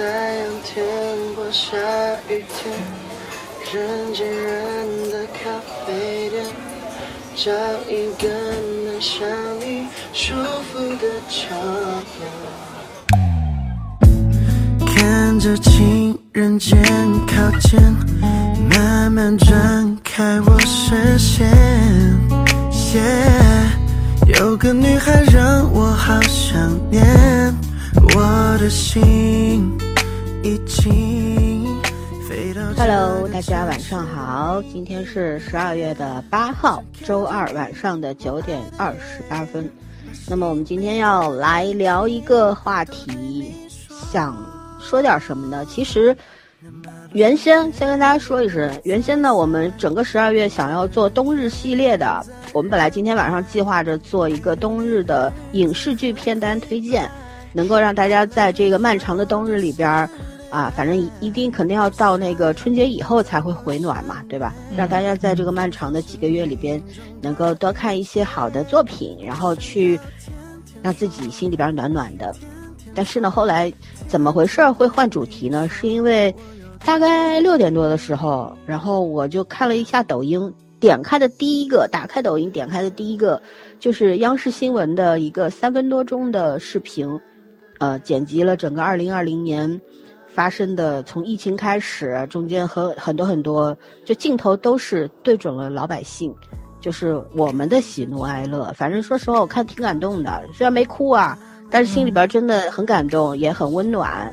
太阳天或下雨天，人挤人的咖啡店，找一个能像你舒服的角落，看着情人肩靠近，慢慢转开我视线。有个女孩让我好想念，我的心。Hello，大家晚上好，今天是十二月的八号，周二晚上的九点二十八分。那么我们今天要来聊一个话题，想说点什么呢？其实原先先跟大家说一声，原先呢我们整个十二月想要做冬日系列的，我们本来今天晚上计划着做一个冬日的影视剧片单推荐，能够让大家在这个漫长的冬日里边儿。啊，反正一一定肯定要到那个春节以后才会回暖嘛，对吧？让大家在这个漫长的几个月里边，能够多看一些好的作品，然后去让自己心里边暖暖的。但是呢，后来怎么回事儿会换主题呢？是因为大概六点多的时候，然后我就看了一下抖音，点开的第一个，打开抖音点开的第一个，就是央视新闻的一个三分多钟的视频，呃，剪辑了整个二零二零年。发生的从疫情开始，中间和很多很多，就镜头都是对准了老百姓，就是我们的喜怒哀乐。反正说实话，我看挺感动的，虽然没哭啊，但是心里边真的很感动，也很温暖，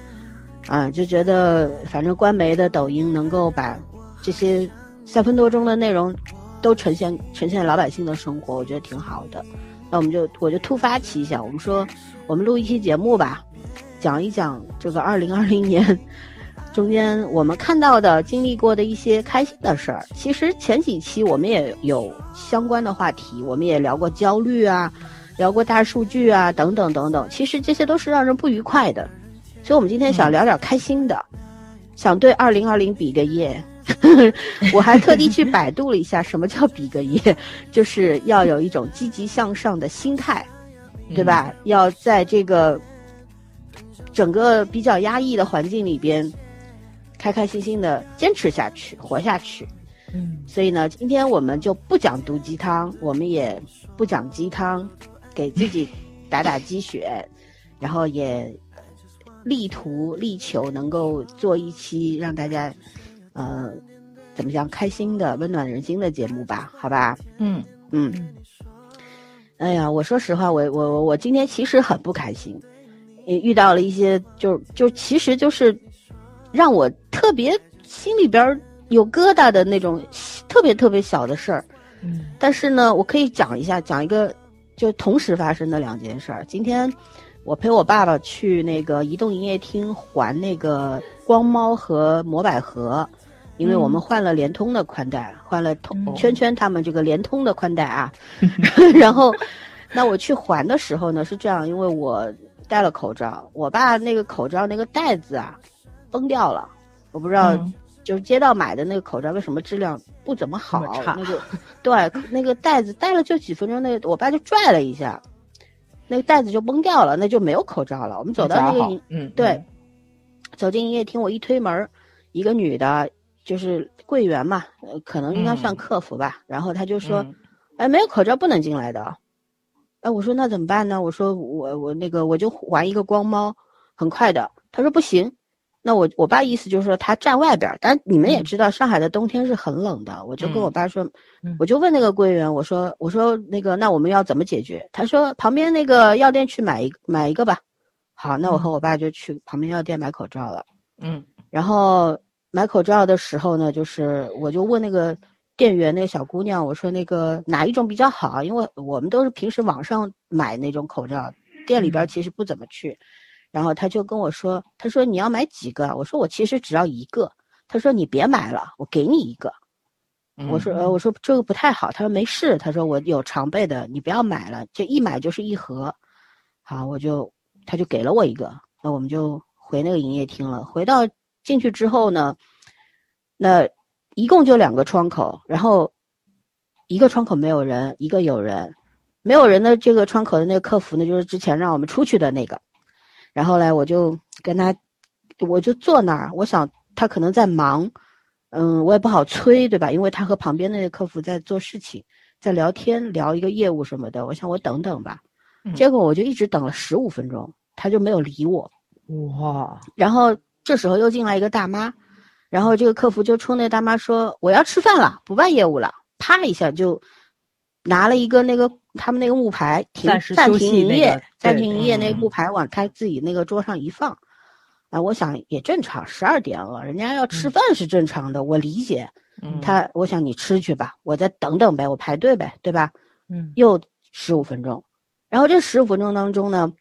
啊，就觉得反正官媒的抖音能够把这些三分多钟的内容都呈现呈现老百姓的生活，我觉得挺好的。那我们就我就突发奇想，我们说我们录一期节目吧。讲一讲这个二零二零年 中间我们看到的、经历过的一些开心的事儿。其实前几期我们也有相关的话题，我们也聊过焦虑啊，聊过大数据啊，等等等等。其实这些都是让人不愉快的，所以我们今天想聊点开心的，嗯、想对二零二零比个耶。我还特地去百度了一下，什么叫比个耶，就是要有一种积极向上的心态，对吧？嗯、要在这个。整个比较压抑的环境里边，开开心心的坚持下去，活下去。嗯，所以呢，今天我们就不讲毒鸡汤，我们也不讲鸡汤，给自己打打鸡血，然后也力图力求能够做一期让大家，呃，怎么讲开心的、温暖人心的节目吧？好吧？嗯嗯。哎呀，我说实话，我我我今天其实很不开心。也遇到了一些，就就其实就是让我特别心里边有疙瘩的那种特别特别小的事儿。嗯，但是呢，我可以讲一下，讲一个就同时发生的两件事儿。今天我陪我爸爸去那个移动营业厅还那个光猫和摩百合，因为我们换了联通的宽带，换了通圈圈他们这个联通的宽带啊。然后，那我去还的时候呢，是这样，因为我。戴了口罩，我爸那个口罩那个袋子啊，崩掉了。我不知道，嗯、就是街道买的那个口罩为什么质量不怎么好？么那个，对，那个袋子戴了就几分钟，那个我爸就拽了一下，那个袋子就崩掉了，那就没有口罩了。我们走到那个营，嗯，对，嗯、走进营业厅，我一推门，一个女的，就是柜员嘛，呃，可能应该算客服吧。嗯、然后她就说：“哎，没有口罩不能进来的。”哎，我说那怎么办呢？我说我我那个我就玩一个光猫，很快的。他说不行，那我我爸意思就是说他站外边，但你们也知道上海的冬天是很冷的。我就跟我爸说，嗯、我就问那个柜员，我说我说那个那我们要怎么解决？他说旁边那个药店去买一买一个吧。好，那我和我爸就去旁边药店买口罩了。嗯，然后买口罩的时候呢，就是我就问那个。店员那个小姑娘，我说那个哪一种比较好？因为我们都是平时网上买那种口罩，店里边其实不怎么去。然后她就跟我说，她说你要买几个？我说我其实只要一个。她说你别买了，我给你一个。我说呃，我说这个不太好。她说没事，她说我有常备的，你不要买了，这一买就是一盒。好，我就她就给了我一个，那我们就回那个营业厅了。回到进去之后呢，那。一共就两个窗口，然后一个窗口没有人，一个有人。没有人的这个窗口的那个客服呢，就是之前让我们出去的那个。然后呢，我就跟他我就坐那儿，我想他可能在忙，嗯，我也不好催，对吧？因为他和旁边那个客服在做事情，在聊天，聊一个业务什么的。我想我等等吧，结果我就一直等了十五分钟，他就没有理我。哇！然后这时候又进来一个大妈，然后这个客服就冲那大妈说：“我要吃饭了，不办业务了。”啪一下就拿了一个那个他们那个木牌停暂停营业，暂停营业那个木牌往他自己那个桌上一放。啊，我想也正常，十二点了，人家要吃饭是正常的，我理解。他，我想你吃去吧，我再等等呗，我排队呗，对吧？嗯。又十五分钟，然后这十五分钟当中呢，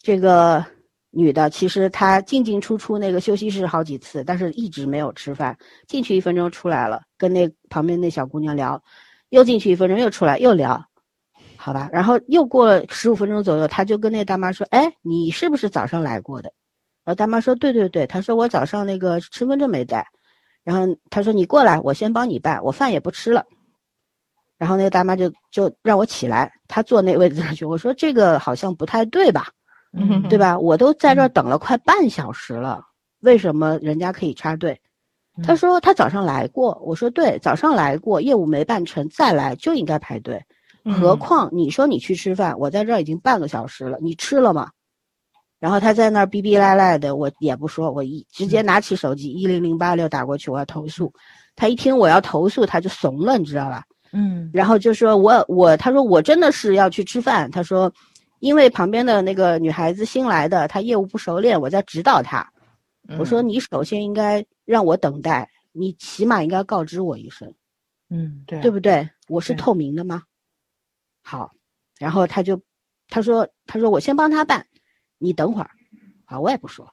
这个。女的其实她进进出出那个休息室好几次，但是一直没有吃饭。进去一分钟出来了，跟那旁边那小姑娘聊，又进去一分钟又出来又聊，好吧。然后又过了十五分钟左右，他就跟那大妈说：“哎，你是不是早上来过的？”然后大妈说：“对对对。”她说：“我早上那个身份证没带。”然后他说：“你过来，我先帮你办，我饭也不吃了。”然后那个大妈就就让我起来，她坐那位子上去。我说：“这个好像不太对吧？”嗯，对吧？我都在这儿等了快半小时了，为什么人家可以插队？他说他早上来过，我说对，早上来过，业务没办成，再来就应该排队。何况你说你去吃饭，我在这儿已经半个小时了，你吃了吗？然后他在那儿逼逼赖赖的，我也不说，我一直接拿起手机一零零八六打过去，我要投诉。他一听我要投诉，他就怂了，你知道吧？嗯，然后就说我我他说我真的是要去吃饭，他说。因为旁边的那个女孩子新来的，她业务不熟练，我在指导她。我说你首先应该让我等待，你起码应该告知我一声。嗯，对，对不对？我是透明的吗？好，然后他就他说他说我先帮他办，你等会儿。啊，我也不说，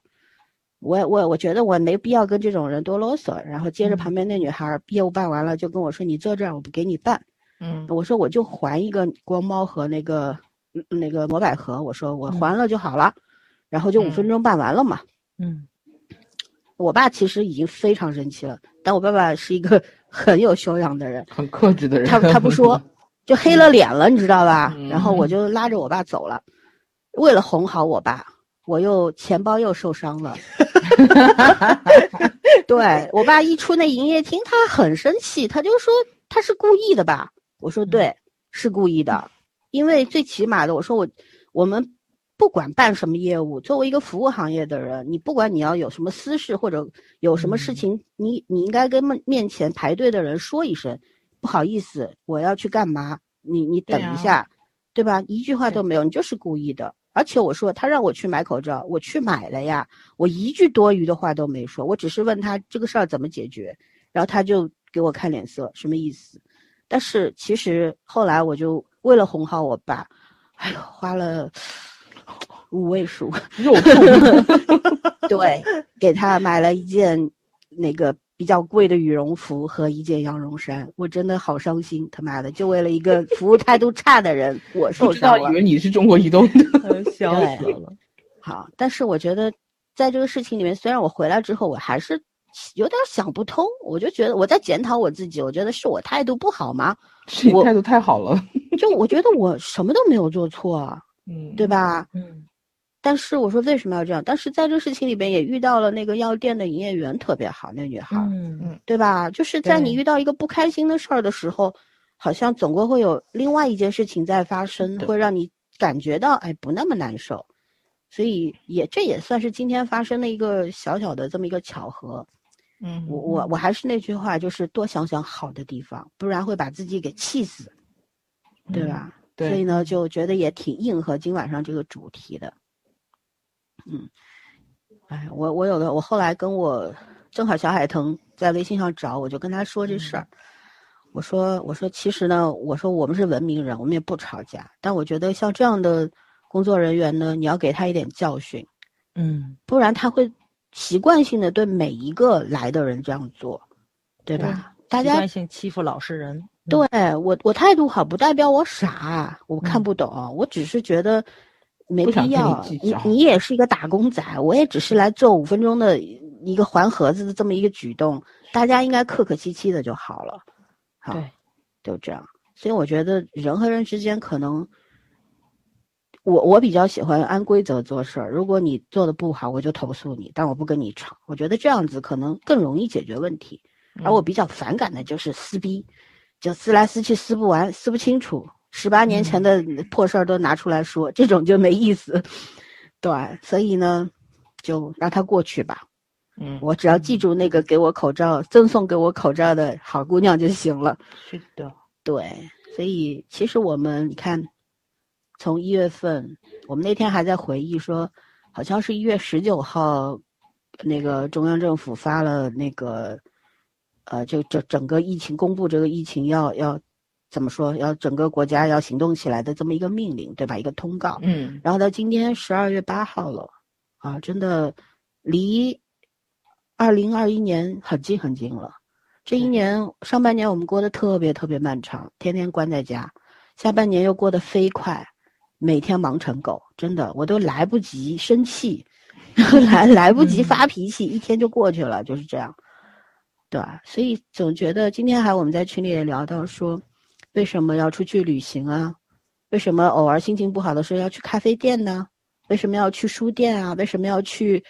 我我我觉得我没必要跟这种人多啰嗦。然后接着旁边那女孩业务办完了，就跟我说你坐这儿，我不给你办。嗯，我说我就还一个光猫和那个。那个魔百合，我说我还了就好了，然后就五分钟办完了嘛。嗯，我爸其实已经非常生气了，但我爸爸是一个 很有修养的人，很克制的人。他他不说，就黑了脸了，你知道吧？然后我就拉着我爸走了，为了哄好我爸，我又钱包又受伤了。对我爸一出那营业厅，他很生气，他就说他是故意的吧？我说对，是故意的。因为最起码的，我说我，我们不管办什么业务，作为一个服务行业的人，你不管你要有什么私事或者有什么事情，你你应该跟面面前排队的人说一声，不好意思，我要去干嘛？你你等一下，对吧？一句话都没有，你就是故意的。而且我说他让我去买口罩，我去买了呀，我一句多余的话都没说，我只是问他这个事儿怎么解决，然后他就给我看脸色，什么意思？但是其实后来我就。为了哄好我爸，哎呦，花了五位数 肉对，给他买了一件那个比较贵的羽绒服和一件羊绒衫。我真的好伤心，他妈的，就为了一个服务态度差的人，我 受伤了。以为你是中国移动的，笑死了。好，但是我觉得在这个事情里面，虽然我回来之后，我还是。有点想不通，我就觉得我在检讨我自己，我觉得是我态度不好吗？是你态度太好了，就我觉得我什么都没有做错，嗯，对吧？嗯，但是我说为什么要这样？但是在这事情里边也遇到了那个药店的营业员特别好，那女孩，嗯嗯，对吧？就是在你遇到一个不开心的事儿的时候，好像总归会有另外一件事情在发生，会让你感觉到哎不那么难受，所以也这也算是今天发生的一个小小的这么一个巧合。嗯，我我我还是那句话，就是多想想好的地方，不然会把自己给气死，对吧？对。所以呢，就觉得也挺应和今晚上这个主题的。嗯，哎，我我有的，我后来跟我正好小海腾在微信上找，我就跟他说这事儿。我说我说其实呢，我说我们是文明人，我们也不吵架，但我觉得像这样的工作人员呢，你要给他一点教训，嗯，不然他会。习惯性的对每一个来的人这样做，对吧？大家习惯性欺负老实人。对我，我态度好不代表我傻，我看不懂，我只是觉得没必要。你你也是一个打工仔，我也只是来做五分钟的一个还盒子的这么一个举动，大家应该客客气气的就好了。好，就这样。所以我觉得人和人之间可能。我我比较喜欢按规则做事儿。如果你做的不好，我就投诉你，但我不跟你吵。我觉得这样子可能更容易解决问题。而我比较反感的就是撕逼，就撕来撕去撕不完，撕不清楚。十八年前的破事儿都拿出来说，这种就没意思。对，所以呢，就让它过去吧。嗯，我只要记住那个给我口罩、赠送给我口罩的好姑娘就行了。是的，对。所以其实我们你看，从一月份，我们那天还在回忆说，好像是一月十九号，那个中央政府发了那个，呃，就整整个疫情公布这个疫情要要。怎么说？要整个国家要行动起来的这么一个命令，对吧？一个通告。嗯。然后到今天十二月八号了，啊，真的离二零二一年很近很近了。这一年上半年我们过得特别特别漫长，天天关在家；下半年又过得飞快，每天忙成狗。真的，我都来不及生气，来来不及发脾气，一天就过去了，就是这样，对吧？所以总觉得今天还我们在群里也聊到说。为什么要出去旅行啊？为什么偶尔心情不好的时候要去咖啡店呢？为什么要去书店啊？为什么要去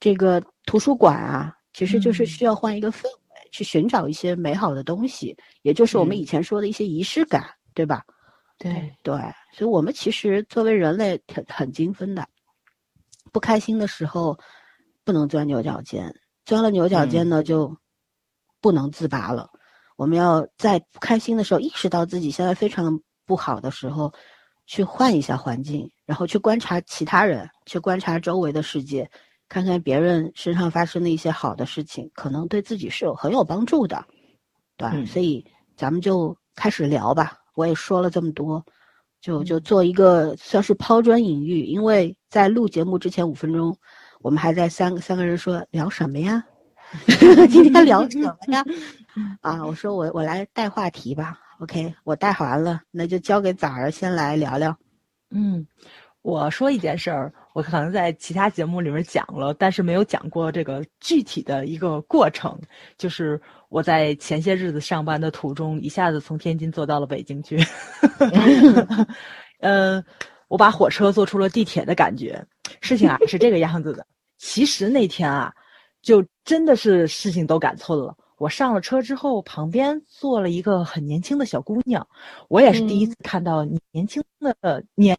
这个图书馆啊？其实就是需要换一个氛围，去寻找一些美好的东西，也就是我们以前说的一些仪式感，对吧？对对，所以我们其实作为人类很很精分的，不开心的时候不能钻牛角尖，钻了牛角尖呢就不能自拔了。我们要在不开心的时候意识到自己现在非常不好的时候，去换一下环境，然后去观察其他人，去观察周围的世界，看看别人身上发生的一些好的事情，可能对自己是有很有帮助的，对所以咱们就开始聊吧。我也说了这么多，就就做一个算是抛砖引玉。因为在录节目之前五分钟，我们还在三三个人说聊什么呀？今天聊什么呀？啊，我说我我来带话题吧。OK，我带完了，那就交给崽儿先来聊聊。嗯，我说一件事儿，我可能在其他节目里面讲了，但是没有讲过这个具体的一个过程。就是我在前些日子上班的途中，一下子从天津坐到了北京去。嗯，我把火车坐出了地铁的感觉。事情啊是这个样子的，其实那天啊。就真的是事情都赶错了。我上了车之后，旁边坐了一个很年轻的小姑娘，我也是第一次看到年轻的年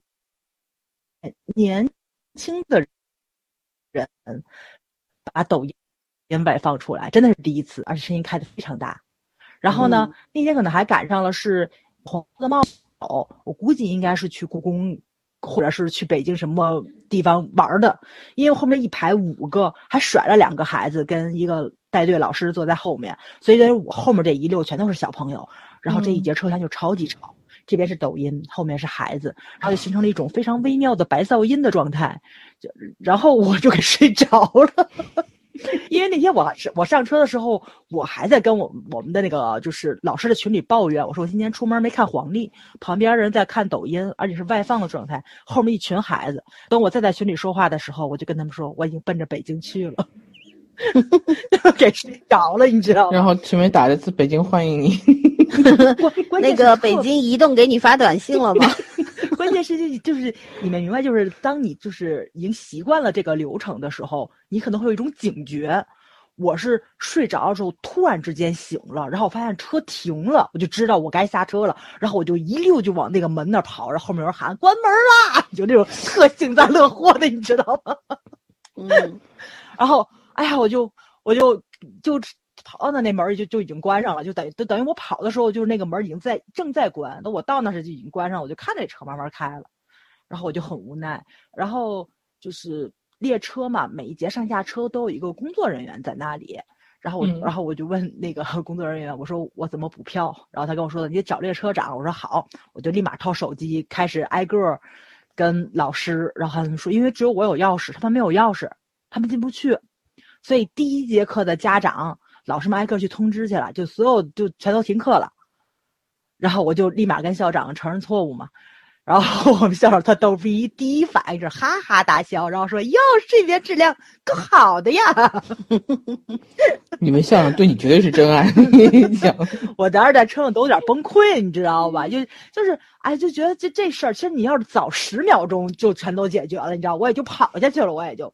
年轻的人把抖音外放出来，真的是第一次，而且声音开的非常大。然后呢，那天可能还赶上了是红色帽，我估计应该是去故宫。或者是去北京什么地方玩的，因为后面一排五个，还甩了两个孩子跟一个带队老师坐在后面，所以等于我后面这一溜全都是小朋友，然后这一节车厢就超级吵，这边是抖音，后面是孩子，然后就形成了一种非常微妙的白噪音的状态，就然后我就给睡着了。因为那天我是我上车的时候，我还在跟我我们的那个就是老师的群里抱怨，我说我今天出门没看黄历，旁边人在看抖音，而且是外放的状态，后面一群孩子。等我再在群里说话的时候，我就跟他们说我已经奔着北京去了，给睡着了，你知道吗？然后群里打的字“北京欢迎你”，那个北京移动给你发短信了吗？关键是就就是你们明白，就是当你就是已经习惯了这个流程的时候，你可能会有一种警觉。我是睡着的时候突然之间醒了，然后我发现车停了，我就知道我该下车了，然后我就一溜就往那个门那跑，然后后面有人喊关门啦，就那种特幸灾乐祸的，你知道吗？嗯，然后哎呀，我就我就就。跑到那门就就已经关上了，就等于就等于我跑的时候，就是那个门已经在正在关。那我到那时就已经关上，我就看那车慢慢开了，然后我就很无奈。然后就是列车嘛，每一节上下车都有一个工作人员在那里。然后我然后我就问那个 工作人员，我说我怎么补票？然后他跟我说的，你找列车长。我说好，我就立马掏手机开始挨个跟老师，然后他们说，因为只有我有钥匙，他们没有钥匙，他们进不去，所以第一节课的家长。老师们挨个去通知去了，就所有就全都停课了，然后我就立马跟校长承认错误嘛，然后我们校长他逗逼，第一反应是哈哈大笑，然后说：“哟，这边质量够好的呀。你们校长对你绝对是真爱，你讲。”我当时在车上都有点崩溃，你知道吧？就就是哎，就觉得这这事儿，其实你要是早十秒钟就全都解决了，你知道，我也就跑下去了，我也就。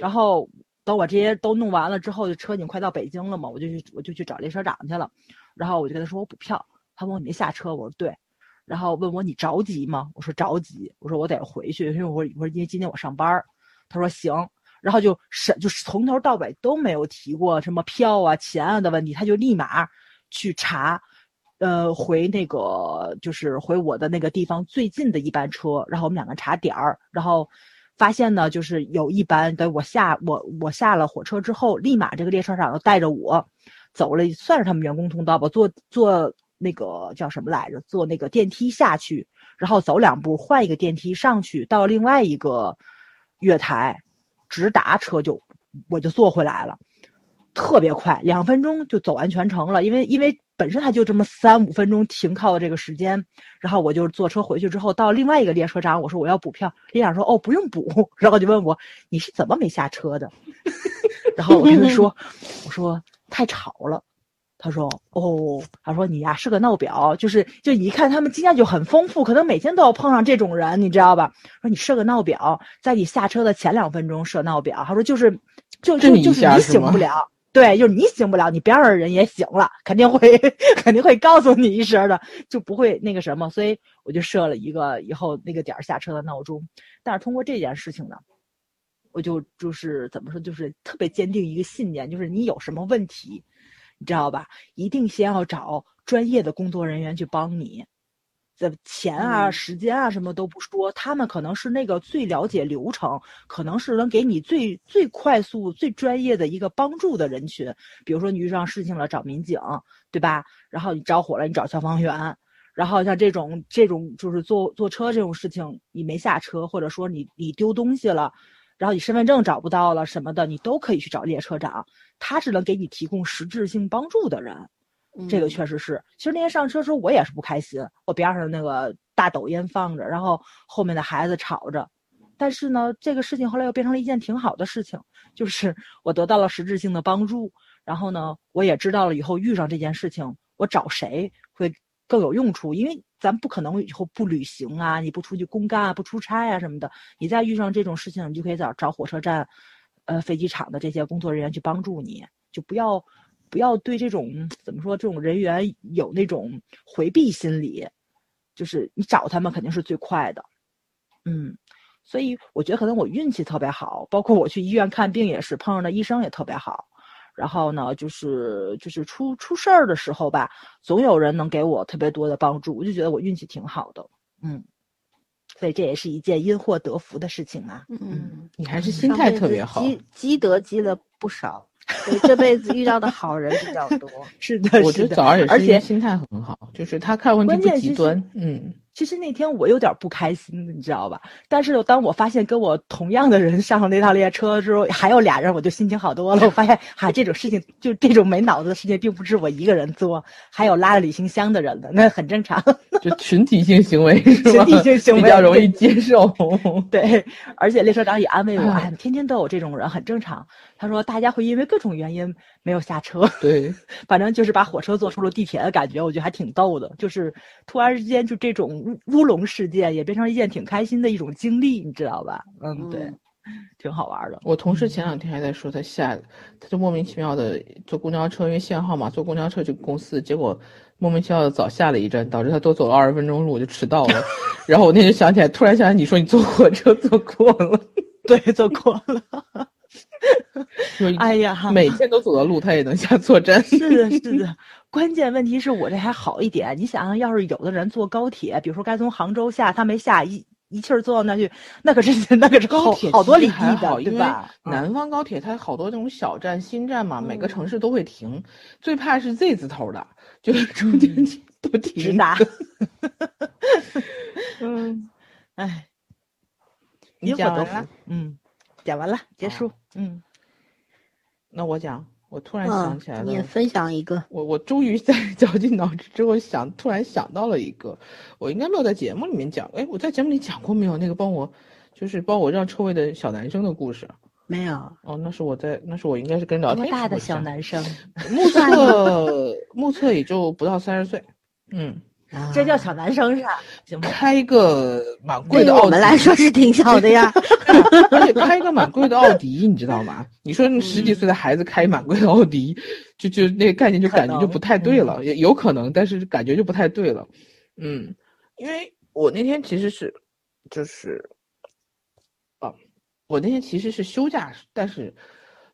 然后等我这些都弄完了之后，就车已经快到北京了嘛，我就去我就去找列车长去了。然后我就跟他说我补票，他问我你没下车，我说对。然后问我你着急吗？我说着急。我说我得回去，因为我我说因为今天我上班。他说行。然后就审就是从头到尾都没有提过什么票啊钱啊的问题，他就立马去查，呃回那个就是回我的那个地方最近的一班车，然后我们两个查点儿，然后发现呢就是有一班，等我下我我下了火车之后，立马这个列车长就带着我走了，算是他们员工通道吧，坐坐。那个叫什么来着？坐那个电梯下去，然后走两步换一个电梯上去，到另外一个月台，直达车就我就坐回来了，特别快，两分钟就走完全程了。因为因为本身它就这么三五分钟停靠的这个时间，然后我就坐车回去之后到另外一个列车站，我说我要补票，列车长说哦不用补，然后就问我你是怎么没下车的？然后我跟他说我说太吵了。他说：“哦，他说你呀是个闹表，就是就一看他们经验就很丰富，可能每天都要碰上这种人，你知道吧？说你设个闹表，在你下车的前两分钟设闹表。他说就是，就就就是你醒不了，对，就是你醒不了，你边上的人也醒了，肯定会肯定会告诉你一声的，就不会那个什么。所以我就设了一个以后那个点儿下车的闹钟。但是通过这件事情呢，我就就是怎么说，就是特别坚定一个信念，就是你有什么问题。”你知道吧？一定先要找专业的工作人员去帮你，这钱啊、时间啊什么都不说，他们可能是那个最了解流程，可能是能给你最最快速、最专业的一个帮助的人群。比如说你遇上事情了找民警，对吧？然后你着火了你找消防员，然后像这种这种就是坐坐车这种事情，你没下车，或者说你你丢东西了。然后你身份证找不到了什么的，你都可以去找列车长，他是能给你提供实质性帮助的人。这个确实是。其实那天上车时候我也是不开心，我边上那个大抖音放着，然后后面的孩子吵着。但是呢，这个事情后来又变成了一件挺好的事情，就是 我得到了实质性的帮助。然后呢，我也知道了以后遇上这件事情，我找谁会。更有用处，因为咱不可能以后不旅行啊，你不出去公干啊，不出差啊什么的，你再遇上这种事情，你就可以找找火车站、呃飞机场的这些工作人员去帮助你，就不要不要对这种怎么说这种人员有那种回避心理，就是你找他们肯定是最快的，嗯，所以我觉得可能我运气特别好，包括我去医院看病也是碰上的医生也特别好。然后呢，就是就是出出事儿的时候吧，总有人能给我特别多的帮助，我就觉得我运气挺好的，嗯，所以这也是一件因祸得福的事情啊。嗯，你还是心态特别好，积积德积了不少，这辈子遇到的好人比较多。是的，我觉得早上也是，而且心态很好，就是他看问题不极端，嗯。其实那天我有点不开心，你知道吧？但是当我发现跟我同样的人上了那趟列车之后，还有俩人，我就心情好多了。我发现，哈，这种事情就这种没脑子的事情，并不是我一个人做，还有拉着旅行箱的人的，那很正常。就群体性行为是吧？群体性行为比较容易接受。对，而且列车长也安慰我，哎，天天都有这种人，很正常。他说，大家会因为各种原因没有下车。对，反正就是把火车坐出了地铁的感觉，我觉得还挺逗的。就是突然之间，就这种。乌乌龙事件也变成一件挺开心的一种经历，你知道吧？嗯，对，挺好玩的。我同事前两天还在说，他下，他就莫名其妙的坐公交车，因为限号嘛，坐公交车去公司，结果莫名其妙的早下了一站，导致他多走了二十分钟路就迟到了。然后我那天想起来，突然想起来，你说你坐火车坐过了，对，坐过了。哎呀，每天都走的路，他也能下错站。是的，是的。关键问题是我这还好一点，你想想，要是有的人坐高铁，比如说该从杭州下，他没下，一一气儿坐到那去，那可是那可是高铁好多里地的，对吧？南方高铁它好多那种小站、新站嘛，每个城市都会停。最怕是 Z 字头的，就是中间都停。直达。嗯，哎，你讲完了？嗯，讲完了，结束。嗯，那我讲。我突然想起来了，你也分享一个。我我终于在绞尽脑汁之后想，突然想到了一个，我应该没有在节目里面讲。哎，我在节目里讲过没有？那个帮我，就是帮我让车位的小男生的故事。没有。哦，那是我在，那是我应该是跟聊天。多大的小男生？目测目测也就不到三十岁。嗯。这叫小男生是吧？行吧，开一个蛮贵的奥迪，我们来说是挺小的呀。而且开一个蛮贵的奥迪，你知道吗？你说十几岁的孩子开蛮贵的奥迪，就就那个概念就感觉就不太对了，也有可能，但是感觉就不太对了。嗯，因为我那天其实是，就是，啊，我那天其实是休假，但是。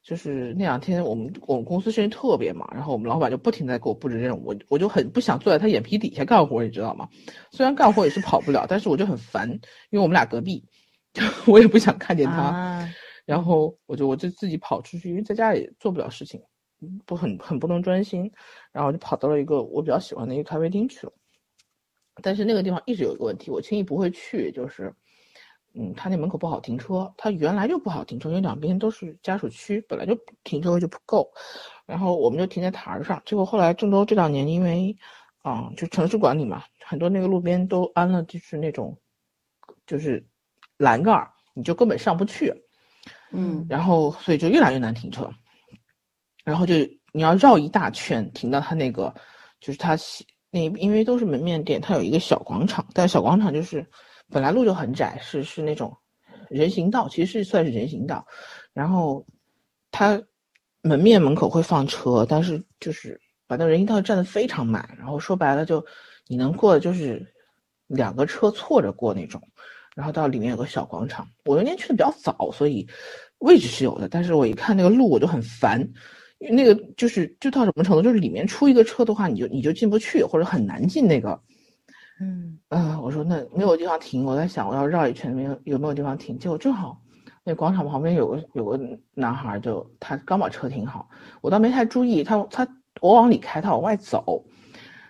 就是那两天，我们我们公司事情特别忙，然后我们老板就不停在给我布置任务，我我就很不想坐在他眼皮底下干活，你知道吗？虽然干活也是跑不了，但是我就很烦，因为我们俩隔壁，我也不想看见他，然后我就我就自己跑出去，因为在家里做不了事情，不很很不能专心，然后就跑到了一个我比较喜欢的一个咖啡厅去了，但是那个地方一直有一个问题，我轻易不会去，就是。嗯，他那门口不好停车，他原来就不好停车，因为两边都是家属区，本来就停车位就不够。然后我们就停在台儿上，结果后来郑州这两年因为，啊，就城市管理嘛，很多那个路边都安了就是那种，就是栏杆，你就根本上不去。嗯，然后所以就越来越难停车，然后就你要绕一大圈停到他那个，就是他那因为都是门面店，他有一个小广场，但小广场就是。本来路就很窄，是是那种人行道，其实是算是人行道。然后他门面门口会放车，但是就是把那人行道占得非常满。然后说白了，就你能过的就是两个车错着过那种。然后到里面有个小广场，我那天去的比较早，所以位置是有的。但是我一看那个路，我就很烦，因为那个就是就到什么程度，就是里面出一个车的话，你就你就进不去，或者很难进那个。嗯啊，我说那没有地方停，我在想我要绕一圈，没有有没有地方停？结果正好那广场旁边有个有个男孩，就他刚把车停好，我倒没太注意他他我往里开，他往外走，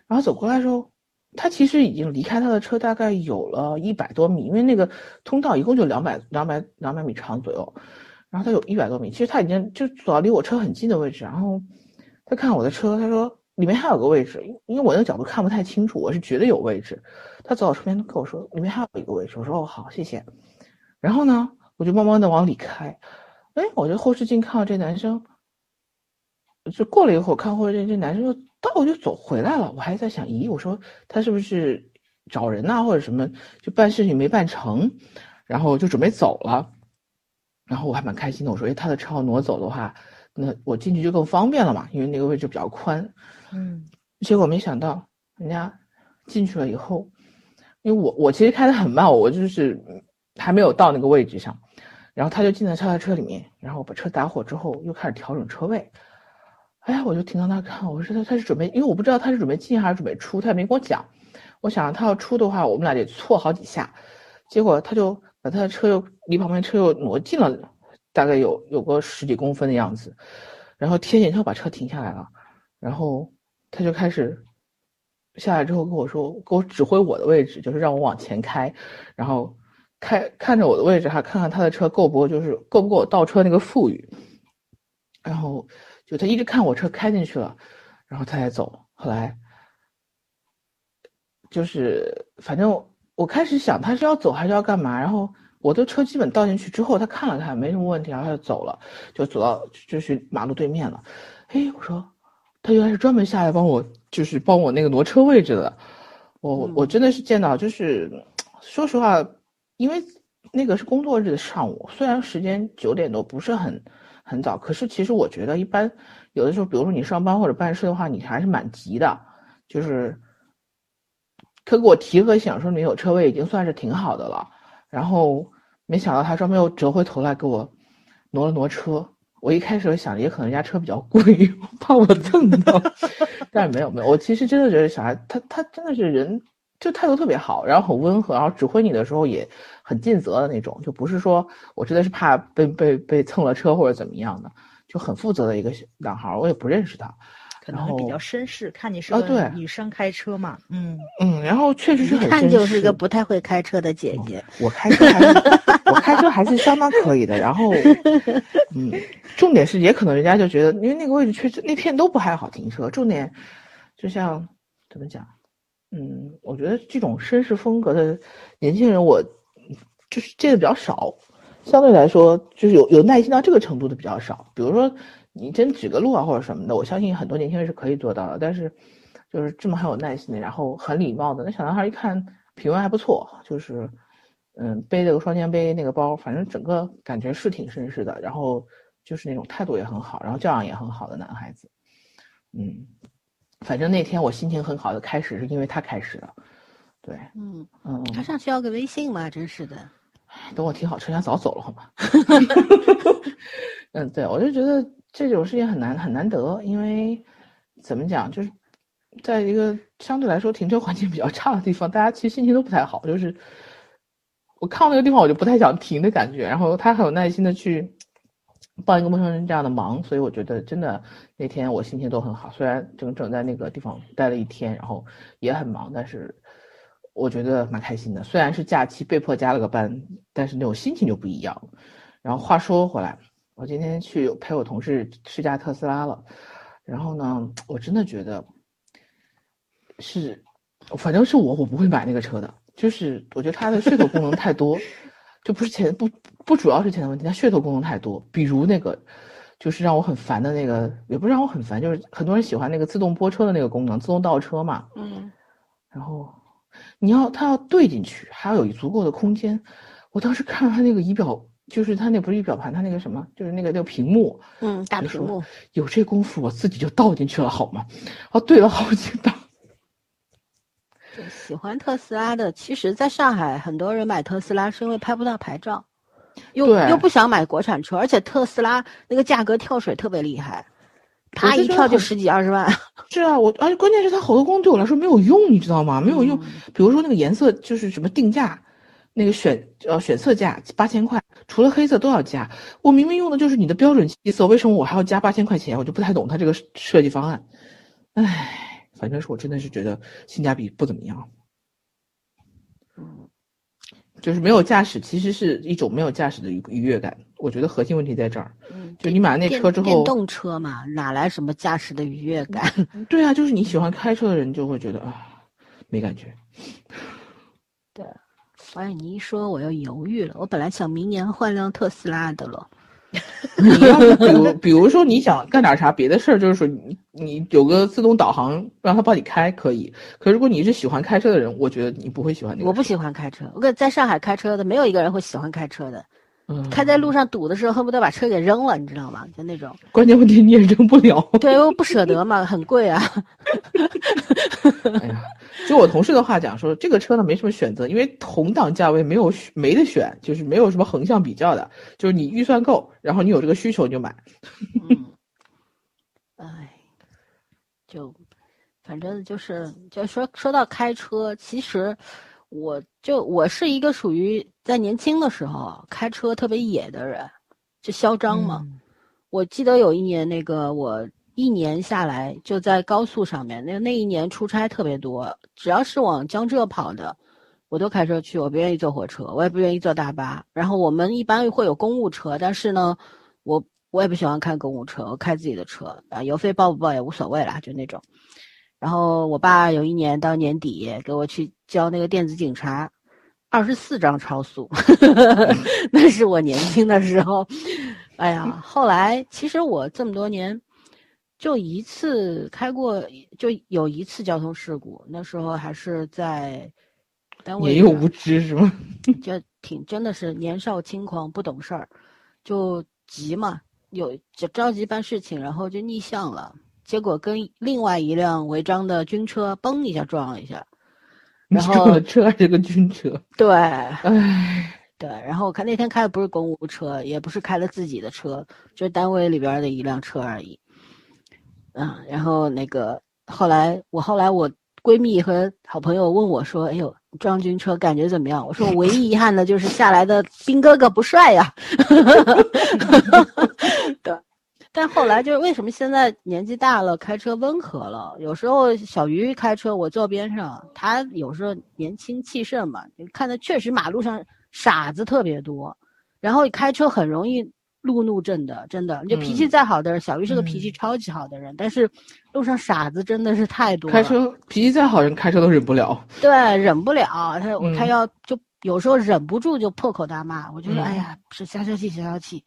然后走过来的时候，他其实已经离开他的车大概有了一百多米，因为那个通道一共就两百两百两百米长左右，然后他有一百多米，其实他已经就走到离我车很近的位置，然后他看我的车，他说。里面还有个位置，因为我那个角度看不太清楚，我是觉得有位置。他走到车边跟我说：“里面还有一个位置。”我说：“哦，好，谢谢。”然后呢，我就慢慢的往里开。哎，我就后视镜看到这男生，就过了一会儿，看后视镜这男生又倒就走回来了。我还在想，咦，我说他是不是找人呐，或者什么，就办事情没办成，然后就准备走了。然后我还蛮开心的，我说：“哎，他的车要挪走的话，那我进去就更方便了嘛，因为那个位置比较宽。”嗯，结果没想到，人家进去了以后，因为我我其实开的很慢，我就是还没有到那个位置上，然后他就进了他的车里面，然后把车打火之后又开始调整车位。哎呀，我就停到那看，我说他他是准备，因为我不知道他是准备进还是准备出，他也没跟我讲。我想他要出的话，我们俩得错好几下。结果他就把他的车又离旁边车又挪近了，大概有有个十几公分的样子，然后贴紧他把车停下来了，然后。他就开始下来之后跟我说，给我指挥我的位置，就是让我往前开，然后开看着我的位置，还看看他的车够不够，就是够不够倒车那个富裕。然后就他一直看我车开进去了，然后他才走。后来就是反正我开始想他是要走还是要干嘛，然后我的车基本倒进去之后，他看了看没什么问题，然后他就走了，就走到就去马路对面了。哎，我说。他原来是专门下来帮我，就是帮我那个挪车位置的。我我真的是见到，就是说实话，因为那个是工作日的上午，虽然时间九点多不是很很早，可是其实我觉得一般有的时候，比如说你上班或者办事的话，你还是蛮急的。就是他给我提个醒说你有车位，已经算是挺好的了。然后没想到他专门又折回头来给我挪了挪车。我一开始想，也可能人家车比较贵，怕我蹭到，但是没有没有，我其实真的觉得小孩他他真的是人，就态度特别好，然后很温和，然后指挥你的时候也很尽责的那种，就不是说我真的是怕被被被蹭了车或者怎么样的，就很负责的一个男孩，我也不认识他，可能比较绅士，看你是个女生开车嘛，嗯嗯，然后确实是很看就是个不太会开车的姐姐，我开车还是。我开车还是相当可以的。然后，嗯，重点是也可能人家就觉得，因为那个位置确实那片都不太好停车。重点就像怎么讲，嗯，我觉得这种绅士风格的年轻人，我就是见的比较少。相对来说，就是有有耐心到这个程度的比较少。比如说，你真指个路啊或者什么的，我相信很多年轻人是可以做到的。但是，就是这么很有耐心的，然后很礼貌的，那小男孩一看品味还不错，就是嗯背了个双肩背那个包，反正整个感觉是挺绅士的。然后就是那种态度也很好，然后教养也很好的男孩子。嗯，反正那天我心情很好的开始是因为他开始的。对，嗯嗯，他上去要个微信嘛，真是的。等我停好车，他早走了，好吗？嗯，对，我就觉得这种事情很难很难得，因为怎么讲，就是在一个相对来说停车环境比较差的地方，大家其实心情都不太好。就是我看到那个地方，我就不太想停的感觉。然后他很有耐心的去帮一个陌生人这样的忙，所以我觉得真的那天我心情都很好。虽然整整在那个地方待了一天，然后也很忙，但是。我觉得蛮开心的，虽然是假期被迫加了个班，但是那种心情就不一样。然后话说回来，我今天去陪我同事试驾特斯拉了，然后呢，我真的觉得是，反正是我，我不会买那个车的。就是我觉得它的噱头功能太多，就不是钱不不主要是钱的问题，它噱头功能太多。比如那个，就是让我很烦的那个，也不是让我很烦，就是很多人喜欢那个自动泊车的那个功能，自动倒车嘛。嗯，然后。你要它要对进去，还要有足够的空间。我当时看它那个仪表，就是它那不是仪表盘，它那个什么，就是那个那个屏幕，嗯，大屏幕。有这功夫，我自己就倒进去了，好吗？哦，对了好几档。喜欢特斯拉的，其实在上海很多人买特斯拉是因为拍不到牌照，又又不想买国产车，而且特斯拉那个价格跳水特别厉害。啪一跳就十几二十万，是啊，我而且关键是它好多功能对我来说没有用，你知道吗？没有用，比如说那个颜色就是什么定价，那个选呃选色价八千块，除了黑色都要加。我明明用的就是你的标准七色，为什么我还要加八千块钱？我就不太懂它这个设计方案。唉，反正是我真的是觉得性价比不怎么样。嗯，就是没有驾驶，其实是一种没有驾驶的愉愉悦感。我觉得核心问题在这儿。嗯，就你买那车之后，电动车嘛，哪来什么驾驶的愉悦感？对啊，就是你喜欢开车的人就会觉得啊，没感觉。对，发现你一说，我又犹豫了。我本来想明年换辆特斯拉的了。你要是比如比如说你想干点啥别的事儿，就是说你你有个自动导航，让它帮你开可以。可如果你是喜欢开车的人，我觉得你不会喜欢那个。我不喜欢开车，我跟在上海开车的没有一个人会喜欢开车的。开在路上堵的时候，恨不得把车给扔了，你知道吗？就那种。关键问题你也扔不了。对，我不舍得嘛，很贵啊。哎呀，就我同事的话讲说，这个车呢没什么选择，因为同档价位没有没得选，就是没有什么横向比较的，就是你预算够，然后你有这个需求你就买。嗯。哎，就反正就是就说说到开车，其实。我就我是一个属于在年轻的时候开车特别野的人，就嚣张嘛。我记得有一年，那个我一年下来就在高速上面，那那一年出差特别多，只要是往江浙跑的，我都开车去。我不愿意坐火车，我也不愿意坐大巴。然后我们一般会有公务车，但是呢，我我也不喜欢开公务车，我开自己的车啊，油费报不报也无所谓啦，就那种。然后我爸有一年到年底给我去交那个电子警察，二十四张超速，那是我年轻的时候。哎呀，后来其实我这么多年，就一次开过，就有一次交通事故，那时候还是在单位。年幼无知是吗？就挺真的是年少轻狂不懂事儿，就急嘛，有就着急办事情，然后就逆向了。结果跟另外一辆违章的军车嘣一下撞了一下，然后车还是个军车。对，唉，对。然后我看那天开的不是公务车，也不是开的自己的车，就是单位里边的一辆车而已。嗯，然后那个后来我后来我闺蜜和好朋友问我说：“哎呦，装军车感觉怎么样？”我说：“我唯一遗憾的就是下来的兵哥哥不帅呀。” 对。但后来就是为什么现在年纪大了开车温和了？有时候小鱼开车，我坐边上，他有时候年轻气盛嘛，看的确实马路上傻子特别多，然后开车很容易路怒症的，真的。你就脾气嗯再好的人，小鱼是个脾气嗯超级好的人，但是路上傻子真的是太多了。开车脾气再好，人开车都忍不了。对，忍不了，他他嗯要就有时候忍不住就破口大骂，我觉得、嗯哎呀，是消消气消消气，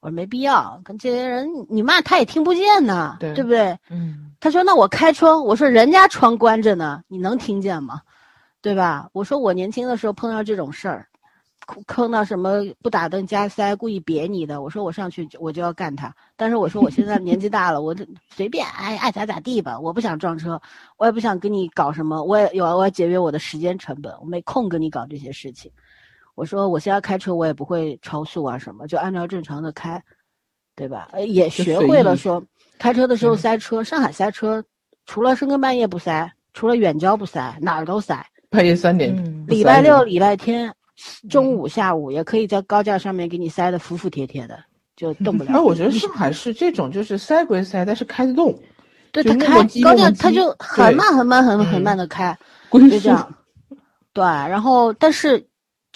我说没必要跟这些人你骂他也听不见呢，对不对？嗯他说那我开窗，我说人家窗关着呢，你能听见吗？对吧？我说我年轻的时候碰到这种事儿，碰碰到什么不打灯加塞故意别你的，我说我上去就我就要干他。但是我说我现在年纪大了，我这随便爱爱咋咋地吧，我不想撞车，我也不想跟你搞什么，我也有我要节约我的时间成本，我没空跟你搞这些事情。我说我现在开车我也不会超速啊什么，就按照正常的开，对吧？呃也学会了说开车的时候嗯塞车，上海塞车除了深更半夜不塞，除了远郊不塞，哪儿都塞。半夜三点嗯礼拜六、礼拜天，中午、下午也可以在高架上面给你塞的服服帖帖的，就动不 了。哎，我觉得 上海市这种就是塞归塞，但是开得动，对他开高架，他就很慢很慢很很嗯慢的开，就这样。对，然后但是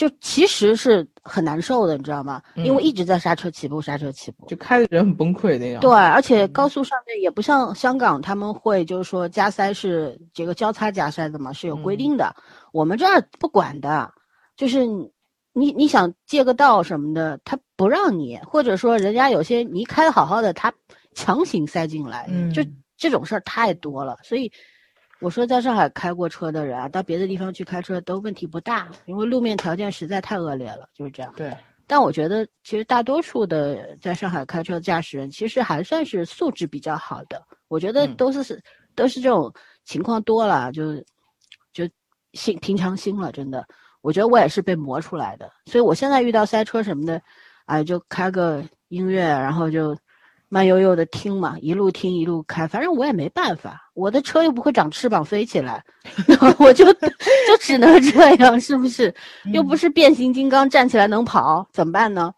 就其实是很难受的，你知道吗？因为嗯一直在刹车起步，刹车起步。就开的人很崩溃那样。对，而且高速上面也不像香港，他们会就是说加塞是这个交叉加塞的嘛，是有规定的。我们这儿不管的，就是你你你想借个道什么的，他不让你，或者说人家有些你开的好好的，他强行塞进来，嗯就这种事儿太多了。所以我说，在上海开过车的人啊，到别的地方去开车都问题不大，因为路面条件实在太恶劣了，就是这样。对，但我觉得，其实大多数的在上海开车的驾驶人，其实还算是素质比较好的。我觉得嗯都是、都是这种情况多了，就就心平常心了，真的。我觉得我也是被磨出来的，所以我现在遇到塞车什么的，哎，就开个音乐，然后就慢悠悠的听嘛，一路听一路开，反正我也没办法，我的车又不会长翅膀飞起来，我就 就只能这样，是不是？又不是变形金刚站起来能跑，怎么办呢？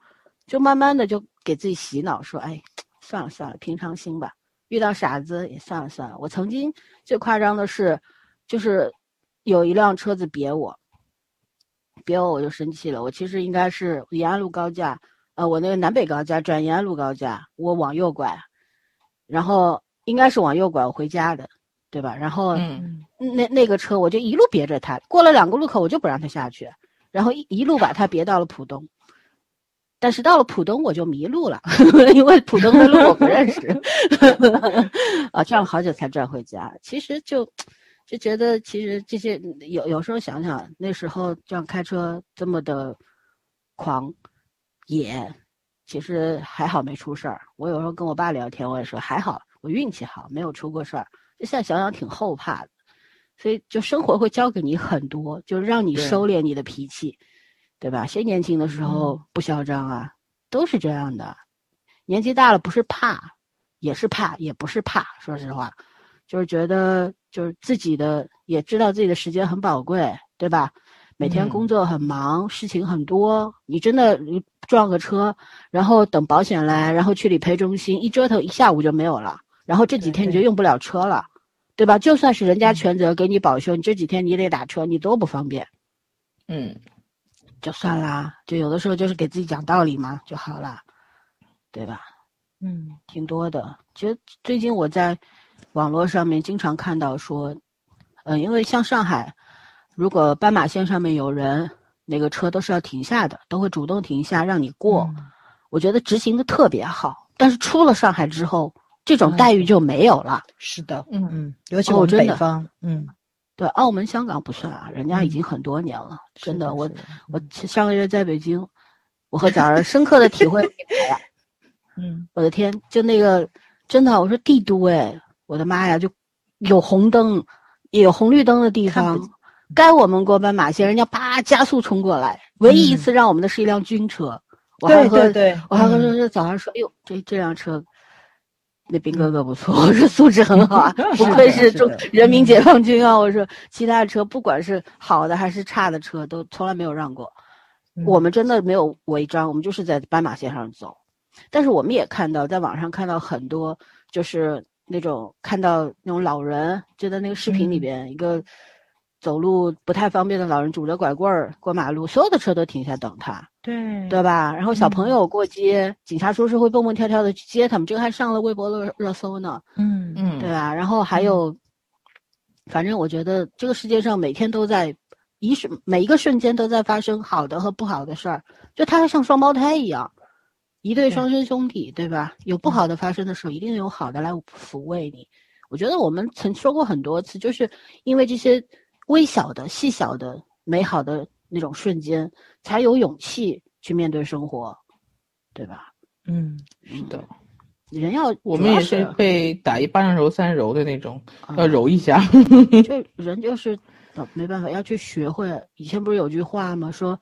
就慢慢的就给自己洗脑，说，哎，算了算了，平常心吧。遇到傻子也算了算了。我曾经最夸张的是，就是有一辆车子别我，别我我就生气了。我其实应该是延安路高架，呃，我那个南北高架转延安路高架，我往右拐，然后应该是往右拐我回家的，对吧？然后嗯，那那个车我就一路别着他，过了两个路口我就不让他下去，然后一一路把他别到了浦东。但是到了浦东我就迷路了，因为浦东的路我不认识，啊，转了好久才转回家。其实就就觉得，其实这些有有时候想想，那时候这样开车这么的狂野，其实还好没出事儿。我有时候跟我爸聊天，我也说还好，我运气好，没有出过事儿。就现在想想挺后怕的，所以就生活会教给你很多，就让你收敛你的脾气，对吧？谁年轻的时候不嚣张啊？都是这样的。年纪大了不是怕，也是怕，也不是怕。说实话，就是觉得就是自己的也知道自己的时间很宝贵，对吧？每天工嗯作很忙，事情很多，你真的撞个车，然后等保险来，然后去理赔中心，一折腾一下午就没有了，然后这几天你就用不了车了，对吧？就算是人家嗯全责给你保修，你这几天你得打车，你多不方便，嗯，就算啦。就有的时候就是给自己讲道理嘛，就好了，对吧？嗯挺多的。其实最近我在网络上面经常看到说，呃，因为像上海，如果斑马线上面有人，那个车都是要停下的，都会主动停下让你过。嗯我觉得执行的特别好。但是出了上海之后，这种哎待遇就没有了。是的，嗯嗯，尤其我们哦真的北方，嗯，对，澳门、香港不算啊，人家已嗯经很多年了。真的，我我上个月在北京，我和早儿深刻的体会。嗯我的天，就那个真的，我说帝都哎，我的妈呀，就有红灯，也有红绿灯的地方该我们过斑马线，人家啪加速冲过来。唯一一嗯次让我们的是一辆军车，我还和对对对，我还和嗯说是早上说，哎呦，这这辆车。那兵哥哥不错，我说素质很好啊，不愧是中人民解放军啊！我说其他的车不管是好的还是差的车，都从来没有让过。嗯我们真的没有违章，我们就是在斑马线上走。但是我们也看到，在网上看到很多，就是那种看到那种老人，就在那个视频里嗯边，一个走路不太方便的老人拄着拐棍儿过马路，所有的车都停下等他，对对吧？然后小朋嗯友过街，警察叔叔会蹦蹦跳跳的去接他们，这个还上了微博热热搜呢，嗯嗯，对吧？然后还有，反正我觉得这个世界上每天都在一瞬每一个瞬间都在发生好的和不好的事儿，就它像双胞胎一样，一对对双生兄弟，对吧？有不好的发生的时候，一定有好的来抚慰你。我觉得我们曾说过很多次，就是因为这些微小的、细小的、美好的那种瞬间，才有勇气去面对生活，对吧？嗯，是的，人要我们也是是被打一巴掌揉三揉的那种，啊要揉一下。就人就是呃没办法，要去学会。以前不是有句话吗？说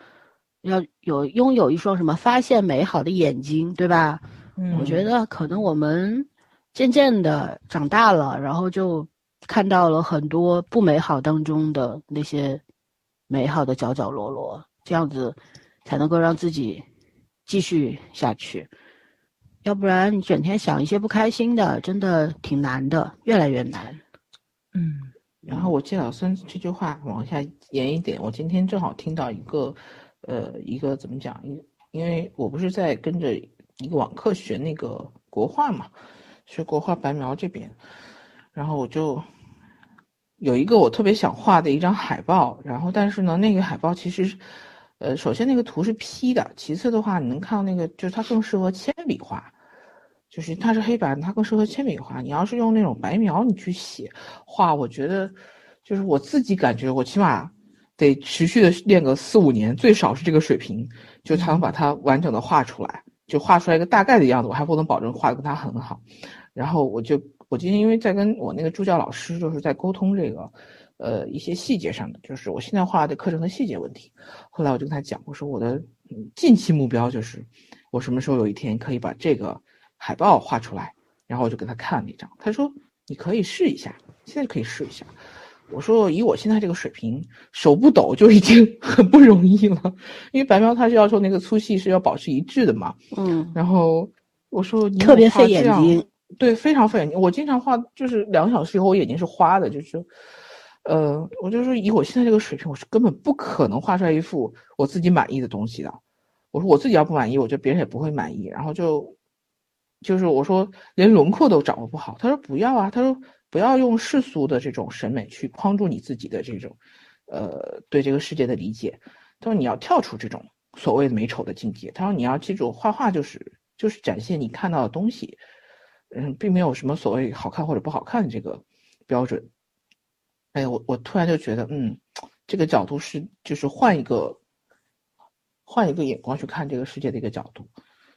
要有拥有一双什么发现美好的眼睛，对吧？嗯我觉得可能我们渐渐的长大了，然后就看到了很多不美好当中的那些美好的角角落落，这样子才能够让自己继续下去。要不然你整天想一些不开心的，真的挺难的，越来越难。嗯然后我接老孙这句话往下延一点，我今天正好听到一个，呃，一个怎么讲？因因为我不是在跟着一个网课学那个国画嘛，学国画白描这边，然后我就有一个我特别想画的一张海报，然后但是呢，那个海报其实，呃，首先那个图是 P 的，其次的话，你能看到那个就是它更适合铅笔画。就是它是黑板，它更适合铅笔画。你要是用那种白描，你去写画，我觉得就是我自己感觉，我起码得持续的练个四五年，最少是这个水平，就才能把它完整的画出来，就画出来一个大概的样子。我还不能保证画的跟它很好。然后我就我今天因为在跟我那个助教老师就是在沟通这个，呃一些细节上的，就是我现在画的课程的细节问题。后来我就跟他讲，我说我的嗯近期目标就是我什么时候有一天可以把这个。海报画出来，然后我就给他看了一张，他说你可以试一下，现在可以试一下。我说以我现在这个水平，手不抖就已经 很不容易了，因为白描它是要求那个粗细是要保持一致的嘛。嗯，然后我说你特别费眼睛，对，非常费眼睛。我经常画就是两个小时以后我眼睛是花的，就是，呃，我就说以我现在这个水平，我是根本不可能画出来一幅我自己满意的东西的。我说我自己要不满意，我觉得别人也不会满意。然后就。就是我说连轮廓都掌握不好，他说不要啊，他说不要用世俗的这种审美去框住你自己的这种，呃，对这个世界的理解。他说你要跳出这种所谓的美丑的境界。他说你要记住，画画就是就是展现你看到的东西，嗯，并没有什么所谓好看或者不好看的这个标准。哎，我我突然就觉得，嗯，这个角度是就是换一个换一个眼光去看这个世界的一个角度。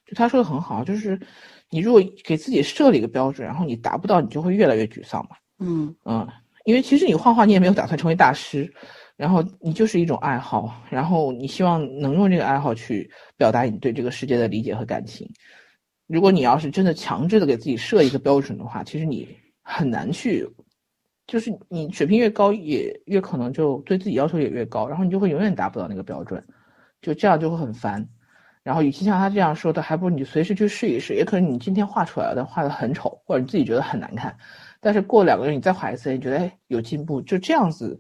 就他说的很好，就是你如果给自己设了一个标准，然后你达不到，你就会越来越沮丧嘛。嗯嗯，因为其实你画画，你也没有打算成为大师，然后你就是一种爱好，然后你希望能用这个爱好去表达你对这个世界的理解和感情。如果你要是真的强制的给自己设一个标准的话，其实你很难去，就是你水平越高，也越可能就对自己要求也越高，然后你就会永远达不到那个标准，就这样就会很烦。然后，与其像他这样说的，还不如你随时去试一试。也可能你今天画出来的画的很丑，或者你自己觉得很难看，但是过两个月你再画一次，你觉得哎有进步，就这样子，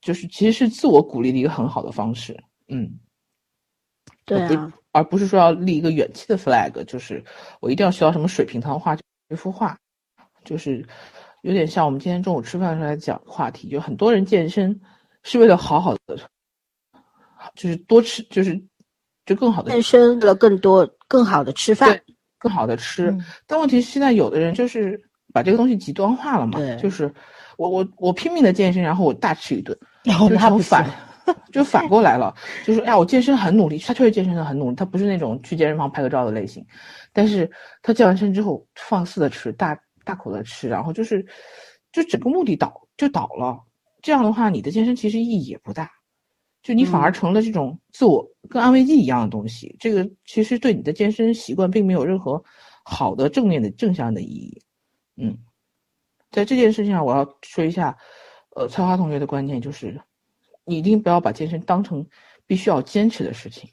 就是其实是自我鼓励的一个很好的方式。嗯，不啊，而不是说要立一个远期的 flag，就是我一定要学到什么水平才能画这幅画，就是有点像我们今天中午吃饭的时候来讲话题，就很多人健身是为了好好的，就是多吃，就是就更好的健身了更多更好的吃饭，更好的吃。嗯。但问题是现在有的人就是把这个东西极端化了嘛，就是我我我拼命的健身，然后我大吃一顿，然后就那不反，就反过来了，就是哎呀，我健身很努力，他确实健身的很努力，他不是那种去健身房拍个照的类型，但是他健完身之后放肆的吃，大大口的吃，然后就是就整个目的倒就倒了，这样的话你的健身其实意义也不大，就你反而嗯。成了这种自我跟安慰剂一样的东西，这个其实对你的健身习惯并没有任何好的正面的正向的意义，嗯。在这件事情上，我要说一下，呃，蔡花同学的观点就是，你一定不要把健身当成必须要坚持的事情。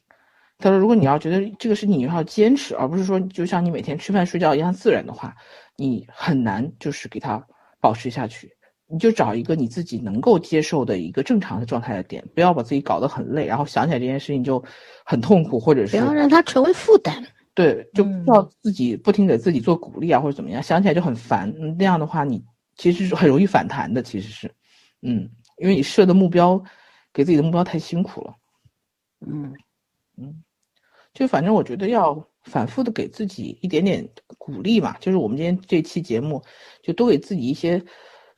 他说，如果你要觉得这个事情你要坚持，而不是说就像你每天吃饭睡觉一样自然的话，你很难就是给它保持下去。你就找一个你自己能够接受的一个正常的状态的点，不要把自己搞得很累，然后想起来这件事情就很痛苦，或者是不要让它成为负担。对，就嗯不要自己不停给自己做鼓励啊，或者怎么样，想起来就很烦。嗯那样的话，你其实是很容易反弹的，其实是，嗯，因为你设的目标，给自己的目标太辛苦了。嗯嗯就反正我觉得要反复的给自己一点点鼓励嘛，就是我们今天这期节目，就多给自己一些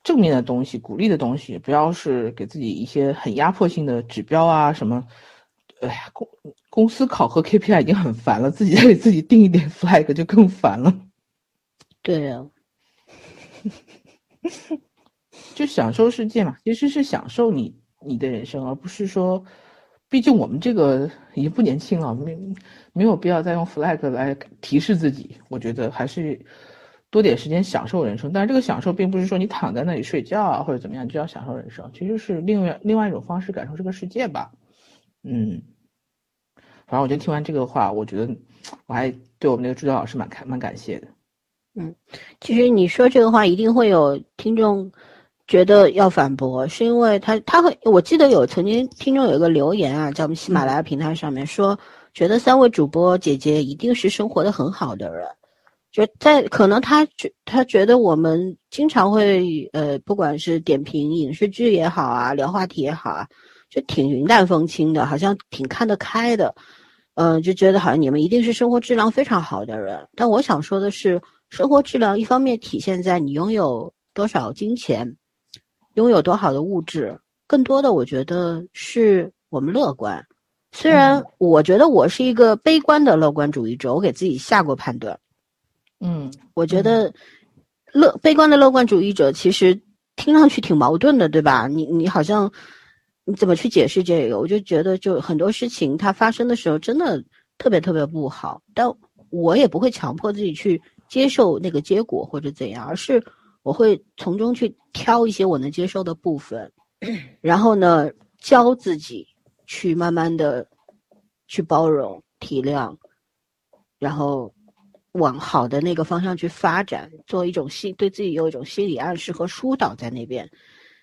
正面的东西、鼓励的东西，不要是给自己一些很压迫性的指标啊什么。哎呀，公公司考核 KPI 已经很烦了，自己再给自己定一点 flag 就更烦了。对啊，就享受世界嘛，其实是享受你你的人生，而不是说，毕竟我们这个已经不年轻了，没没有必要再用 flag 来提示自己。我觉得还是多点时间享受人生。但是这个享受并不是说你躺在那里睡觉啊或者怎么样就要享受人生，其实是另外另外一种方式感受这个世界吧。嗯，反正我觉得听完这个话，我觉得我还对我们那个助教老师蛮感蛮感谢的。嗯其实你说这个话，一定会有听众觉得要反驳，是因为他他会，我记得有曾经听众有一个留言啊，在我们喜马拉雅平台上面说，觉得三位主播姐姐一定是生活的很好的人，就在可能他觉他觉得我们经常会呃，不管是点评影视剧也好啊，聊话题也好啊，就挺云淡风轻的，好像挺看得开的，嗯、就觉得好像你们一定是生活质量非常好的人。但我想说的是，生活质量一方面体现在你拥有多少金钱，拥有多好的物质，更多的我觉得是我们乐观。虽然我觉得我是一个悲观的乐观主义者，我给自己下过判断。嗯我觉得乐悲观的乐观主义者其实听上去挺矛盾的，对吧？你你好像你怎么去解释这个？我就觉得就很多事情它发生的时候真的特别特别不好，但我也不会强迫自己去接受那个结果或者怎样，而是我会从中去挑一些我能接受的部分，然后呢教自己去慢慢的去包容体谅，然后往好的那个方向去发展，做一种心对自己有一种心理暗示和疏导在那边，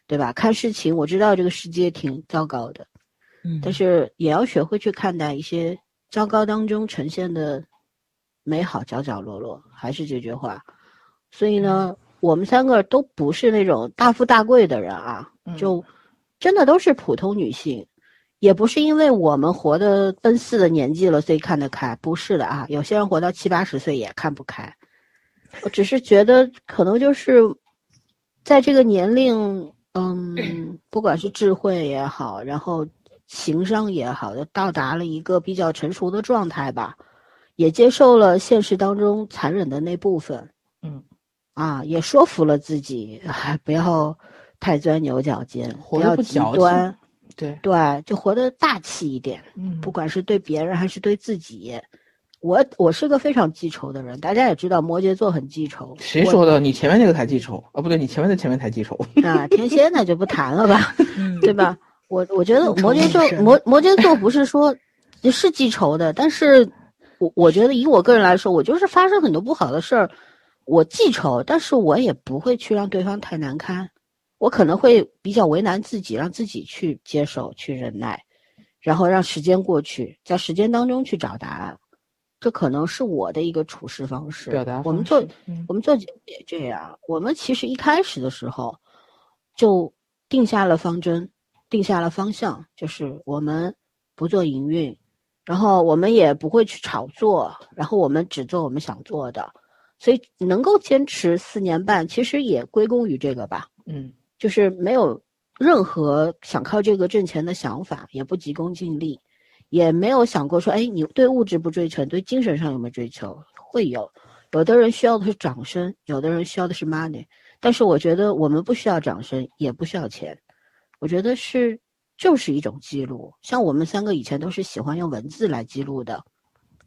对吧？看事情，我知道这个世界挺糟糕的，嗯但是也要学会去看待一些糟糕当中呈现的美好角角落落。还是这句话，所以呢，我们三个都不是那种大富大贵的人啊，嗯就真的都是普通女性。也不是因为我们活的奔四的年纪了，所以看得开，不是的啊。有些人活到七八十岁也看不开。我只是觉得，可能就是在这个年龄，嗯，不管是智慧也好，然后情商也好，就到达了一个比较成熟的状态吧，也接受了现实当中残忍的那部分，嗯，啊，也说服了自己，哎，不要太钻牛角尖，活得不要极端。对，对，就活得大气一点，嗯不管是对别人还是对自己。我我是个非常记仇的人，大家也知道摩羯座很记仇。谁说的？你前面那个才记仇啊，不对，你前面的前面才记仇。啊？天蝎那就不谈了吧，嗯对吧？我我觉得摩羯座摩摩羯座不是说是记仇的，但是我我觉得以我个人来说，我就是发生很多不好的事儿，我记仇，但是我也不会去让对方太难堪，我可能会比较为难自己，让自己去接受、去忍耐，然后让时间过去，在时间当中去找答案，这可能是我的一个处事方式。表达。我们做嗯。我们做节目也这样，我们其实一开始的时候就定下了方针，定下了方向，就是我们不做营运，然后我们也不会去炒作，然后我们只做我们想做的，所以能够坚持四年半，其实也归功于这个吧，嗯。就是没有任何想靠这个挣钱的想法，也不急功近利，也没有想过说，哎，你对物质不追求，你对精神上有没有追求？会有，有的人需要的是掌声，有的人需要的是 money，但是我觉得我们不需要掌声，也不需要钱，我觉得是就是一种记录。像我们三个以前都是喜欢用文字来记录的，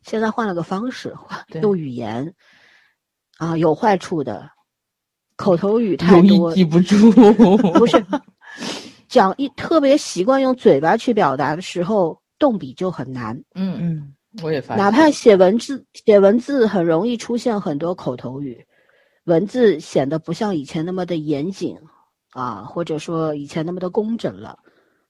现在换了个方式，换用语言，啊，有坏处的，口头语太容多易，记不住。不是讲一特别习惯用嘴巴去表达的时候，动笔就很难。嗯，嗯我也发现，哪怕写文字，写文字很容易出现很多口头语，文字显得不像以前那么的严谨，啊，或者说以前那么的工整了，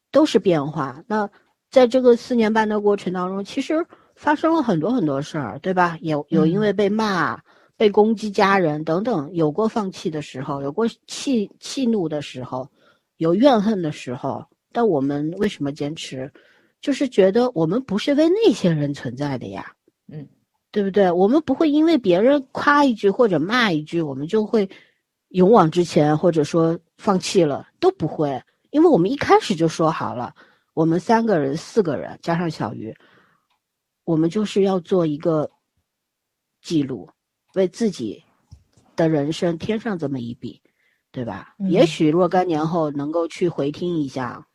都是变化。那在这个四年半的过程当中，其实发生了很多很多事儿，对吧？有有因为被骂、被攻击家人等等，有过放弃的时候，有过气气怒的时候，有怨恨的时候。但我们为什么坚持？就是觉得我们不是为那些人存在的呀，嗯，对不对？我们不会因为别人夸一句或者骂一句，我们就会勇往直前，或者说放弃了，都不会，因为我们一开始就说好了，我们三个人、四个人加上小鱼，我们就是要做一个记录，为自己的人生添上这么一笔，对吧？嗯也许若干年后能够去回听一下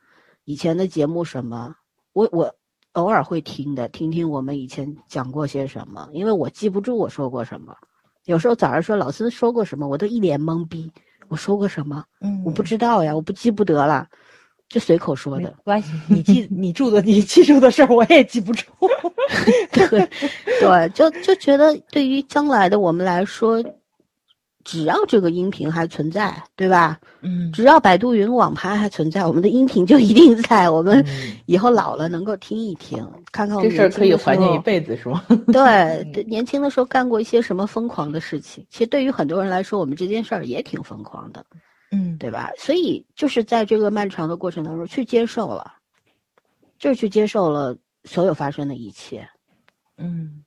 以前的节目什么。我我偶尔会听的，听听我们以前讲过些什么，因为我记不住我说过什么。有时候早上说老师说过什么，我都一脸懵逼。我说过什么？嗯我不知道呀，我不记不得了，就随口说没的。关系，你记 你住的你记住的事儿我也记不住。对对，就就觉得对于将来的我们来说，只要这个音频还存在，对吧？嗯只要百度云网盘还存在，我们的音频就一定在。我们嗯以后老了能够听一听，看看我们这事儿可以怀念一辈子是吗？对，对年轻的时候干过一些什么疯狂的事情。其实对于很多人来说，我们这件事儿也挺疯狂的，嗯对吧？所以就是在这个漫长的过程当中去接受了，就是去接受了所有发生的一切，嗯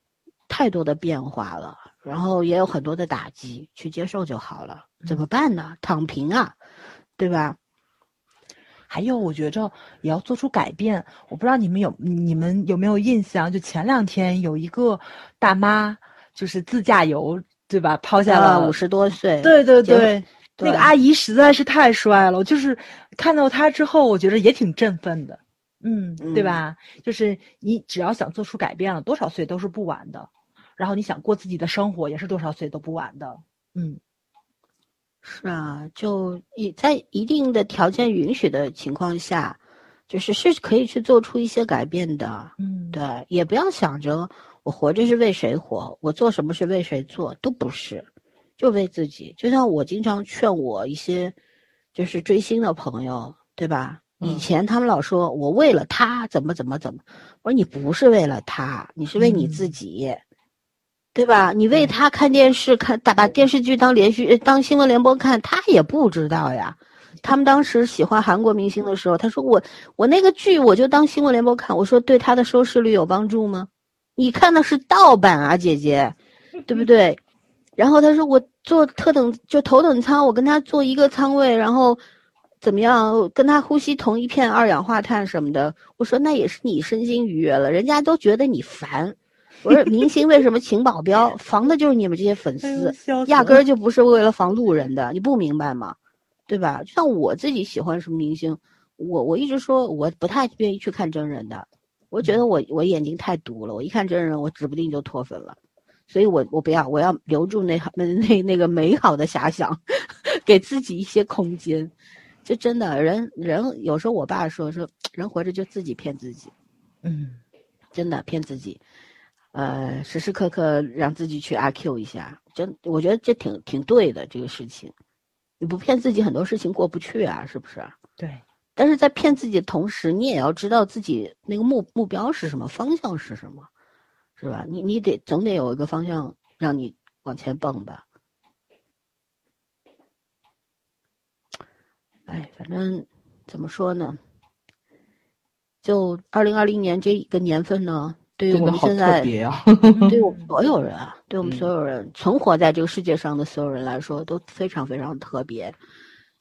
太多的变化了，然后也有很多的打击，去接受就好了。怎么办呢？躺平啊，对吧？还有，我觉着也要做出改变。我不知道你们有你们有没有印象？就前两天有一个大妈，就是自驾游，对吧？抛下了啊五十多岁，对对对，那个阿姨实在是太帅了，我就是看到她之后，我觉得也挺振奋的。嗯，对嗯吧？就是你只要想做出改变了，多少岁都是不晚的。然后你想过自己的生活，也是多少岁都不晚的。嗯是啊，就也在一定的条件允许的情况下，就是是可以去做出一些改变的。嗯，对，也不要想着我活着是为谁活，我做什么是为谁做，都不是，就为自己。就像我经常劝我一些就是追星的朋友，对吧？以嗯前他们老说我为了他怎么怎么怎么，我说你不是为了他，你是为你自嗯己。对吧？你为嗯他看电视看打把电视剧当连续呃当新闻联播看，他也不知道呀。他们当时喜欢韩国明星的时候，他说我我那个剧我就当新闻联播看，我说对他的收视率有帮助吗？你看的是盗版啊，姐姐，对不对？然后他说我坐特等就头等舱，我跟他坐一个舱位，然后怎么样跟他呼吸同一片二氧化碳什么的。我说那也是你身心愉悦了，人家都觉得你烦。我说明星为什么请保镖，防的就是你们这些粉丝。压根儿就不是为了防路人的，你不明白吗？对吧？就像我自己喜欢什么明星，我我一直说我不太愿意去看真人的，我觉得我我眼睛太毒了，我一看真人我指不定就脱粉了，所以我我不要，我要留住那好 那那那个美好的遐想，给自己一些空间。就真的人人有时候我爸说说人活着就自己骗自己，嗯真的骗自己，呃，时时刻刻让自己去阿 Q 一下，真我觉得这挺挺对的这个事情。你不骗自己，很多事情过不去啊，是不是？对，但是在骗自己的同时，你也要知道自己那个目目标是什么，方向是什么，是吧？你你得总得有一个方向让你往前蹦吧。哎，反正怎么说呢？就二零二零年这一个年份呢，对于我们现在，啊！对我们所有人啊，对我们嗯所有人存活在这个世界上的所有人来说，都非常非常特别。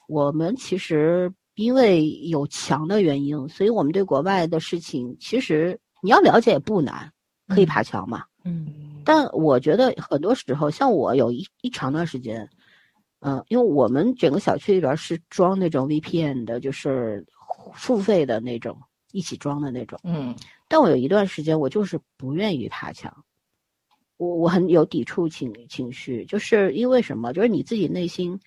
我们其实因为有墙的原因，所以我们对国外的事情，其实你要了解也不难，可以嗯爬墙嘛。嗯但我觉得很多时候，像我有一一长段时间，嗯、因为我们整个小区里边是装那种 VPN 的，就是付费的那种，一起装的那种。嗯但我有一段时间，我就是不愿意爬墙，我我很有抵触情情绪，就是因为什么？就是你自己内心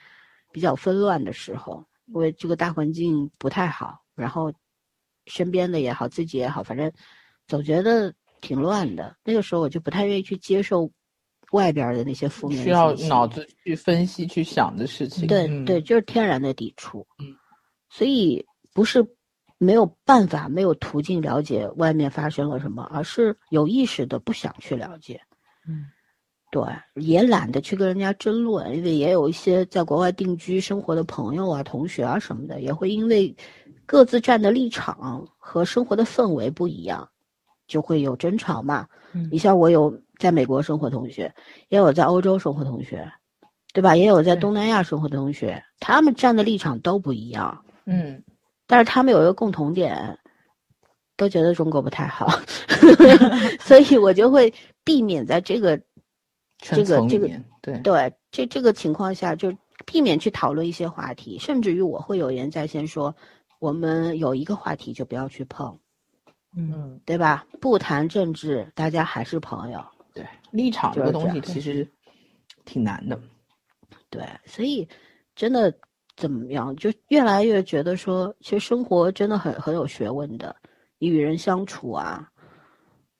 比较纷乱的时候，因为这个大环境不太好，然后身边的也好，自己也好，反正总觉得挺乱的。那个时候我就不太愿意去接受外边的那些负面需要脑子去分析、去想的事情。嗯对对，就是天然的抵触。嗯，所以不是没有办法、没有途径了解外面发生了什么，而是有意识的不想去了解。嗯，对，也懒得去跟人家争论，因为也有一些在国外定居生活的朋友啊、同学啊什么的，也会因为各自站的立场和生活的氛围不一样，就会有争吵嘛。嗯你像我有在美国生活同学，也有在欧洲生活同学，对吧？也有在东南亚生活的同学，他们站的立场都不一样，嗯，但是他们有一个共同点，都觉得中国不太好，所以我就会避免在这个 这个这个对，对这这个情况下，就避免去讨论一些话题，甚至于我会有言在先说，我们有一个话题就不要去碰，嗯嗯，对吧？不谈政治，大家还是朋友。对，立场这个东西其实挺难的。对，所以真的怎么样，就越来越觉得说，其实生活真的很很有学问的，你与人相处啊，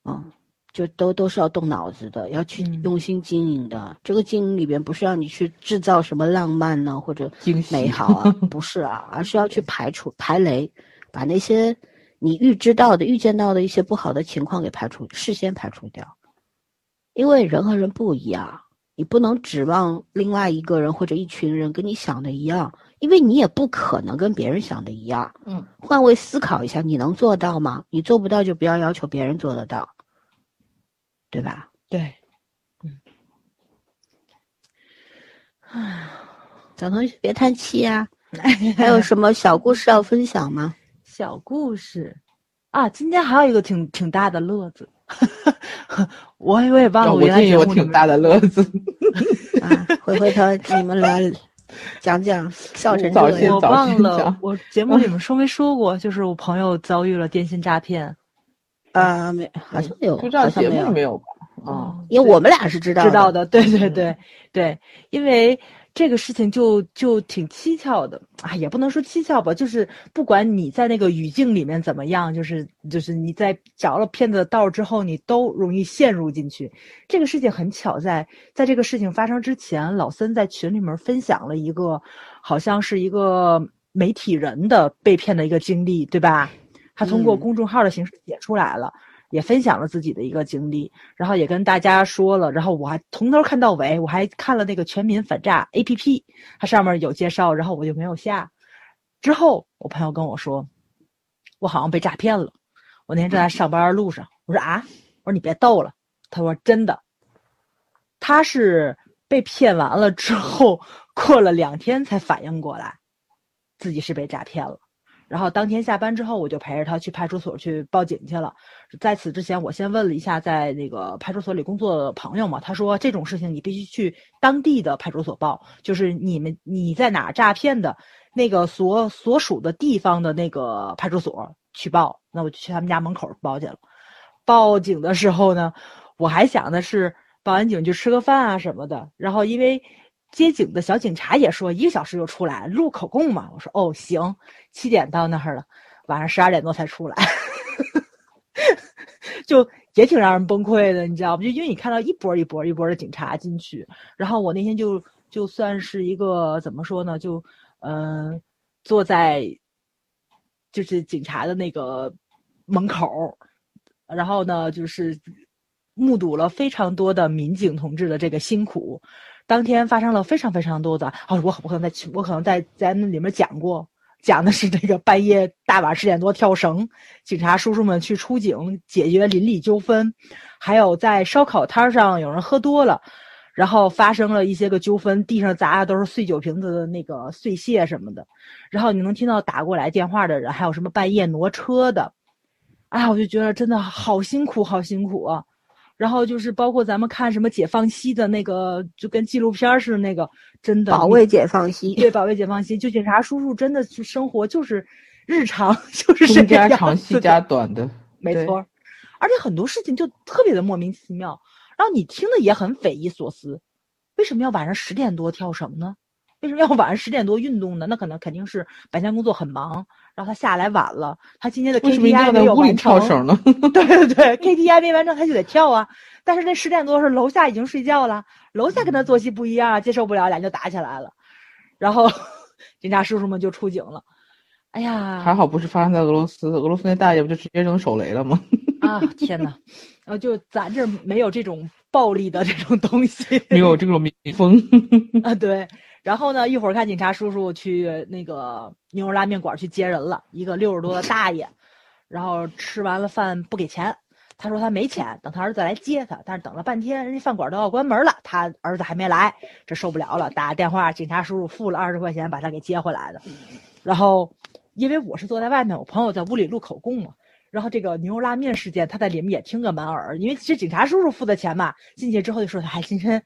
嗯，就都都是要动脑子的，要去嗯用心经营的。这个经营里边不是让你去制造什么浪漫呢，或者美好啊，不是啊，而是要去排除排雷，把那些你预知到的、预见到的一些不好的情况给排除，事先排除掉。因为人和人不一样，你不能指望另外一个人或者一群人跟你想的一样，因为你也不可能跟别人想的一样。嗯，换位思考一下，你能做到吗？你做不到就不要要求别人做得到，对吧？对，嗯小同学别叹气呀、还有什么小故事要分享吗？小故事啊，今天还有一个挺挺大的乐子，我我也忘了哦我原来也有挺大的乐子。啊，回回头你们来讲讲笑成早这样。我忘了，我节目里面说没说过，就是我朋友遭遇了电信诈骗，啊，没，好像有，不知道节好像没有，目里面有吧？啊，因为我们俩是知道知道的，对对嗯对对，因为这个事情就就挺蹊跷的啊，也不能说蹊跷吧，就是不管你在那个语境里面怎么样，就是就是你在着了骗子的道之后，你都容易陷入进去。这个事情很巧在，在这个事情发生之前，老森在群里面分享了一个，好像是一个媒体人的被骗的一个经历，对吧？他通过嗯公众号的形式写出来了。也分享了自己的一个经历，然后也跟大家说了，然后我还从头看到尾，我还看了那个全民反诈 APP，它上面有介绍，然后我就没有下。之后我朋友跟我说，我好像被诈骗了。我那天正在上班路上，我说啊，我说你别逗了。他说真的，他是被骗完了之后，过了两天才反应过来，自己是被诈骗了。然后当天下班之后，我就陪着他去派出所去报警去了。在此之前，我先问了一下在那个派出所里工作的朋友嘛，他说这种事情你必须去当地的派出所报，就是你们你在哪诈骗的那个所所属的地方的那个派出所去报。那我就去他们家门口报去了。报警的时候呢，我还想的是报完警就吃个饭啊什么的，然后因为。接警的小警察也说一个小时就出来，录口供嘛。我说哦行，七点到那儿了，晚上十二点多才出来，就也挺让人崩溃的，你知道吗？就因为你看到一波一波一波的警察进去，然后我那天就就算是一个怎么说呢，就嗯、坐在就是警察的那个门口，然后呢就是目睹了非常多的民警同志的这个辛苦。当天发生了非常非常多的啊，我我可能在我可能在在那里面讲过，讲的是这个半夜大晚十点多跳绳，警察叔叔们去出警解决邻里纠纷，还有在烧烤摊上有人喝多了，然后发生了一些个纠纷，地上砸的都是碎酒瓶子的那个碎屑什么的，然后你能听到打过来电话的人，还有什么半夜挪车的，哎，我就觉得真的好辛苦，好辛苦啊。然后就是包括咱们看什么解放西的那个，就跟纪录片似的那个，真的保卫解放西，对，保卫解放西，就警察叔叔真的是生活就是日常 就是这中家长细加短的，没错，而且很多事情就特别的莫名其妙，然后你听的也很匪夷所思，为什么要晚上十点多跳绳呢？为什么要晚上十点多运动呢？那可能肯定是白天工作很忙，然后他下来晚了，他今天的为什么一定 KPI 要在没有屋里完成。跳绳呢？对对对，KPI 没完成他就得跳啊。但是那十点多是楼下已经睡觉了，楼下跟他作息不一样，接受不了，俩人就打起来了。然后 警察叔叔们就出警了。哎呀，还好不是发生在俄罗斯，俄罗斯那大爷不就直接扔手雷了吗？啊，天呐，然后就咱这没有这种暴力的这种东西，没有这种民风。啊，对。然后呢，一会儿看警察叔叔去那个牛肉拉面馆去接人了，一个六十多的大爷，然后吃完了饭不给钱，他说他没钱，等他儿子来接他，但是等了半天，人家饭馆都要关门了，他儿子还没来，这受不了了，打电话，警察叔叔付了二十块钱把他给接回来的。然后，因为我是坐在外面，我朋友在屋里录口供嘛。然后这个牛肉拉面事件，他在里面也听个满耳，因为其实警察叔叔付的钱嘛，进去之后就说他，还今天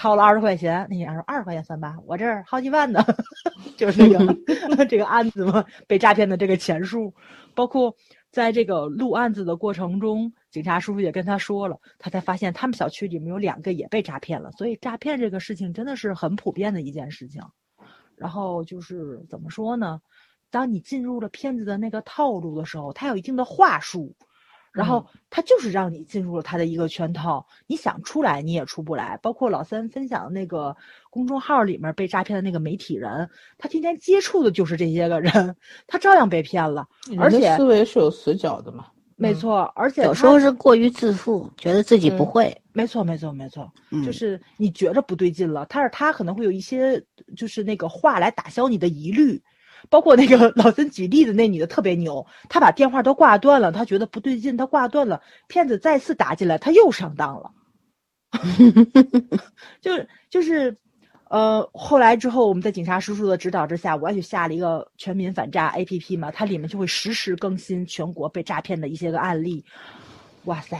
掏了二十块钱，那警察说二十块钱算吧，我这儿好几万呢，就是这个 这个案子嘛，被诈骗的这个钱数，包括在这个录案子的过程中，警察叔叔也跟他说了，他才发现他们小区里面有两个也被诈骗了，所以诈骗这个事情真的是很普遍的一件事情。然后就是怎么说呢？当你进入了骗子的那个套路的时候，他有一定的话术，然后他就是让你进入了他的一个圈套，你想出来你也出不来。包括老三分享的那个公众号里面被诈骗的那个媒体人，他天天接触的就是这些个人，他照样被骗了。而且思维是有死角的嘛？没错，而且有时他候是过于自负，觉得自己不嗯会。没错，没错，没错，嗯就是你觉着不对劲了，但是他可能会有一些就是那个话来打消你的疑虑，包括那个老森举例子那女的特别牛，她把电话都挂断了，她觉得不对劲，她挂断了，骗子再次打进来，她又上当了，就是就是。呃，后来之后，我们在警察叔叔的指导之下，我也去下了一个全民反诈 APP 嘛，它里面就会实时更新全国被诈骗的一些个案例。哇塞，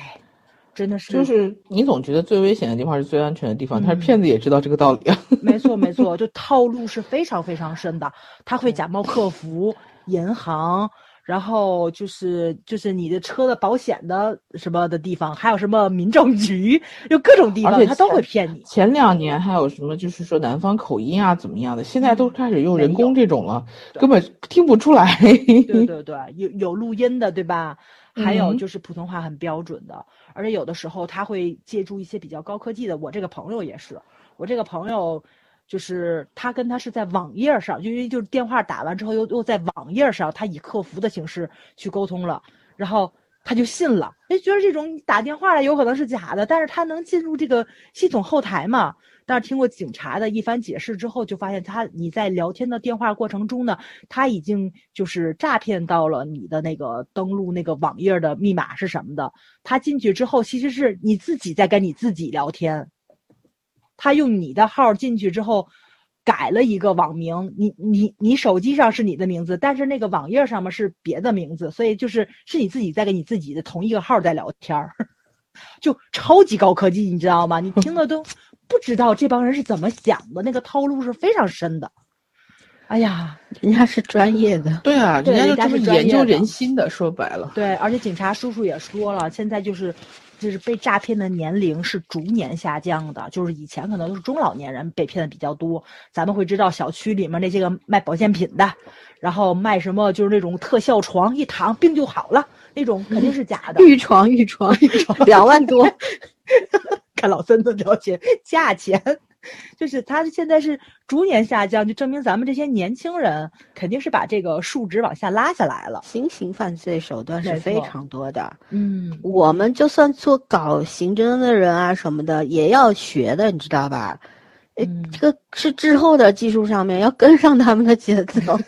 真的是就是 你总觉得最危险的地方是最安全的地方，但是嗯骗子也知道这个道理啊。没错，没错，就套路是非常非常深的。他会假冒客服、银行，然后就是就是你的车的保险的什么的地方，还有什么民政局，就各种地方他都会骗你。前两年还有什么，就是说南方口音啊怎么样的，现在都开始用人工这种了，根本听不出来。对对对，有有录音的，对吧？还有嗯就是普通话很标准的，而且有的时候他会借助一些比较高科技的。我这个朋友也是，我这个朋友就是他跟他是在网页上，因为就是电话打完之后又又在网页上，他以客服的形式去沟通了，然后他就信了，哎，觉得这种打电话的有可能是假的，但是他能进入这个系统后台嘛？但是听过警察的一番解释之后，就发现他你在聊天的电话过程中呢，他已经就是诈骗到了你的那个登录那个网页的密码是什么的。他进去之后，其实是你自己在跟你自己聊天。他用你的号进去之后，改了一个网名，你你你手机上是你的名字，但是那个网页上面是别的名字，所以就是是你自己在跟你自己的同一个号在聊天儿，就超级高科技，你知道吗？你听了都不知道这帮人是怎么想的，那个套路是非常深的。哎呀，人家是专业的，对啊，人家就是研究人心的，说白了。对，而且警察叔叔也说了，现在就是就是被诈骗的年龄是逐年下降的，就是以前可能都是中老年人被骗的比较多。咱们会知道小区里面那些个卖保健品的，然后卖什么就是那种特效床，一躺病就好了，那种肯定是假的。玉床玉床玉床两万多，看老孙子了解价钱，就是他现在是逐年下降，就证明咱们这些年轻人肯定是把这个数值往下拉下来了。新型犯罪手段是非常多的。嗯，我们就算做搞刑侦的人啊什么的，也要学的，你知道吧？这个是滞后的技术上面要跟上他们的节奏。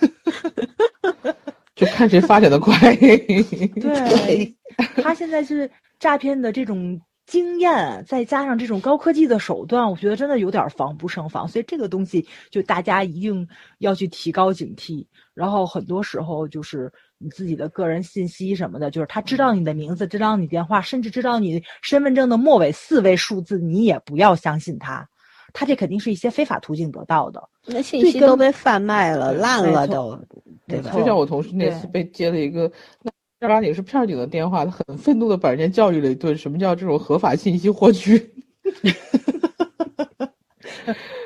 就看谁发展的快。对，他现在是诈骗的这种经验，再加上这种高科技的手段，我觉得真的有点防不胜防。所以这个东西就大家一定要去提高警惕。然后很多时候就是你自己的个人信息什么的，就是他知道你的名字，知道你电话，甚至知道你身份证的末尾四位数字，你也不要相信他。他这肯定是一些非法途径得到的。那信息都被贩卖了，烂了都，对吧？就像我同事那次被接了一个那正儿八经是片警的电话，他很愤怒的把人家教育了一顿，什么叫这种合法信息获取？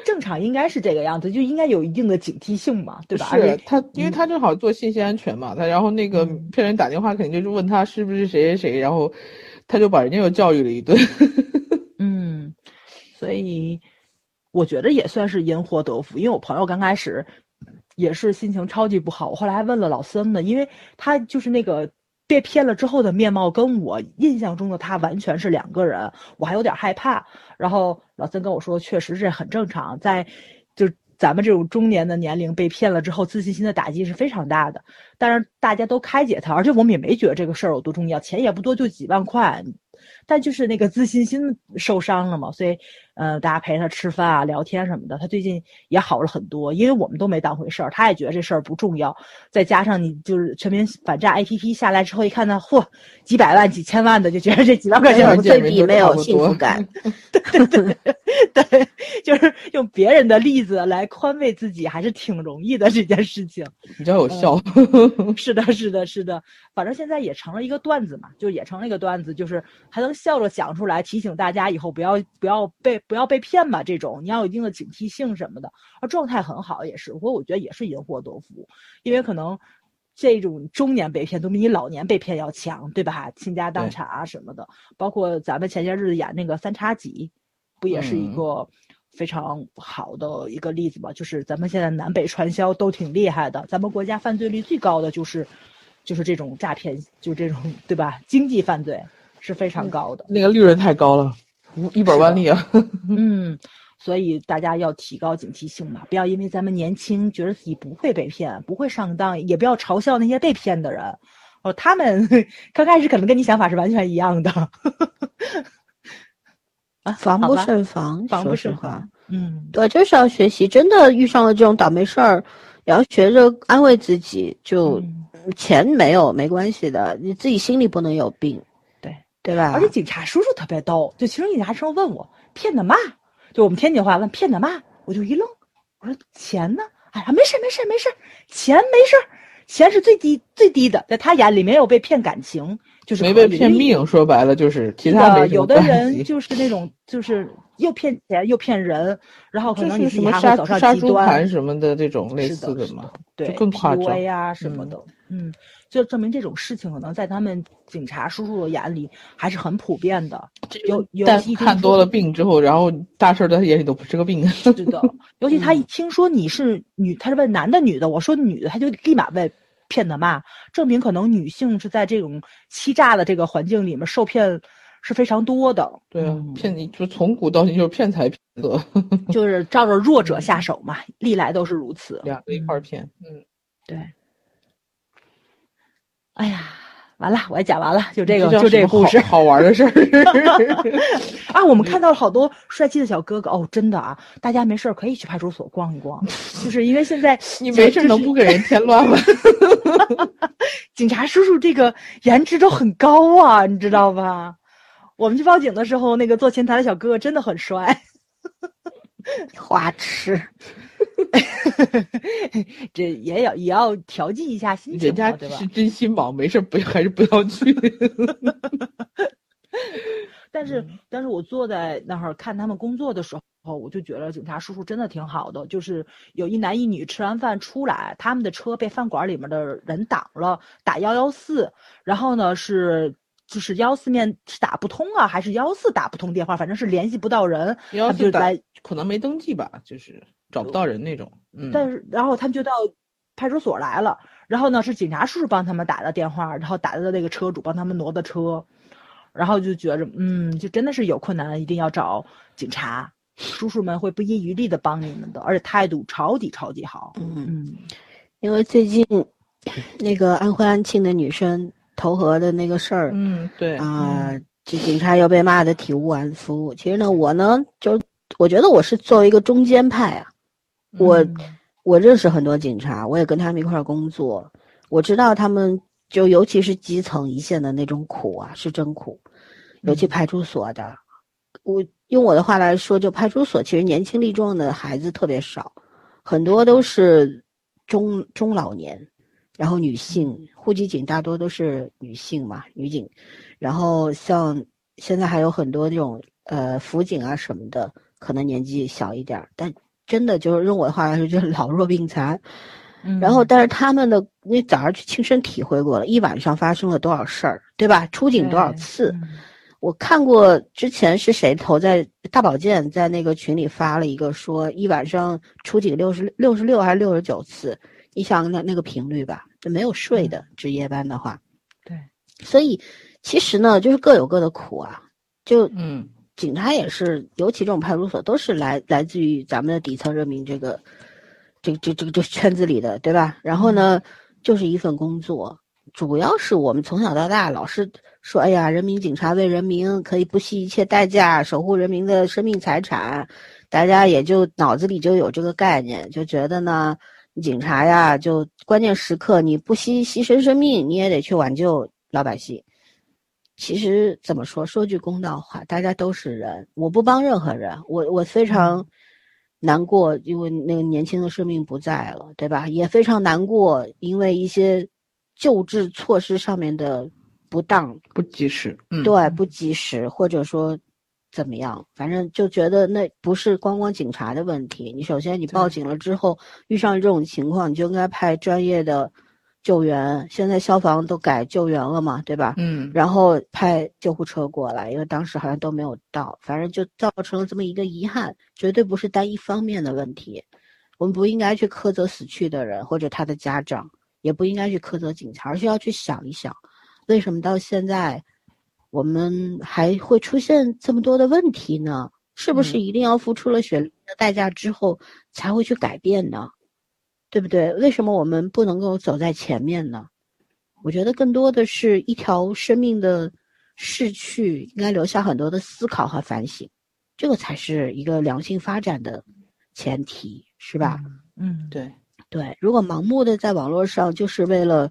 正常应该是这个样子，就应该有一定的警惕性嘛，对吧？而且是他，因为他正好做信息安全嘛，他然后那个嗯骗人打电话肯定就是问他是不是谁谁谁，然后他就把人家又教育了一顿。嗯，所以我觉得也算是因祸得福，因为我朋友刚开始也是心情超级不好，我后来还问了老森呢，因为他就是那个被骗了之后的面貌跟我印象中的他完全是两个人，我还有点害怕。然后老森跟我说，确实是很正常，在就咱们这种中年的年龄被骗了之后，自信心的打击是非常大的。但是大家都开解他，而且我们也没觉得这个事儿有多重要，钱也不多，就几万块。但就是那个自信心受伤了嘛，所以，呃，大家陪他吃饭啊、聊天什么的，他最近也好了很多，因为我们都没当回事儿，他也觉得这事儿不重要。再加上你就是全民反诈 APP 下来之后，一看到嚯几百万、几千万的，就觉得这几万块钱对比没有幸福感。对，就是用别人的例子来宽慰自己，还是挺容易的这件事情。比较有效。是的，是的，是的，反正现在也成了一个段子嘛，就也成了一个段子，就是还能笑着讲出来，提醒大家以后不要不要被不要被骗吧，这种你要有一定的警惕性什么的。而状态很好也是，不过我觉得也是因祸得福，因为可能这种中年被骗都比你老年被骗要强，对吧？倾家荡产啊什么的，包括咱们前些日子演那个《三叉戟》，不也是一嗯个非常好的一个例子嘛？就是咱们现在南北传销都挺厉害的，咱们国家犯罪率最高的就是就是这种诈骗，就是这种对吧？经济犯罪是非常高的。那个利润太高了，一本万利啊！嗯，所以大家要提高警惕性嘛，不要因为咱们年轻，觉得自己不会被骗，不会上当，也不要嘲笑那些被骗的人。哦，他们 刚开始可能跟你想法是完全一样的。啊，防不胜防，防不说实话胜防。。嗯，对，就是要学习。真的遇上了这种倒霉事儿，也要学着安慰自己。就、嗯钱没有没关系的，你自己心里不能有病，对对吧？而且警察叔叔特别逗，就其中警察叔叔问我骗的嘛，就我们天津话问骗的嘛，我就一愣，我说钱呢？哎呀，没事没事没事，钱没事，钱是最低最低的，在他眼里没有被骗感情，就是没被骗命，说白了就是其他的，有的人就是那种就是又骗钱又骗人，然后可就是什么杀杀猪盘什么的这种类似的嘛，对就更夸张。啊什么嗯。的，嗯，就证明这种事情可能在他们警察叔叔的眼里还是很普遍的，有有但其看多了病之后，然后大事儿在他眼里都不是个病。是的，尤其他嗯一听说你是女，他是问男的女的，我说女的，他就立马被骗的嘛，证明可能女性是在这种欺诈的这个环境里面受骗是非常多的。对啊嗯，骗你就从古到今就是骗财骗色，就是照着弱者下手嘛，历来都是如此。两个一块儿骗。嗯，对。哎呀，完了，我也讲完了，就这个，叫就这个故事好好玩的事儿。啊。我们看到了好多帅气的小哥哥哦，真的啊，大家没事儿可以去派出所逛一逛，就是因为现在 你没事能不给人添乱吗？警察叔叔这个颜值都很高啊，你知道吧？我们去报警的时候，那个做前台的小哥哥真的很帅。花痴。这也要也要调剂一下心情嘛，人家是？真心忙，没事不还是不要去。但是，嗯但是我坐在那儿看他们工作的时候，我就觉得警察叔叔真的挺好的。就是有一男一女吃完饭出来，他们的车被饭馆里面的人挡了，打幺幺四，然后呢是就是幺四面是打不通啊，还是幺四打不通电话，反正是联系不到人，要打他就是来，可能没登记吧，就是找不到人那种。嗯，但是然后他们就到派出所来了，然后呢是警察叔叔帮他们打的电话，然后打的那个车主帮他们挪的车，然后就觉着嗯，就真的是有困难一定要找警察叔叔们会不遗余力的帮你们的，而且态度超级超级好。嗯，嗯，因为最近 那个安徽安庆的女生投河的那个事儿嗯，对，啊、这警察又被骂的体无完肤。其实呢，我呢，就我觉得我是作为一个中间派啊，我嗯。我认识很多警察，我也跟他们一块儿工作，我知道他们就尤其是基层一线的那种苦啊，是真苦，尤其嗯。派出所的，我用我的话来说，就派出所其实年轻力壮的孩子特别少，很多都是中中老年，然后女性户籍警大多都是女性嘛，女警，然后像现在还有很多这种呃辅警啊什么的，可能年纪小一点儿，但真的就是用我的话来说，就是 老弱病残。嗯然后，但是他们的那早上去亲身体会过了，一晚上发生了多少事儿，对吧？出警多少次？嗯我看过之前是谁投在大保健在那个群里发了一个说一晚上出警六十六十六还是六十九次，你想那那个频率吧，就没有睡的值夜班的话，对，所以其实呢就是各有各的苦啊，就嗯警察也是，尤其这种派出所都是来来自于咱们的底层人民这个这个这这个这个圈子里的，对吧？然后呢，就是一份工作，主要是我们从小到大老是说，哎呀，人民警察为人民可以不惜一切代价守护人民的生命财产，大家也就脑子里就有这个概念，就觉得呢，警察呀，就关键时刻你不惜牺牲生命，你也得去挽救老百姓。其实怎么说？说句公道话，大家都是人，我不帮任何人。我我非常难过，因为那个年轻的生命不在了，对吧？也非常难过，因为一些救治措施上面的不当，不及时，嗯，对，不及时，或者说怎么样，反正就觉得那不是光光警察的问题。你首先你报警了之后，遇上这种情况，你就应该派专业的救援。现在消防都改救援了嘛，对吧？嗯，然后派救护车过来，因为当时好像都没有到，反正就造成了这么一个遗憾，绝对不是单一方面的问题。我们不应该去苛责死去的人或者他的家长，也不应该去苛责警察，而是要去想一想，为什么到现在我们还会出现这么多的问题呢？是不是嗯一定要付出了血淋的代价之后才会去改变呢？对不对？为什么我们不能够走在前面呢？我觉得更多的是一条生命的逝去，应该留下很多的思考和反省，这个才是一个良性发展的前提，是吧？嗯，对，对，如果盲目的在网络上就是为了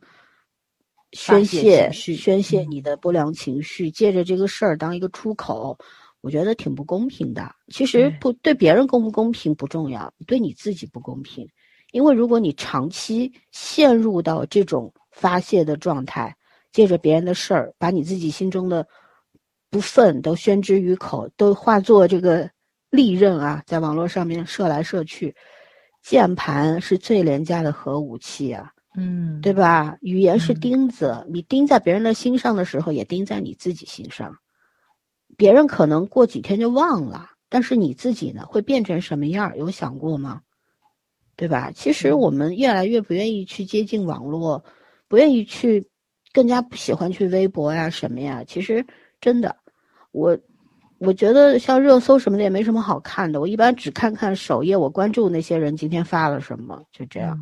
宣泄宣泄嗯你的不良情绪，借着这个事儿当一个出口，我觉得挺不公平的。其实不对别人公不公平不重要，对你自己不公平。因为如果你长期陷入到这种发泄的状态，借着别人的事儿，把你自己心中的不忿都宣之于口，都化作这个利刃啊，在网络上面射来射去。键盘是最廉价的核武器啊，嗯，对吧？语言是嗯钉子，你钉在别人的心上的时候，也钉在你自己心上。别人可能过几天就忘了，但是你自己呢，会变成什么样儿？有想过吗？对吧？其实嗯我们越来越不愿意去接近网络，不愿意去，更加不喜欢去微博呀什么呀。其实真的，我我觉得像热搜什么的也没什么好看的。我一般只看看首页，我关注那些人今天发了什么，就这样。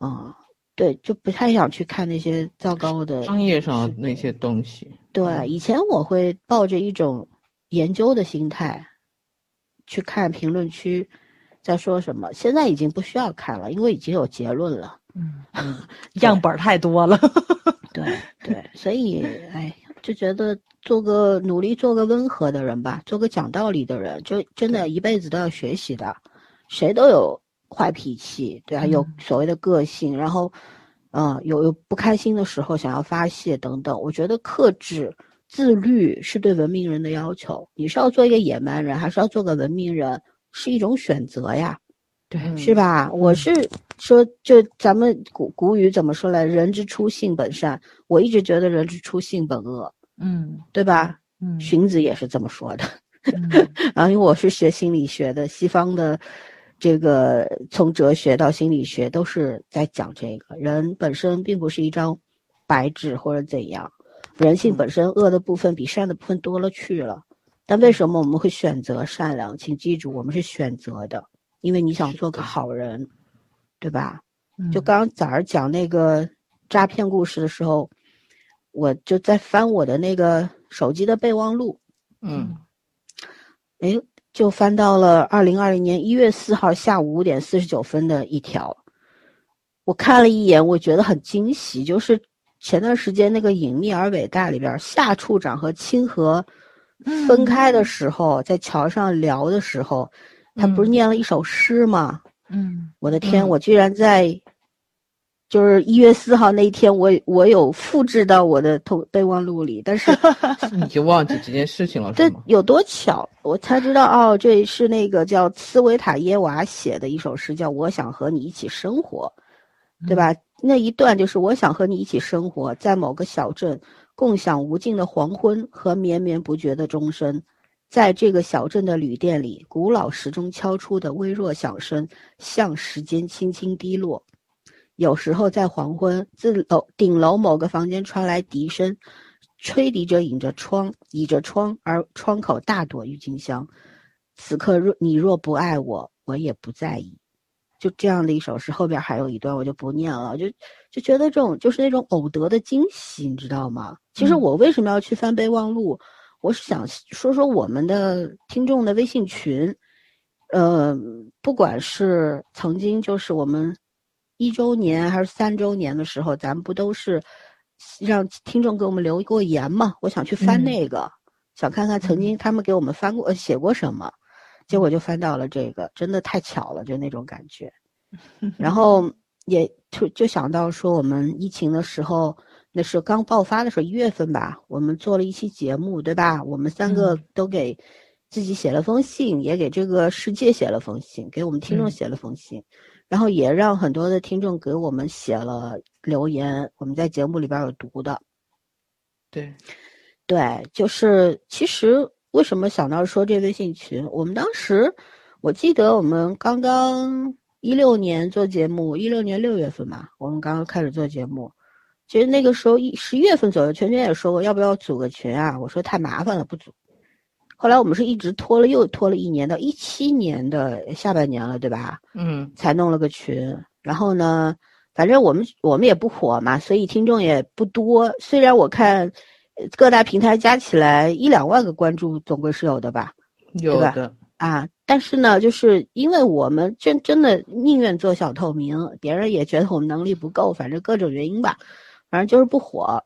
嗯啊、对，就不太想去看那些糟糕的。商业上那些东西，对，以前我会抱着一种研究的心态去看评论区在说什么，现在已经不需要看了，因为已经有结论了。嗯嗯，样本儿太多了。对对，所以哎，就觉得做个努力做个温和的人吧，做个讲道理的人，就真的一辈子都要学习的。谁都有坏脾气，对啊，有嗯所谓的个性，然后，嗯、有有不开心的时候想要发泄等等。我觉得克制、自律是对文明人的要求。你是要做一个野蛮人，还是要做个文明人，是一种选择呀。对，是吧？我是说，就咱们古古语怎么说来？人之初，性本善。我一直觉得人之初，性本恶，嗯对吧？嗯，荀子也是这么说的。嗯 然后，因为我是学心理学的，西方的这个从哲学到心理学都是在讲这个人本身并不是一张白纸或者怎样，人性本身恶的部分比善的部分多了去了。但为什么我们会选择善良？请记住，我们是选择的，因为你想做个好人，对吧？就嗯刚刚早上讲那个诈骗故事的时候，我就在翻我的那个手机的备忘录，嗯哎，就翻到了二零二零年一月四号下午五点四十九分的一条。我看了一眼，我觉得很惊喜，就是前段时间那个《隐秘而伟大》里边，夏处长和清河分开的时候，在桥上聊的时候，他不是嗯念了一首诗吗？嗯我的天，嗯我居然在就是一月四号那一天，我我有复制到我的头备忘录里，但是 你就忘记这件事情了，这？有多巧，我才知道哦，这是那个叫茨维塔耶娃写的一首诗，叫《我想和你一起生活》，对吧？那一段就是我想和你一起生活在某个小镇，共享无尽的黄昏和绵绵不绝的钟声。在这个小镇的旅店里，古老时钟敲出的微弱响声，向时间轻轻滴落。有时候在黄昏，自楼顶楼某个房间传来笛声，吹笛者倚着窗，倚着窗，而窗口大朵郁金香。此刻若你若不爱我，我也不在意。就这样的一首诗，后边还有一段我就不念了，就就觉得这种就是那种偶得的惊喜，你知道吗？其实我为什么要去翻备忘录？我是想说说我们的听众的微信群，呃，不管是曾经就是我们一周年还是三周年的时候，咱们不都是让听众给我们留过言嘛？我想去翻嗯那个，想看看曾经他们给我们翻过、呃写过什么，结果就翻到了这个，真的太巧了，就那种感觉。然后也就就想到说，我们疫情的时候，那是刚爆发的时候，一月份吧，我们做了一期节目，对吧？我们三个嗯都给自己写了封信，也给这个世界写了封信，给我们听众嗯写了封信，然后也让很多的听众给我们写了留言，我们在节目里边有读的。对，对，就是其实为什么想到说这微信群？我们当时我记得我们刚刚一六年做节目，一六年六月份嘛，我们刚刚开始做节目。其实那个时候一十一月份左右，圈圈也说过要不要组个群啊？我说太麻烦了，不组。后来我们是一直拖了又拖了一年，到一七年的下半年了，对吧？嗯才弄了个群。然后呢，反正我们我们也不火嘛，所以听众也不多。虽然我看呃各大平台加起来一两万个关注，总归是有的吧？吧有的，啊，但是呢，就是因为我们真真的宁愿做小透明，别人也觉得我们能力不够，反正各种原因吧，反正就是不火。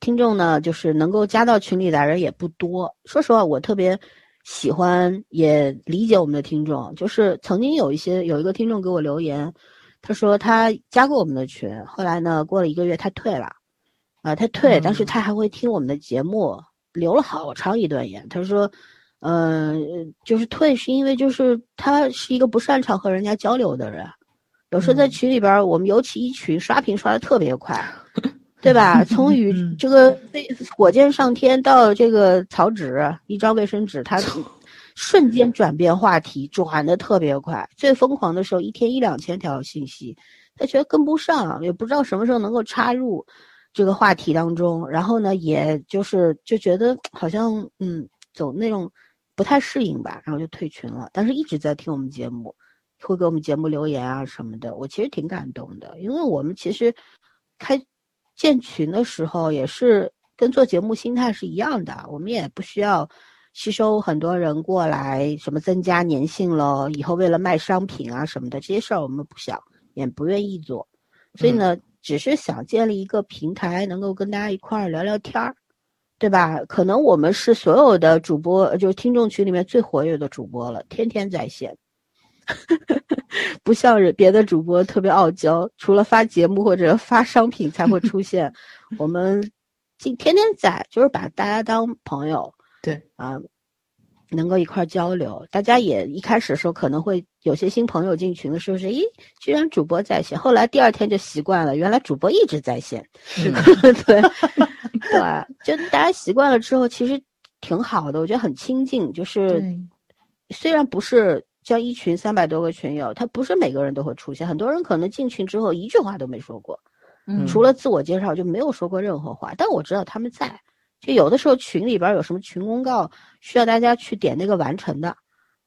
听众呢，就是能够加到群里的人也不多。说实话，我特别喜欢，也理解我们的听众。就是曾经有一些有一个听众给我留言，他说他加过我们的群，后来呢，过了一个月他退了，啊，他退，但是嗯他还会听我们的节目，留了好长一段言。他说，呃，就是退是因为就是他是一个不擅长和人家交流的人，有时候在嗯群里边儿，我们尤其一群刷屏刷的特别快，对吧？从宇嗯这个飞火箭上天到这个草纸一张卫生纸，他 瞬间转变话题，转的特别快。最疯狂的时候，一天一两千条信息，他觉得跟不上，也不知道什么时候能够插入这个话题当中。然后呢，也就是就觉得好像嗯，走那种不太适应吧，然后就退群了。但是一直在听我们节目，会给我们节目留言啊什么的，我其实挺感动的，因为我们其实开建群的时候也是跟做节目心态是一样的，我们也不需要吸收很多人过来，什么增加粘性喽，以后为了卖商品啊什么的这些事儿我们不想，也不愿意做，所以呢，只是想建立一个平台，能够跟大家一块儿聊聊天儿。对吧？可能我们是所有的主播，呃就是听众群里面最活跃的主播了，天天在线。不像是别的主播特别傲娇，除了发节目或者发商品才会出现。我们今天天在，就是把大家当朋友对，啊，能够一块儿交流。大家也一开始的时候可能会有些新朋友进群的时候是，咦，居然主播在线。后来第二天就习惯了，原来主播一直在线。是的，对，对，就大家习惯了之后，其实挺好的，我觉得很亲近。就是虽然不是像一群三百多个群友，他不是每个人都会出现，很多人可能进群之后一句话都没说过，嗯除了自我介绍就没有说过任何话。但我知道他们在，就有的时候群里边有什么群公告需要大家去点那个完成的，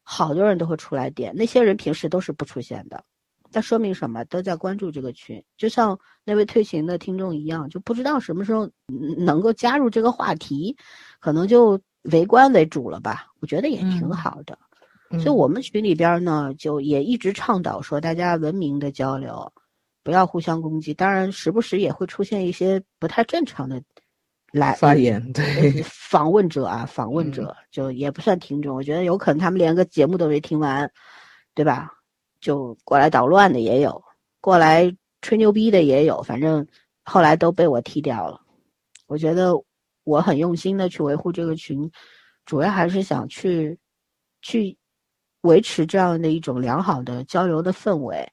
好多人都会出来点，那些人平时都是不出现的。那说明什么？都在关注这个群，就像那位退群的听众一样，就不知道什么时候嗯能够加入这个话题，可能就围观为主了吧。我觉得也挺嗯好的。嗯所以我们群里边呢，就也一直倡导说，大家文明的交流，不要互相攻击。当然，时不时也会出现一些不太正常的来发言，对，呃访问者啊，访问者就也不算听众，我觉得有可能他们连个节目都没听完，对吧？就过来捣乱的也有，过来吹牛逼的也有，反正后来都被我踢掉了。我觉得我很用心的去维护这个群，主要还是想去去维持这样的一种良好的交流的氛围。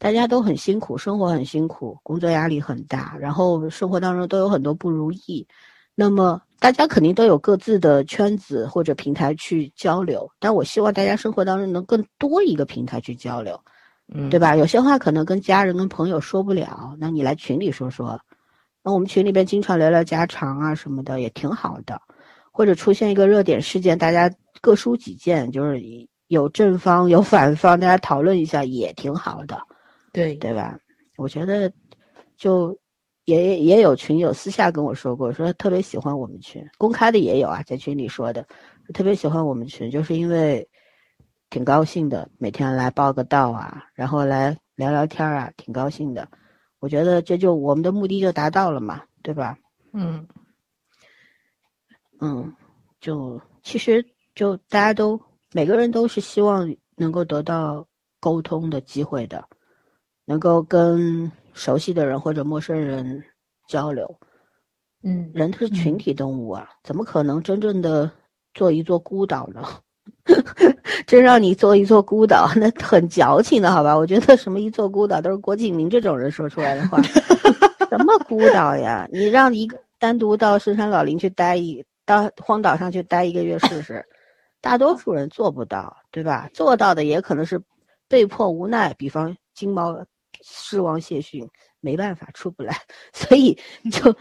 大家都很辛苦，生活很辛苦，工作压力很大，然后生活当中都有很多不如意。那么大家肯定都有各自的圈子或者平台去交流，但我希望大家生活当中能更多一个平台去交流，嗯，对吧？有些话可能跟家人、跟朋友说不了，那你来群里说说。那我们群里边经常聊聊家常啊什么的，也挺好的。或者出现一个热点事件，大家各抒己见，就是有正方有反方，大家讨论一下也挺好的。对对吧？我觉得，就也也有群友私下跟我说过，说特别喜欢我们群，公开的也有啊，在群里说的，特别喜欢我们群，就是因为挺高兴的，每天来报个到啊，然后来聊聊天啊，挺高兴的。我觉得这就我们的目的就达到了嘛，对吧？嗯嗯，就其实就大家都每个人都是希望能够得到沟通的机会的。能够跟熟悉的人或者陌生人交流，嗯，人是群体动物啊，怎么可能真正的做一座孤岛呢？真让你做一座孤岛，那很矫情的好吧？我觉得什么一座孤岛都是郭敬明这种人说出来的话。什么孤岛呀？你让一个单独到深山老林去待一，到荒岛上去待一个月试试，大多数人做不到，对吧？做到的也可能是被迫无奈，比方金毛。失望谢逊，没办法出不来，所以就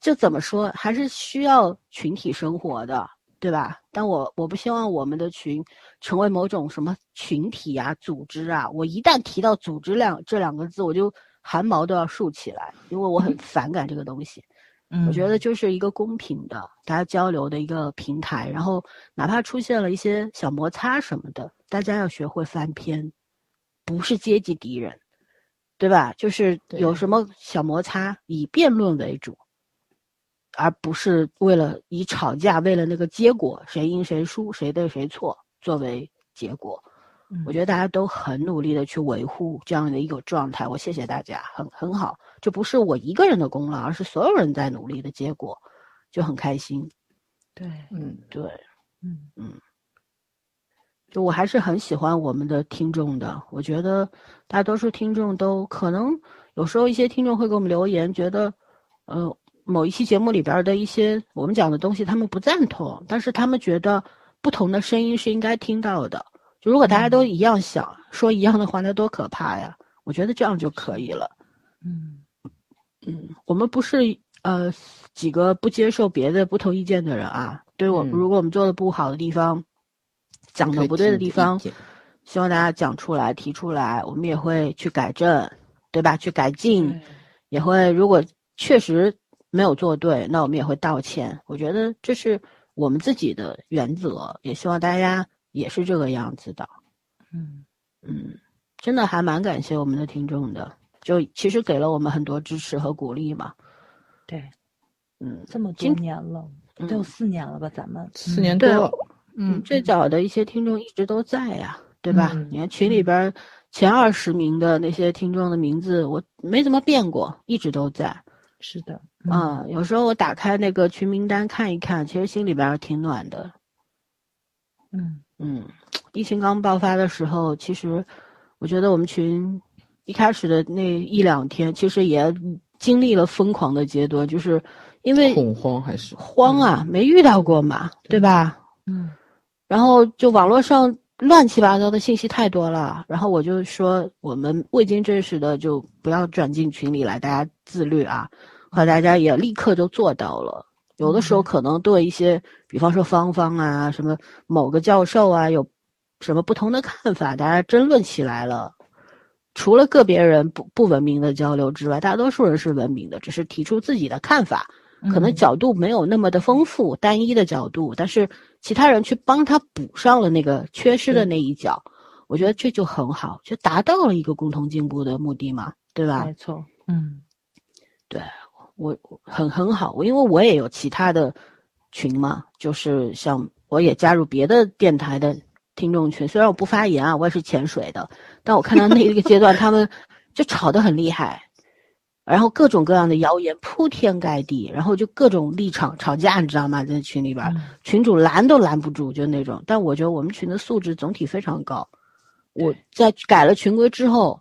就怎么说，还是需要群体生活的，对吧？但我我不希望我们的群成为某种什么群体啊、组织啊。我一旦提到组织两这两个字，我就汗毛都要竖起来，因为我很反感这个东西。我觉得就是一个公平的大家交流的一个平台，然后哪怕出现了一些小摩擦什么的，大家要学会翻篇，不是阶级敌人。对吧？就是有什么小摩擦，以辩论为主，而不是为了以吵架，为了那个结果谁赢谁输，谁对谁错作为结果。我觉得大家都很努力的去维护这样的一个状态。我谢谢大家，很很好，这不是我一个人的功劳，而是所有人在努力的结果，就很开心。对，嗯，对，嗯嗯。就我还是很喜欢我们的听众的，我觉得大多数听众都可能有时候一些听众会给我们留言，觉得，呃，某一期节目里边的一些我们讲的东西他们不赞同，但是他们觉得不同的声音是应该听到的。就如果大家都一样想说一样的话，那多可怕呀！我觉得这样就可以了。嗯嗯，我们不是呃几个不接受别的不同意见的人啊。对我，如果我们做的不好的地方。讲的不对的地方，希望大家讲出来、提出来，我们也会去改正，对吧？去改进，也会如果确实没有做对，那我们也会道歉。我觉得这是我们自己的原则，也希望大家也是这个样子的。嗯嗯，真的还蛮感谢我们的听众的，就其实给了我们很多支持和鼓励嘛。对，嗯，这么多年了，都有四年了吧？咱们四年多了。嗯，最早的一些听众一直都在呀，对吧？你看群里边前二十名的那些听众的名字，我没怎么变过，一直都在。是的，啊，有时候我打开那个群名单看一看，其实心里边挺暖的。嗯嗯，疫情刚爆发的时候，其实我觉得我们群一开始的那一两天，其实也经历了疯狂的阶段，就是因为恐慌还是慌啊，没遇到过嘛，对吧？嗯。然后就网络上乱七八糟的信息太多了，然后我就说我们未经证实的就不要转进群里来，大家自律啊。和大家也立刻就做到了。有的时候可能对一些，比方说芳芳啊，什么某个教授啊，有什么不同的看法，大家争论起来了。除了个别人不不文明的交流之外，大多数人是文明的，只是提出自己的看法。可能角度没有那么的丰富，单一的角度，但是其他人去帮他补上了那个缺失的那一角，我觉得这就很好，就达到了一个共同进步的目的嘛，对吧？没错，嗯，对我很很好，我因为我也有其他的群嘛，就是像我也加入别的电台的听众群，虽然我不发言啊，我也是潜水的，但我看到那一个阶段他们就吵得很厉害，然后各种各样的谣言铺天盖地，然后就各种立场吵架，你知道吗？在群里边，群主拦都拦不住，就那种。但我觉得我们群的素质总体非常高。我在改了群规之后，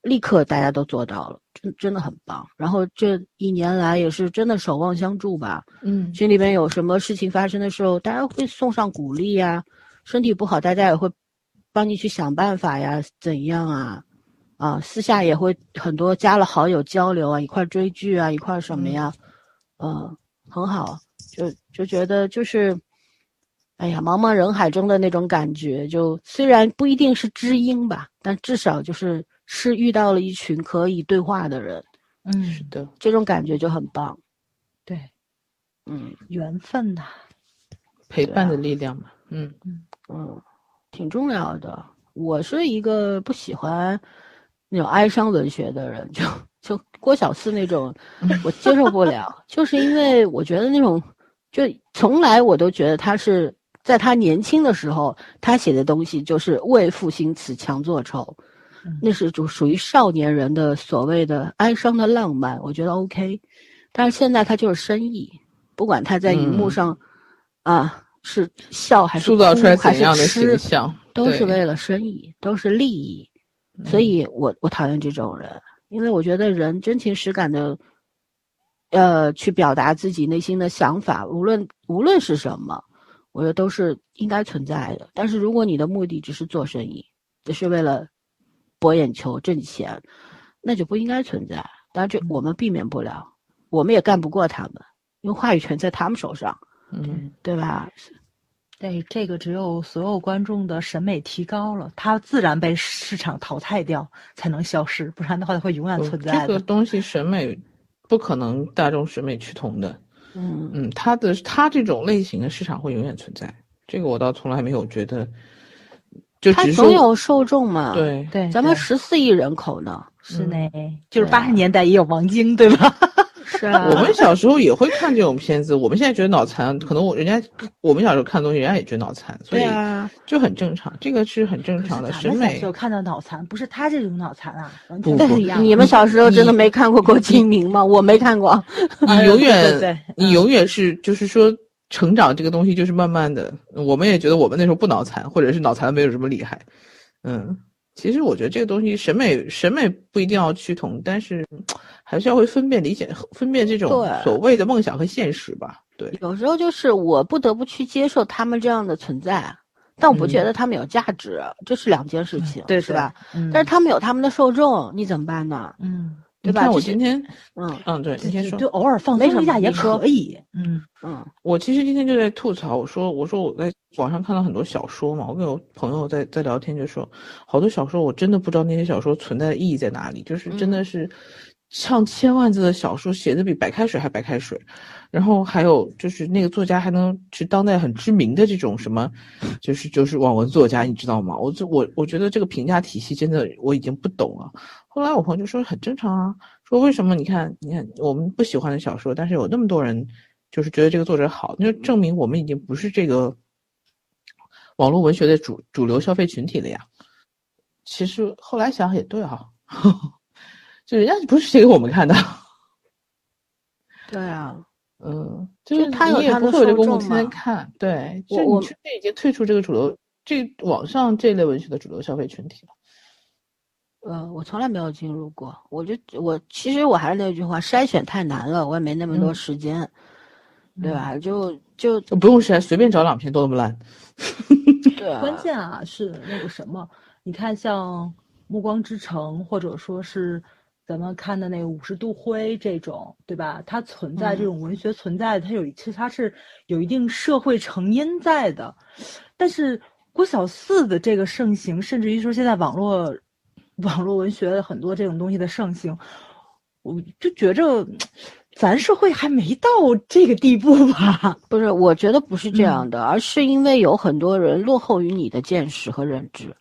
立刻大家都做到了，真真的很棒。然后这一年来也是真的守望相助吧。嗯，群里边有什么事情发生的时候，大家会送上鼓励呀。身体不好，大家也会帮你去想办法呀，怎样啊？啊，私下也会很多加了好友交流啊，一块追剧啊，一块什么呀，嗯，很好，就就觉得就是，哎呀，茫茫人海中的那种感觉，就虽然不一定是知音吧，但至少就是是遇到了一群可以对话的人，嗯，是的，这种感觉就很棒，对，嗯，缘分呐，陪伴的力量嘛，嗯。嗯。嗯，挺重要的。我是一个不喜欢。那种哀伤文学的人，就就郭小四那种，我接受不了，就是因为我觉得那种，就从来我都觉得他是在他年轻的时候，他写的东西就是为赋新词强作愁，那是就属于少年人的所谓的哀伤的浪漫，我觉得 OK，但是现在他就是深意，不管他在荧幕上，啊是笑还是塑造出来怎样的形象，都是为了生意，都是利益。所以我我讨厌这种人，因为我觉得人真情实感的，呃，去表达自己内心的想法，无论无论是什么，我觉得都是应该存在的。但是如果你的目的只是做生意，只是为了博眼球挣钱，那就不应该存在。当然，这我们避免不了，我们也干不过他们，因为话语权在他们手上，嗯，对吧？对，这个只有所有观众的审美提高了，它自然被市场淘汰掉，才能消失，不然的话它会永远存在的。这个东西审美不可能大众审美趋同的，嗯嗯，它的它这种类型的市场会永远存在，这个我倒从来没有觉得。就它总有受众嘛，对对，咱们十四亿人口呢，是呢，就是八十年代也有王晶，对吧？是啊，我们小时候也会看这种片子。我们现在觉得脑残，可能我人家我们小时候看东西，人家也觉得脑残，所以就很正常。这个是很正常的审美。就看到脑残，不是他这种脑残啊，完全不一样。你们小时候真的没看过郭敬明吗？我没看过。你永远，你永远是就是说，成长这个东西就是慢慢的。我们也觉得我们那时候不脑残，或者是脑残没有什么厉害。嗯。其实我觉得这个东西审美审美不一定要趋同，但是还是要会分辨理解分辨这种所谓的梦想和现实吧。对，有时候就是我不得不去接受他们这样的存在，但我不觉得他们有价值，这是两件事情，对，是吧？嗯。但是他们有他们的受众，你怎么办呢？嗯。对吧？我今天，嗯嗯，对，今天说，就偶尔放松一下也可以。嗯嗯，我其实今天就在吐槽，我说我说我在网上看到很多小说嘛，我跟我朋友在在聊天，就说好多小说，我真的不知道那些小说存在的意义在哪里，就是真的是上千万字的小说，写的比白开水还白开水。然后还有就是那个作家还能是当代很知名的这种什么，就是就是网文作家，你知道吗？我这我我觉得这个评价体系真的我已经不懂了。后来我朋友就说很正常啊，说为什么你看你看我们不喜欢的小说，但是有那么多人就是觉得这个作者好，那就证明我们已经不是这个网络文学的主主流消费群体了呀。其实后来想也对哈，就人家不是写给我们看的。对啊。嗯，就是他有他的受众嘛。天天看，对，就你确实已经退出这个主流，这网上这类文学的主流消费群体了。呃，我从来没有进入过，我就我其实我还是那句话，筛选太难了，我也没那么多时间，对吧？就就不用筛，随便找两篇都那么烂。对，关键啊是那个什么，你看像《暮光之城》，或者说是。咱们看的那个《五十度灰》这种，对吧？它存在这种文学存在，它有其实它是有一定社会成因在的。但是郭小四的这个盛行，甚至于说现在网络网络文学的很多这种东西的盛行，我就觉着咱社会还没到这个地步吧？不是，我觉得不是这样的，而是因为有很多人落后于你的见识和认知。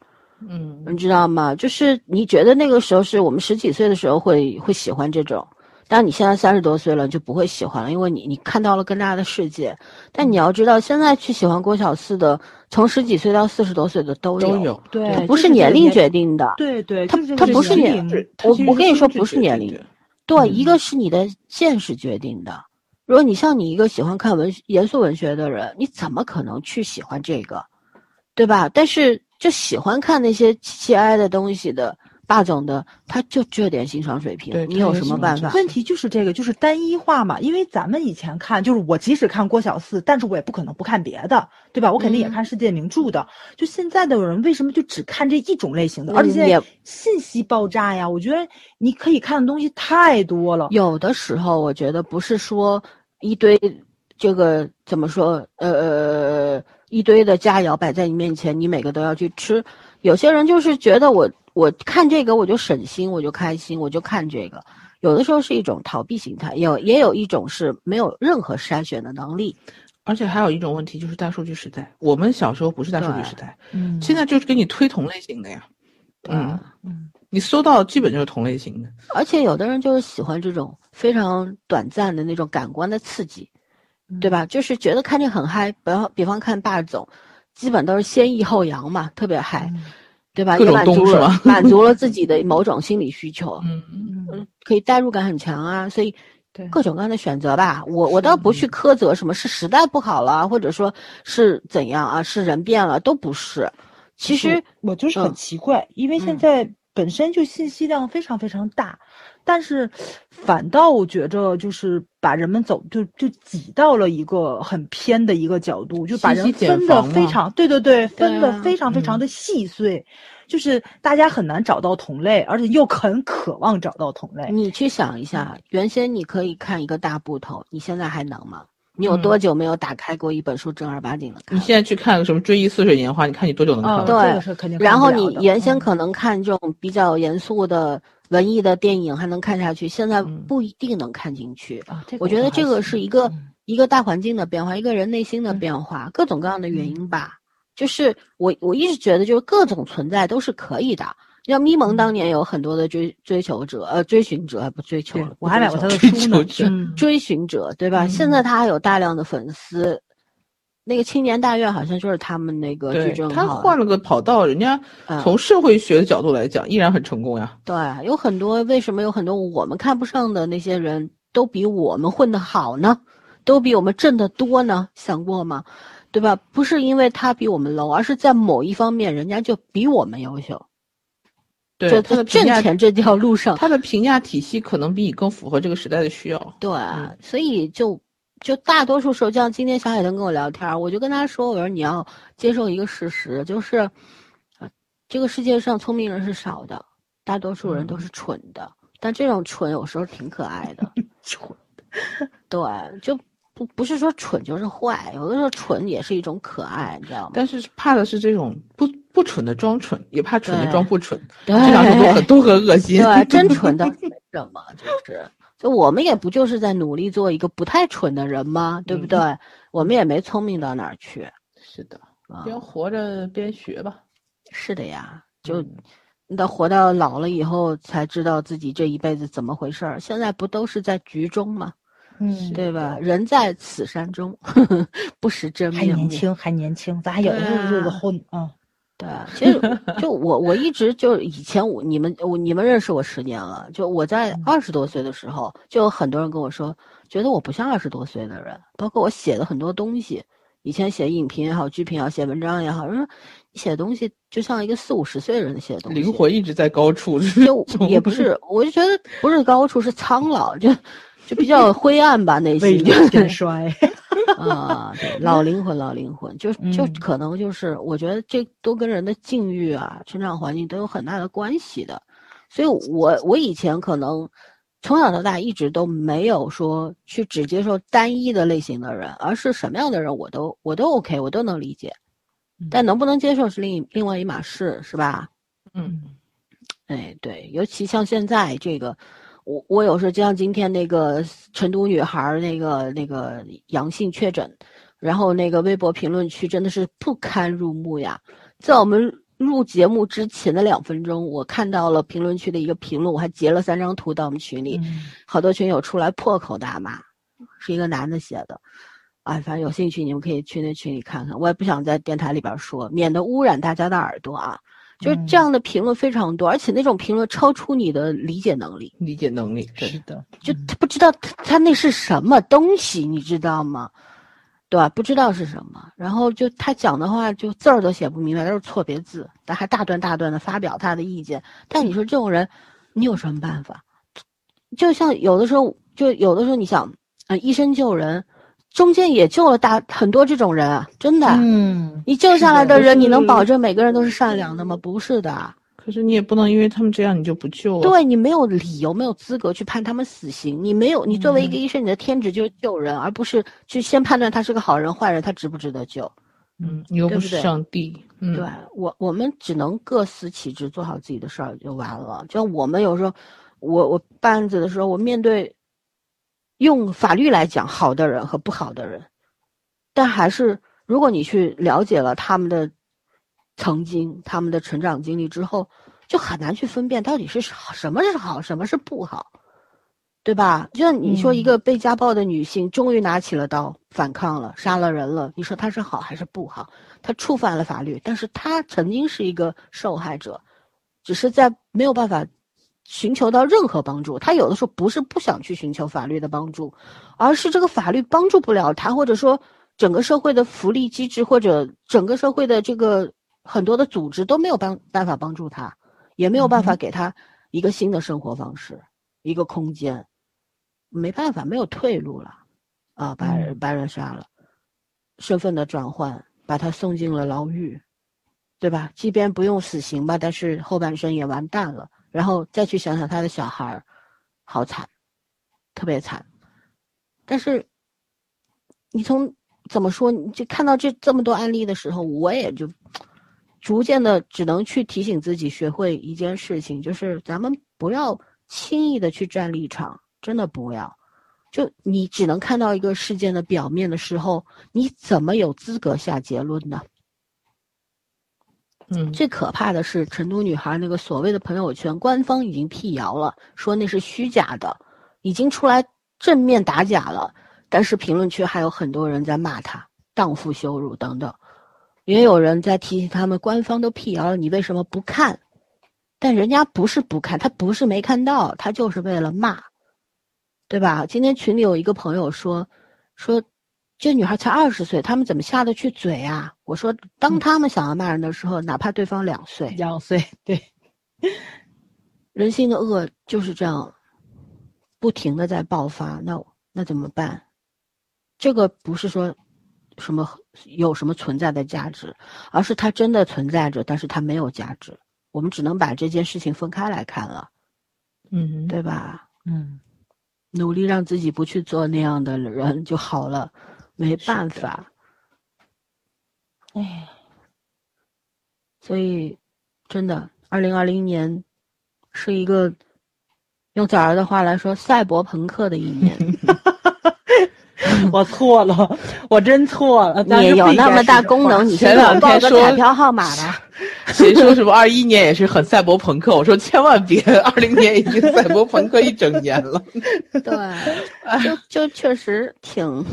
嗯，你知道吗？就是你觉得那个时候是我们十几岁的时候会会喜欢这种，但你现在三十多岁了就不会喜欢了，因为你你看到了更大的世界。但你要知道，现在去喜欢郭小四的，从十几岁到四十多岁的都有，都有，对，不是年龄决定的，对对，他他不是年，我我跟你说不是年龄，对，嗯。一个是你的见识决定的。如果你像你一个喜欢看文严肃文学的人，你怎么可能去喜欢这个，对吧？但是就喜欢看那些奇奇哀的东西的霸总的，他就这点欣赏水平，你有什么办法？问题就是这个，就是单一化嘛。因为咱们以前看，就是我即使看郭小四，但是我也不可能不看别的，对吧？我肯定也嗯看世界名著的。就现在的人为什么就只看这一种类型的？嗯而且现在信息爆炸呀，我觉得你可以看的东西太多了。有的时候，我觉得不是说一堆这个怎么说，呃，一堆的佳肴摆在你面前，你每个都要去吃。有些人就是觉得我我看这个我就省心，我就开心，我就看这个。有的时候是一种逃避心态，有也有一种是没有任何筛选的能力。而且还有一种问题就是大数据时代，我们小时候不是大数据时代，嗯现在就是给你推同类型的呀。嗯，嗯你搜到基本就是同类型的。而且有的人就是喜欢这种非常短暂的那种感官的刺激，对吧？就是觉得看这很嗨，比方比方看霸总，基本都是先抑后扬嘛，特别嗨，对吧？各种也满足了动是吧满足了自己的某种心理需求，嗯，嗯，可以代入感很强啊，所以各种各样的选择吧。我我倒不去苛责什么是时代不好了，或者说是怎样啊，是人变了，都不是。其实我就是很嗯奇怪，因为现嗯在本身就信息量非常非常大，但是反倒我觉着就是把人们走就就挤到了一个很偏的一个角度，就把人分的非常对对对，分的非常非常的细碎，就是大家很难找到同类，而且又很渴望找到同类。你去想一下，原先你可以看一个大部头，你现在还能吗？你有嗯多久没有打开过一本书正儿八经的看了？你现在去看个什么《追忆似水年华》，你看你多久能看啊，完？对这个是肯定看然后你原先嗯可能看这种比较严肃的文艺的电影还能看下去，现在嗯不一定能看进去。啊，这个我觉得这个是一个嗯一个大环境的变化，一个人内心的变化，各种各样的原因吧。就是我我一直觉得，就是各种存在都是可以的。像咪蒙当年有很多的追追求者，呃，追寻者还不追求，我还买过他的书呢追寻者，对吧？嗯现在他还有大量的粉丝。那个青年大院好像就是他们那个对矩阵他换了个跑道，人家嗯从社会学的角度来讲，依然很成功呀。对，有很多为什么有很多我们看不上的那些人都比我们混得好呢？都比我们挣得多呢？想过吗？对吧？不是因为他比我们 low，而是在某一方面人家就比我们优秀。对他的挣，钱这条路上，他的评价体系可能比你更符合这个时代的需要。对，嗯所以就就大多数时候，就像今天小海豚跟我聊天，我就跟他说，我说你要接受一个事实，就是，呃，这个世界上聪明人是少的，大多数人都是蠢的，但这种蠢有时候挺可爱的。蠢对，就不不是说蠢就是坏，有的时候蠢也是一种可爱，你知道吗？但是怕的是这种不不蠢的装蠢，也怕蠢的装不蠢，对这两种都很都很恶心。对，真蠢的 没什么，就是，就我们也不就是在努力做一个不太蠢的人吗？对不对？我们也没聪明到哪儿去是的，啊。边活着边学吧。是的呀，就到活到老了以后才知道自己这一辈子怎么回事儿。现在不都是在局中吗？嗯，对吧？人在此山中，不识真还面目。年轻，还年轻，咱还有日子啊混啊。对。啊，其实就我我一直就以前我你们我你们认识我十年了，就我在嗯。二十多岁的时候，就有很多人跟我说，觉得我不像二十多岁的人，包括我写的很多东西，以前写影评也好，剧评也好，写文章也好，人说你写的东西就像一个四五十岁的人写的东西，灵魂一直在高处，就 也不是，我就觉得不是高处，是苍老，就就比较灰暗吧，内心就老先是衰。啊，对，老灵魂，老灵魂，就就嗯可能就是，我觉得这都跟人的境遇啊、成长环境都有很大的关系的。所以我我以前可能从小到大一直都没有说去只接受单一的类型的人，而是什么样的人我都我都 OK，我都能理解。但能不能接受是另一另外一码事，是吧？嗯，哎，对，尤其像现在这个，我我有时候就像今天那个成都女孩儿那个那个阳性确诊，然后那个微博评论区真的是不堪入目呀。在我们录节目之前的两分钟，我看到了评论区的一个评论，我还截了三张图到我们群里，嗯好多群友出来破口大骂，是一个男的写的。啊，反正有兴趣你们可以去那群里看看，我也不想在电台里边说，免得污染大家的耳朵啊。就是这样的评论非常多，而且那种评论超出你的理解能力，理解能力对是的，就他不知道他他那是什么东西，你知道吗？对吧？不知道是什么，然后就他讲的话就字儿都写不明白，都是错别字，但还大段大段的发表他的意见。但你说这种人，你有什么办法？就像有的时候，就有的时候你想，啊、医生救人，中间也救了大很多这种人啊，真的。嗯，你救下来的人，的你能保证每个人都是善良的吗？不是的。可是你也不能因为他们这样你就不救了。对你没有理由、没有资格去判他们死刑。你没有，你作为一个医生，你的天职就是救人，而不是去先判断他是个好人、坏人，他值不值得救。嗯，你又不是上帝，嗯，对我，我们只能各司其职，做好自己的事儿就完了。就像我们有时候，我我办案子的时候，我面对用法律来讲好的人和不好的人，但还是如果你去了解了他们的曾经、他们的成长经历之后，就很难去分辨到底是什么是好，什么是不好，对吧？就像你说，一个被家暴的女性终于拿起了刀反抗了，杀了人了，你说她是好还是不好？她触犯了法律，但是她曾经是一个受害者，只是在没有办法寻求到任何帮助。他有的时候不是不想去寻求法律的帮助，而是这个法律帮助不了他，或者说整个社会的福利机制或者整个社会的这个很多的组织都没有办办法帮助他，也没有办法给他一个新的生活方式，一个空间，没办法，没有退路了，啊，把人把人杀了，身份的转换。把他送进了牢狱，对吧？即便不用死刑吧，但是后半生也完蛋了。然后再去想想他的小孩儿，好惨，特别惨。但是你从怎么说，你就看到这这么多案例的时候，我也就逐渐的只能去提醒自己，学会一件事情，就是咱们不要轻易的去站立场，真的不要。就你只能看到一个事件的表面的时候，你怎么有资格下结论呢？嗯，最可怕的是成都女孩那个所谓的朋友圈，官方已经辟谣了，说那是虚假的，已经出来正面打假了。但是评论区还有很多人在骂她，荡妇羞辱等等，也有人在提醒他们，官方都辟谣了，你为什么不看？但人家不是不看，他不是没看到，他就是为了骂。对吧？今天群里有一个朋友说，说这女孩才二十岁，他们怎么下得去嘴啊？我说，当他们想要骂人的时候，哪怕对方两岁，两岁，对，人性的恶就是这样，不停的在爆发。那那怎么办？这个不是说什么有什么存在的价值，而是它真的存在着，但是它没有价值。我们只能把这件事情分开来看了，嗯，对吧？嗯。努力让自己不去做那样的人就好了，没办法。哎，所以真的，二零二零年是一个用早儿的话来说，赛博朋克的一年。我错了，我真错了。你有那么大功能，你前两天说个彩票号码吧。谁说什么二一年也是很赛博朋克？我说千万别，二零年已经赛博朋克一整年了。对，就就确实挺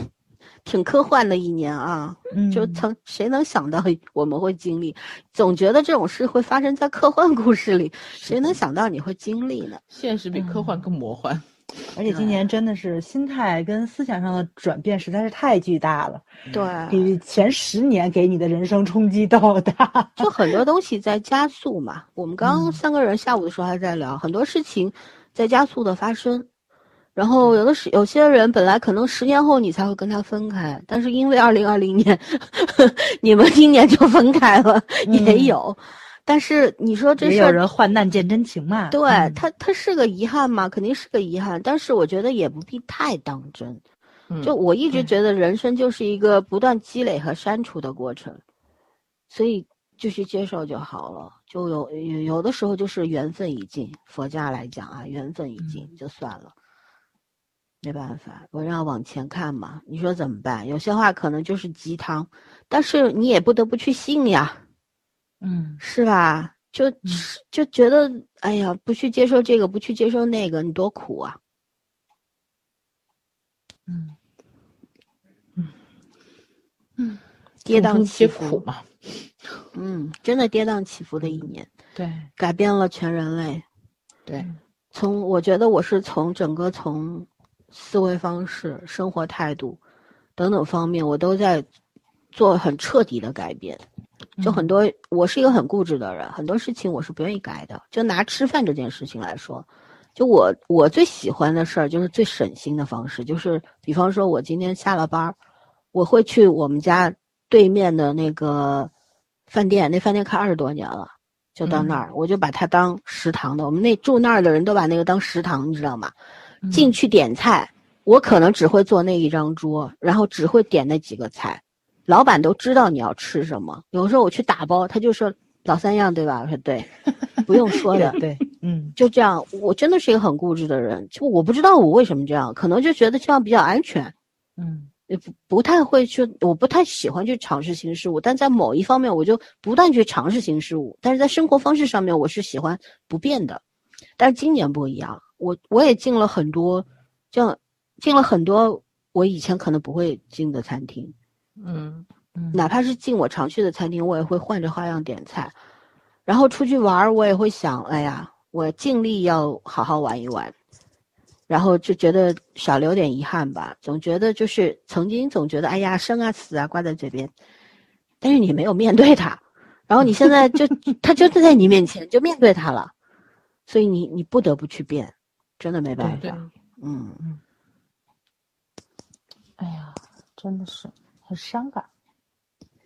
挺科幻的一年啊。嗯就曾谁能想到我们会经历？总觉得这种事会发生在科幻故事里，谁能想到你会经历呢？现实比科幻更魔幻。而且今年真的是心态跟思想上的转变实在是太巨大了，对，比前十年给你的人生冲击都要大。就很多东西在加速嘛。我们刚刚嗯三个人下午的时候还在聊，很多事情在加速的发生。然后有的是有些人本来可能十年后你才会跟他分开，但是因为二零二零年 你们今年就分开了，也嗯有。但是你说这也有人患难见真情嘛。对嗯他，他是个遗憾嘛，肯定是个遗憾。但是我觉得也不必太当真。嗯就我一直觉得人生就是一个不断积累和删除的过程，所以就去接受就好了。就有有有的时候就是缘分已尽，佛家来讲啊，缘分已尽就算了，没办法，我要往前看嘛。你说怎么办？有些话可能就是鸡汤，但是你也不得不去信呀。嗯是吧？就就觉得，哎呀，不去接受这个，不去接受那个，你多苦啊！嗯嗯嗯跌宕起伏，嘛。嗯，真的跌宕起伏的一年，对改变了全人类。对，从我觉得我是从整个从思维方式、生活态度等等方面，我都在做很彻底的改变。就很多，我是一个很固执的人，很多事情我是不愿意改的。就拿吃饭这件事情来说，就我我最喜欢的事儿就是最省心的方式，就是比方说我今天下了班儿，我会去我们家对面的那个饭店，那饭店开二十多年了，就到那儿，我就把它当食堂的。我们那住那儿的人都把那个当食堂，你知道吗？进去点菜，我可能只会坐那一张桌，然后只会点那几个菜。老板都知道你要吃什么，有时候我去打包，他就说老三样对吧？我说对，不用说的，对，嗯，就这样。我真的是一个很固执的人，就我不知道我为什么这样，可能就觉得这样比较安全，嗯，也不不太会去，我不太喜欢去尝试新事物，但在某一方面我就不断去尝试新事物，但是在生活方式上面我是喜欢不变的，但是今年不一样，我我也进了很多，这样进了很多我以前可能不会进的餐厅。嗯嗯哪怕是进我常去的餐厅，我也会换着花样点菜。然后出去玩儿，我也会想，哎呀，我尽力要好好玩一玩。然后就觉得少留点遗憾吧，总觉得就是曾经总觉得，哎呀，生啊死啊挂在嘴边，但是你没有面对它，然后你现在就 它就在你面前，就面对它了，所以你你不得不去变，真的没办对法，嗯。哎呀，真的是很伤感。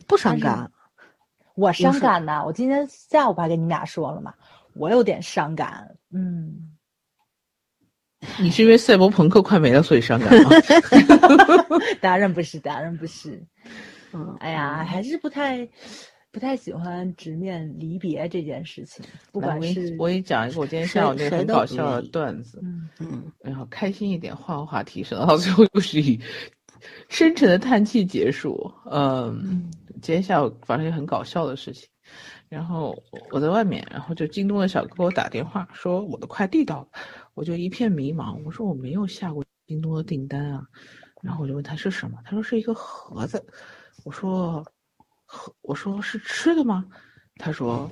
不伤感，我伤感呢，我今天下午不还跟你们俩说了吗？我有点伤感，嗯，你是因为赛博朋克快没了所以伤感吗？当然不是，当然不是。嗯，哎呀，还是不太不太喜欢直面离别这件事情，不管是我给你讲一个我今天下午那个很搞笑的段子，嗯嗯，然后开心一点，换个话题，省得到最后又是以深沉的叹气结束。嗯，今天下午发生一个很搞笑的事情，然后我在外面，然后就京东的小哥给我打电话说我的快递到了，我就一片迷茫，我说我没有下过京东的订单啊，然后我就问他是什么，他说是一个盒子，我说盒我说是吃的吗？他说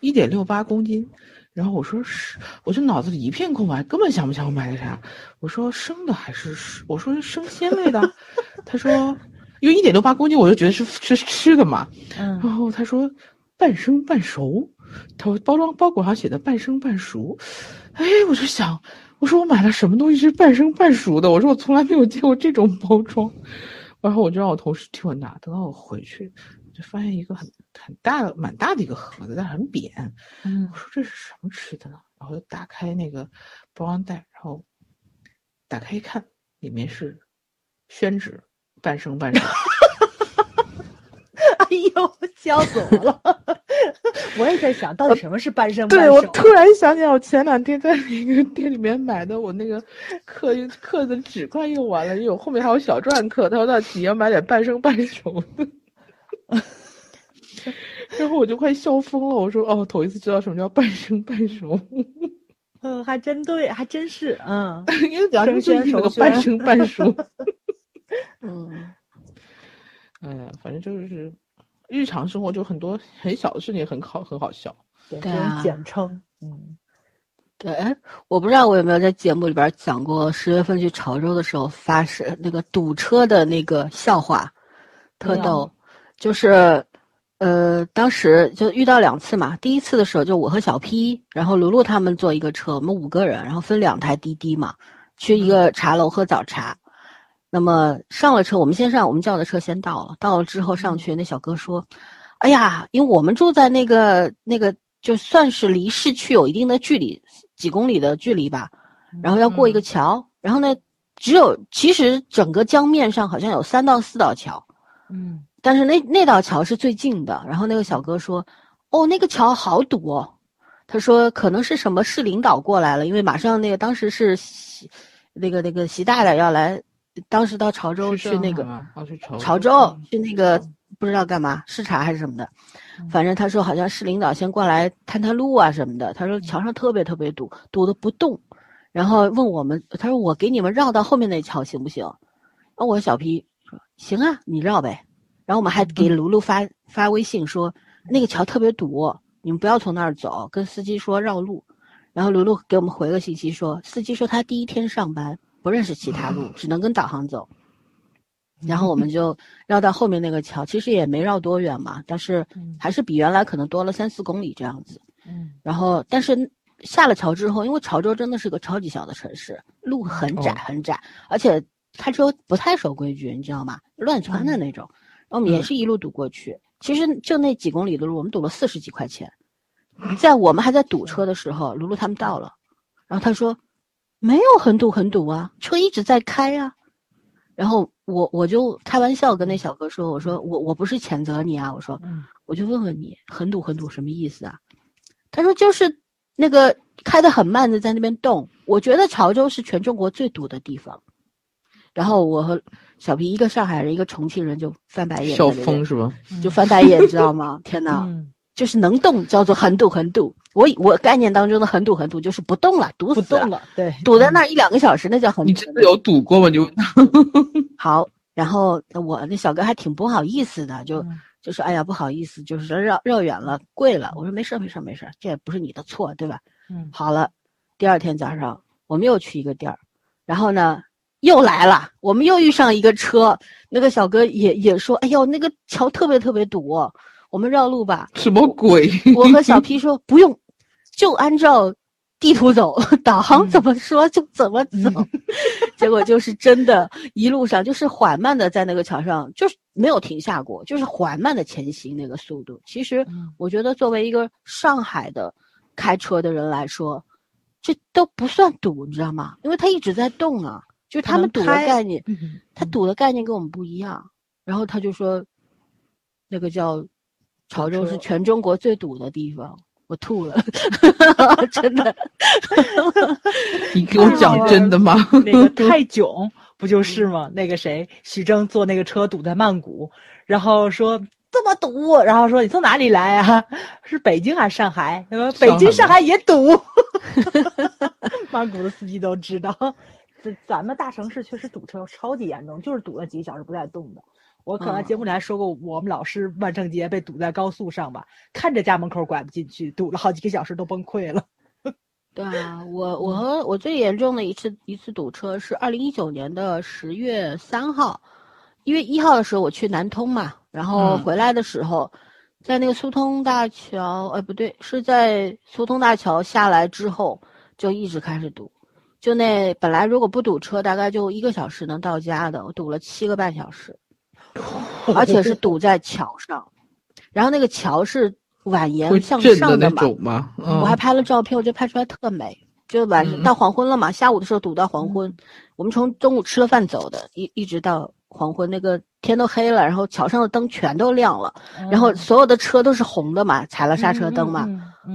一点六八公斤。然后我说是，我就脑子里一片空白，根本想不起来我买的啥。我说生的还是是我说是生鲜类的。他说，因为一点六八公斤，我就觉得是是吃的嘛。然嗯后他说半生半熟，他说包装包裹上写的半生半熟。哎，我就想，我说我买了什么东西是半生半熟的？我说我从来没有见过这种包装。然后我就让我同事替我拿，等到我回去，就发现一个很很大的、蛮大的一个盒子，但很扁。嗯我说这是什么吃的呢？然后就打开那个包装袋，然后打开一看，里面是宣纸，半生半熟。哎呦，笑死我了！我也在想到底什么是半生半熟对。我突然想起来，我前两天在那个店里面买的，我那个刻刻的纸快用完了，因为我后面还有小篆刻，他说那你要买点半生半熟的。然后我就快笑疯了，我说哦，头一次知道什么叫半生半熟，嗯，还真对，还真是，嗯，因为讲生就是那个半生半熟。嗯，哎呀，反正就是日常生活就很多很小的事情很好很好笑。对简称，嗯，对，哎，我不知道我有没有在节目里边讲过，十月份去潮州的时候发生那个堵车的那个笑话，特逗，就是，呃，当时就遇到两次嘛，第一次的时候就我和小 P，然后卢卢他们坐一个车，我们五个人，然后分两台滴滴嘛，去一个茶楼喝早茶。那么上了车，我们先上，我们叫的车先到了。到了之后上去，那小哥说：“哎呀，因为我们住在那个那个，就算是离市区有一定的距离，几公里的距离吧。然后要过一个桥，然后呢，只有其实整个江面上好像有三到四道桥，嗯但是那那道桥是最近的。然后那个小哥说：“哦，那个桥好堵哦。”他说：“可能是什么市领导过来了，因为马上那个当时是习那个那个习大大要来，当时到潮州去那个潮潮州去那个不知道干嘛视察还是什么的，反正他说好像市领导先过来探探路啊什么的。他说桥上特别特别堵，堵得不动，然后问我们，他说我给你们绕到后面那桥行不行？那我小皮说行啊，你绕呗。然后我们还给卢卢发发微信说，那个桥特别堵，你们不要从那儿走，跟司机说绕路。然后卢卢给我们回个信息说，司机说他第一天上班不认识其他路，只能跟导航走。然后我们就 绕到后面那个桥，其实也没绕多远嘛，但是还是比原来可能多了三四公里这样子。嗯，然后但是下了桥之后，因为潮州真的是个超级小的城市，路很窄哦很窄，而且开车不太守规矩，你知道吗？乱窜的那种。然后我们也是一路堵过去，其实就那几公里的路，我们堵了四十几块钱。在我们还在堵车的时候，卢卢他们到了，然后他说没有很堵很堵啊，车一直在开啊。然后我我就开玩笑跟那小哥说，我说我我不是谴责你啊，我说嗯我就问问你，很堵很堵什么意思啊？他说就是那个开得很慢的在那边动。我觉得潮州是全中国最堵的地方。然后我和小皮一个上海人，一个重庆人就翻白眼，笑疯是吧？就翻白眼，知道吗？天哪！嗯，就是能动叫做很堵很堵。我我概念当中的很堵很堵就是不动了，堵死不动了，对，堵在那儿一两个小时，那叫很堵。你真的有堵过吗？你就好，然后我那小哥还挺不好意思的，就、嗯就说哎呀不好意思，就是绕绕远了，跪了。我说没事儿没事儿没事儿，这也不是你的错，对吧？嗯好了，第二天早上我们又去一个店儿，然后呢又来了，我们又遇上一个车，那个小哥也也说，哎呦那个桥特别特别堵，我们绕路吧。什么鬼？我和小 P 说不用，就按照地图走，导航怎么说就怎么走。结果就是真的，一路上就是缓慢的在那个桥上，就是没有停下过，就是缓慢的前行那个速度。其实嗯我觉得作为一个上海的开车的人来说，这都不算堵，你知道吗？因为它一直在动啊，就是他们堵的概念，嗯他赌的概念跟我们不一样。然后他就说，那个叫潮州是全中国最堵的地方，我吐了，真的。你给我讲真的吗？那个 泰囧不就是吗？那个谁，徐峥坐那个车堵在曼谷，然后说这么堵，然后说你从哪里来啊？是北京还是上海？他说北京、上海也堵。曼谷的司机都知道，这咱们大城市确实堵车超级严重，就是堵了几个小时不带动的。我可能嗯节目里还说过，我们老师万圣节被堵在高速上吧，看着家门口拐不进去，堵了好几个小时都崩溃了。对啊，我我和我最严重的一次一次堵车是二零一九年的十月三号，一月一号的时候我去南通嘛，然后嗯回来的时候，在那个苏通大桥，呃不对，是在苏通大桥下来之后就一直开始堵，就那本来如果不堵车大概就一个小时能到家的，我堵了七个半小时，而且是堵在桥上，然后那个桥是蜿蜒向上的嘛，我还拍了照片，我觉得拍出来特美。就晚上嗯。到黄昏了嘛，下午的时候堵到黄昏，我们从中午吃了饭走的，一一直到黄昏，那个天都黑了，然后桥上的灯全都亮了，然后所有的车都是红的嘛，踩了刹车灯嘛，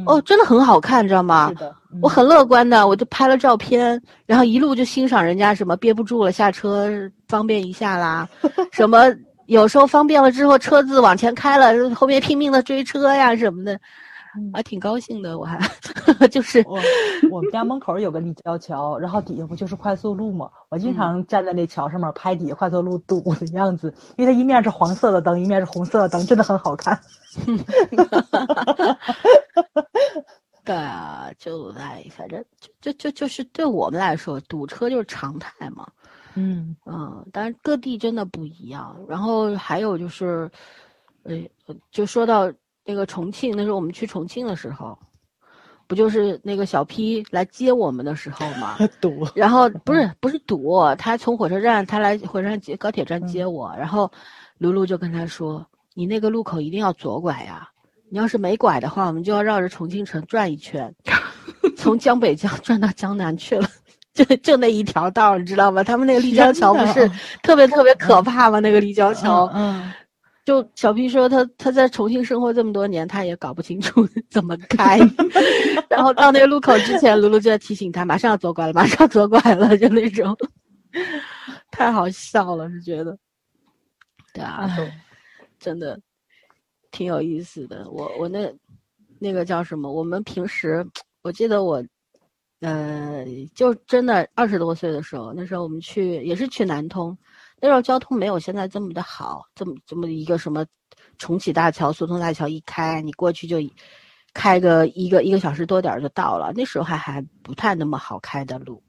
哦，，真的很好看，知道吗是？的，我很乐观的，我就拍了照片，然后一路就欣赏人家什么憋不住了下车方便一下啦，什么有时候方便了之后车子往前开了，后面拼命的追车呀什么的，嗯还挺高兴的，我还 就是我我们家门口有个立交桥，然后底下不就是快速路吗？我嗯经常站在那桥上面拍底下快速路堵的样子，因为它一面是黄色的灯，一面是红色的灯，真的很好看。对啊，就哎，反正就就就就是对我们来说，堵车就是常态嘛。嗯嗯，但是各地真的不一样。然后还有就是，呃，就说到那个重庆，那时候我们去重庆的时候，不就是那个小 P 来接我们的时候嘛？堵，然后不是不是堵，他从火车站他来火车站接高铁站接我，然后卢卢就跟他说：“你那个路口一定要左拐呀，你要是没拐的话，我们就要绕着重庆城转一圈，从江北江转到江南去了。”就就那一条道，你知道吗？他们那个立交桥不是特别特别可怕吗？那个立交桥，嗯，就小 P 说他他在重庆生活这么多年，他也搞不清楚 怎么开。然后到那个路口之前，卢卢就在提醒他，马上要左拐了，马上要左拐了，就那种，太好笑了，是觉得，对啊，哎真的挺有意思的。我我那那个叫什么？我们平时我记得我，呃，就真的二十多岁的时候，那时候我们去也是去南通，那时候交通没有现在这么的好，这么这么一个什么重启大桥、苏通大桥一开，你过去就开个一个一个小时多点就到了。那时候还还不太那么好开的路，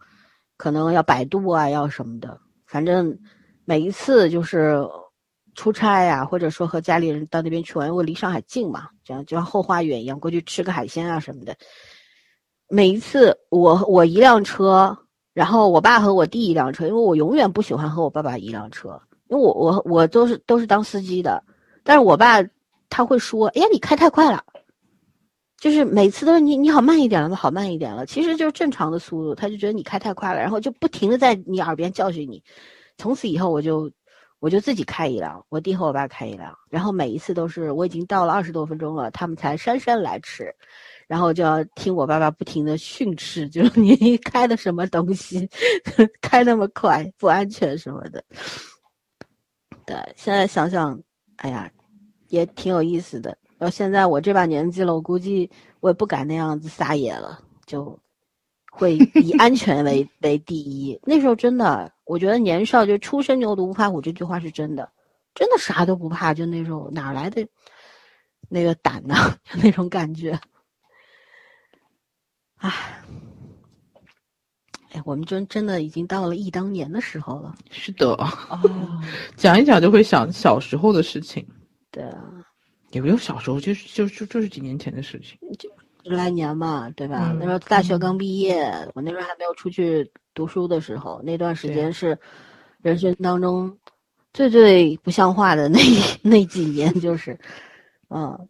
可能要摆渡啊，要什么的。反正每一次就是出差呀、或者说和家里人到那边去玩，因为离上海近嘛，这样就像后花园一样，过去吃个海鲜啊什么的。每一次我我一辆车，然后我爸和我弟一辆车，因为我永远不喜欢和我爸爸一辆车，因为我我我都是都是当司机的，但是我爸他会说，哎呀你开太快了，就是每次都是你你好慢一点了，好慢一点了，其实就是正常的速度，他就觉得你开太快了，然后就不停的在你耳边教训你。从此以后我就我就自己开一辆，我弟和我爸开一辆，然后每一次都是我已经到了二十多分钟了，他们才姗姗来迟。然后就要听我爸爸不停的训斥，就是 你开的什么东西，开那么快不安全什么的。对，现在想想，哎呀，也挺有意思的。到现在我这把年纪了，我估计我也不敢那样子撒野了，就会以安全为 为第一。那时候真的，我觉得年少就初生牛犊不怕虎这句话是真的，真的啥都不怕，就那种哪来的那个胆呢？就那种感觉。唉，哎，我们真真的已经到了忆当年的时候了。是的，哦，讲一讲就会想小时候的事情，对啊，也没有小时候，就是就就就是几年前的事情。十来年嘛，对吧？嗯那时候大学刚毕业，我那时候还没有出去读书的时候，那段时间是人生当中最最不像话的那 那几年，就是，嗯，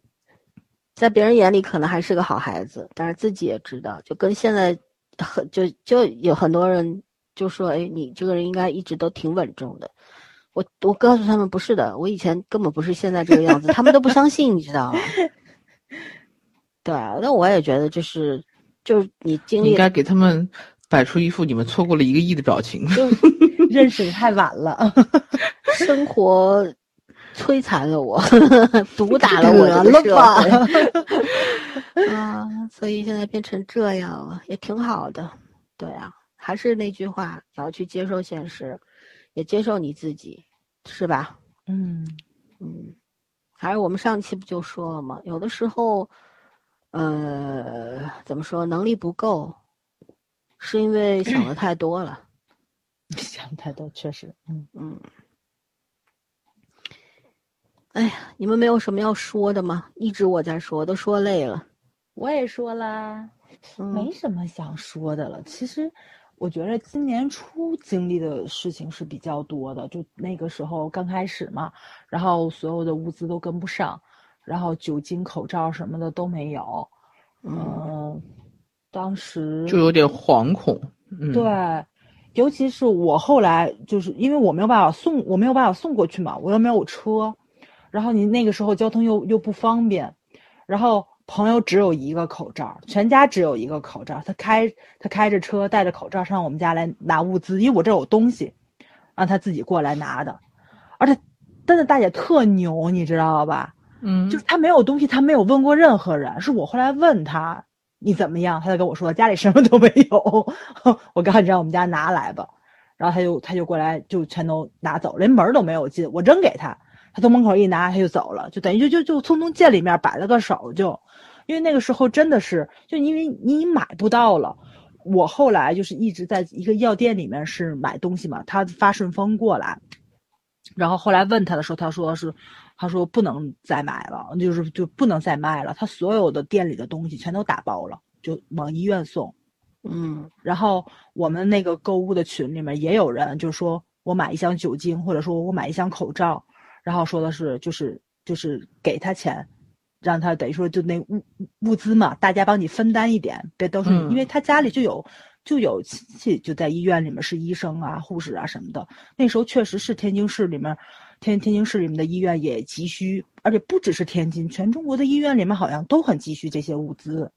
在别人眼里可能还是个好孩子，但是自己也知道，就跟现在很就就有很多人就说，哎，你这个人应该一直都挺稳重的。我我告诉他们不是的，我以前根本不是现在这个样子，他们都不相信，你知道吗？对啊，那我也觉得就是就是你经历应该给他们摆出一副你们错过了一个亿的表情。就 认识的太晚了，生活摧残了我，毒打了我这个得了吧社会 啊，所以现在变成这样了，也挺好的。对啊，还是那句话，要去接受现实，也接受你自己，是吧？嗯，嗯，还是我们上期不就说了吗？有的时候，呃，怎么说，能力不够，是因为想的太多了。想太多，确实，嗯，嗯，哎呀，你们没有什么要说的吗？一直我在说，都说累了。我也说啦，嗯没什么想说的了。其实，我觉得今年初经历的事情是比较多的，就那个时候刚开始嘛，然后所有的物资都跟不上，然后酒精、口罩什么的都没有，嗯嗯，当时就有点惶恐。嗯，对，尤其是我后来就是因为我没有办法送，我没有办法送过去嘛，我又没有车，然后你那个时候交通又又不方便，然后朋友只有一个口罩，全家只有一个口罩，他开他开着车戴着口罩上我们家来拿物资，因为我这有东西，让他自己过来拿的，而且但是大姐特牛，你知道吧？嗯，就是他没有东西，他没有问过任何人，是我后来问他你怎么样，他才跟我说家里什么都没有。我告诉你让我们家拿来吧，然后他就他就过来就全都拿走，连门儿都没有进，我扔给他，他从门口一拿他就走了，就等于就就就匆匆见里面摆了个手就，因为那个时候真的是就因为你买不到了。我后来就是一直在一个药店里面是买东西嘛，他发顺丰过来，然后后来问他的时候，他说是，他说不能再买了，就是就不能再卖了，他所有的店里的东西全都打包了，就往医院送。嗯然后我们那个购物的群里面也有人就说我买一箱酒精，或者说我买一箱口罩，然后说的是就是就是给他钱，让他等于说就那物物资嘛，大家帮你分担一点，别都是你，嗯因为他家里就有就有亲戚就在医院里面是医生啊、护士啊什么的。那时候确实是天津市里面，天天津市里面的医院也急需，而且不只是天津，全中国的医院里面好像都很急需这些物资。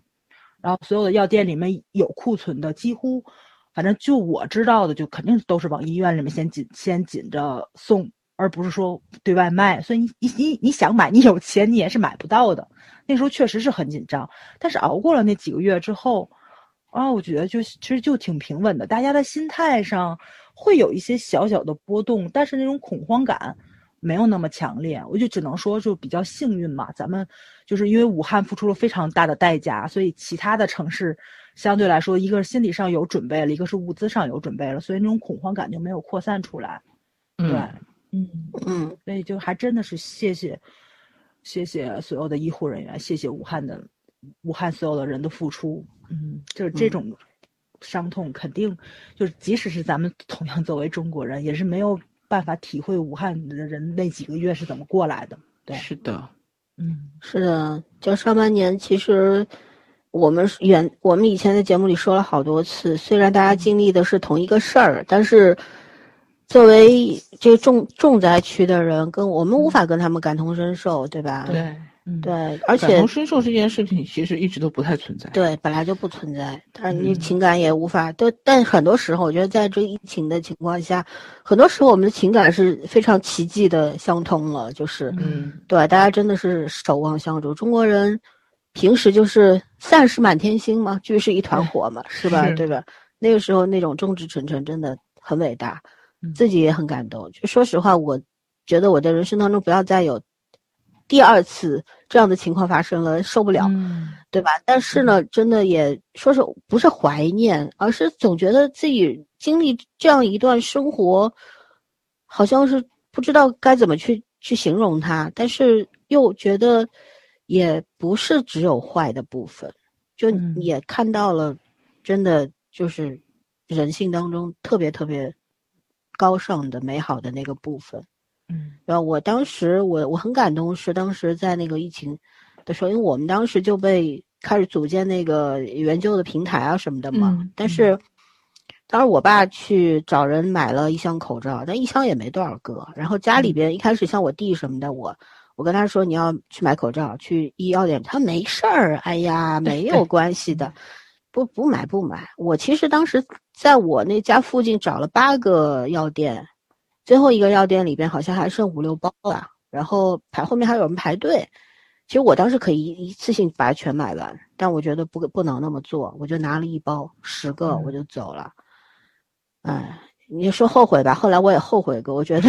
然后所有的药店里面有库存的，几乎，反正就我知道的，就肯定都是往医院里面先紧先紧着送，而不是说对外卖。所以你你你想买，你有钱你也是买不到的。那时候确实是很紧张，但是熬过了那几个月之后，啊，我觉得就其实就挺平稳的，大家的心态上会有一些小小的波动，但是那种恐慌感没有那么强烈。我就只能说就比较幸运嘛，咱们就是因为武汉付出了非常大的代价，所以其他的城市相对来说，一个是心理上有准备了，一个是物资上有准备了，所以那种恐慌感就没有扩散出来。对，嗯嗯，所以就还真的是谢谢，谢谢所有的医护人员，谢谢武汉的武汉所有的人的付出。嗯，就是这种伤痛，肯定就是即使是咱们同样作为中国人，也是没有办法体会武汉的人那几个月是怎么过来的。对，是的，嗯，是的，就上半年其实我们原我们以前在节目里说了好多次，虽然大家经历的是同一个事儿，但是作为这个重重灾区的人，跟我们无法跟他们感同身受，对吧？对。嗯，对，而且感同身受这件事情其实一直都不太存在。对，本来就不存在，但是你情感也无法。都，但很多时候，我觉得在这疫情的情况下，很多时候我们的情感是非常奇迹的相通了，就是，嗯，对，大家真的是守望相助。中国人平时就是散是满天星嘛，聚是一团火嘛，是吧？对吧？那个时候那种众志成城真的很伟大，自己也很感动。就说实话，我觉得我的人生当中不要再有。第二次这样的情况发生了，受不了，对吧？但是呢，真的也说是不是怀念，而是总觉得自己经历这样一段生活，好像是不知道该怎么去去形容它，但是又觉得也不是只有坏的部分，就也看到了，真的就是人性当中特别特别高尚的美好的那个部分。嗯，然后我当时我我很感动，是当时在那个疫情的时候，因为我们当时就被开始组建那个援救的平台啊什么的嘛。但是，当时我爸去找人买了一箱口罩，但一箱也没多少个。然后家里边一开始像我弟什么的，我我跟他说你要去买口罩，去医药店，他没事儿，哎呀没有 关系的，不不买不买。我其实当时在我那家附近找了八个药店。最后一个药店里边好像还剩五六包吧，然后排后面还有人排队。其实我当时可以一次性把它全买完，但我觉得不不能那么做，我就拿了一包十个我就走了。哎，你说后悔吧？后来我也后悔过，我觉得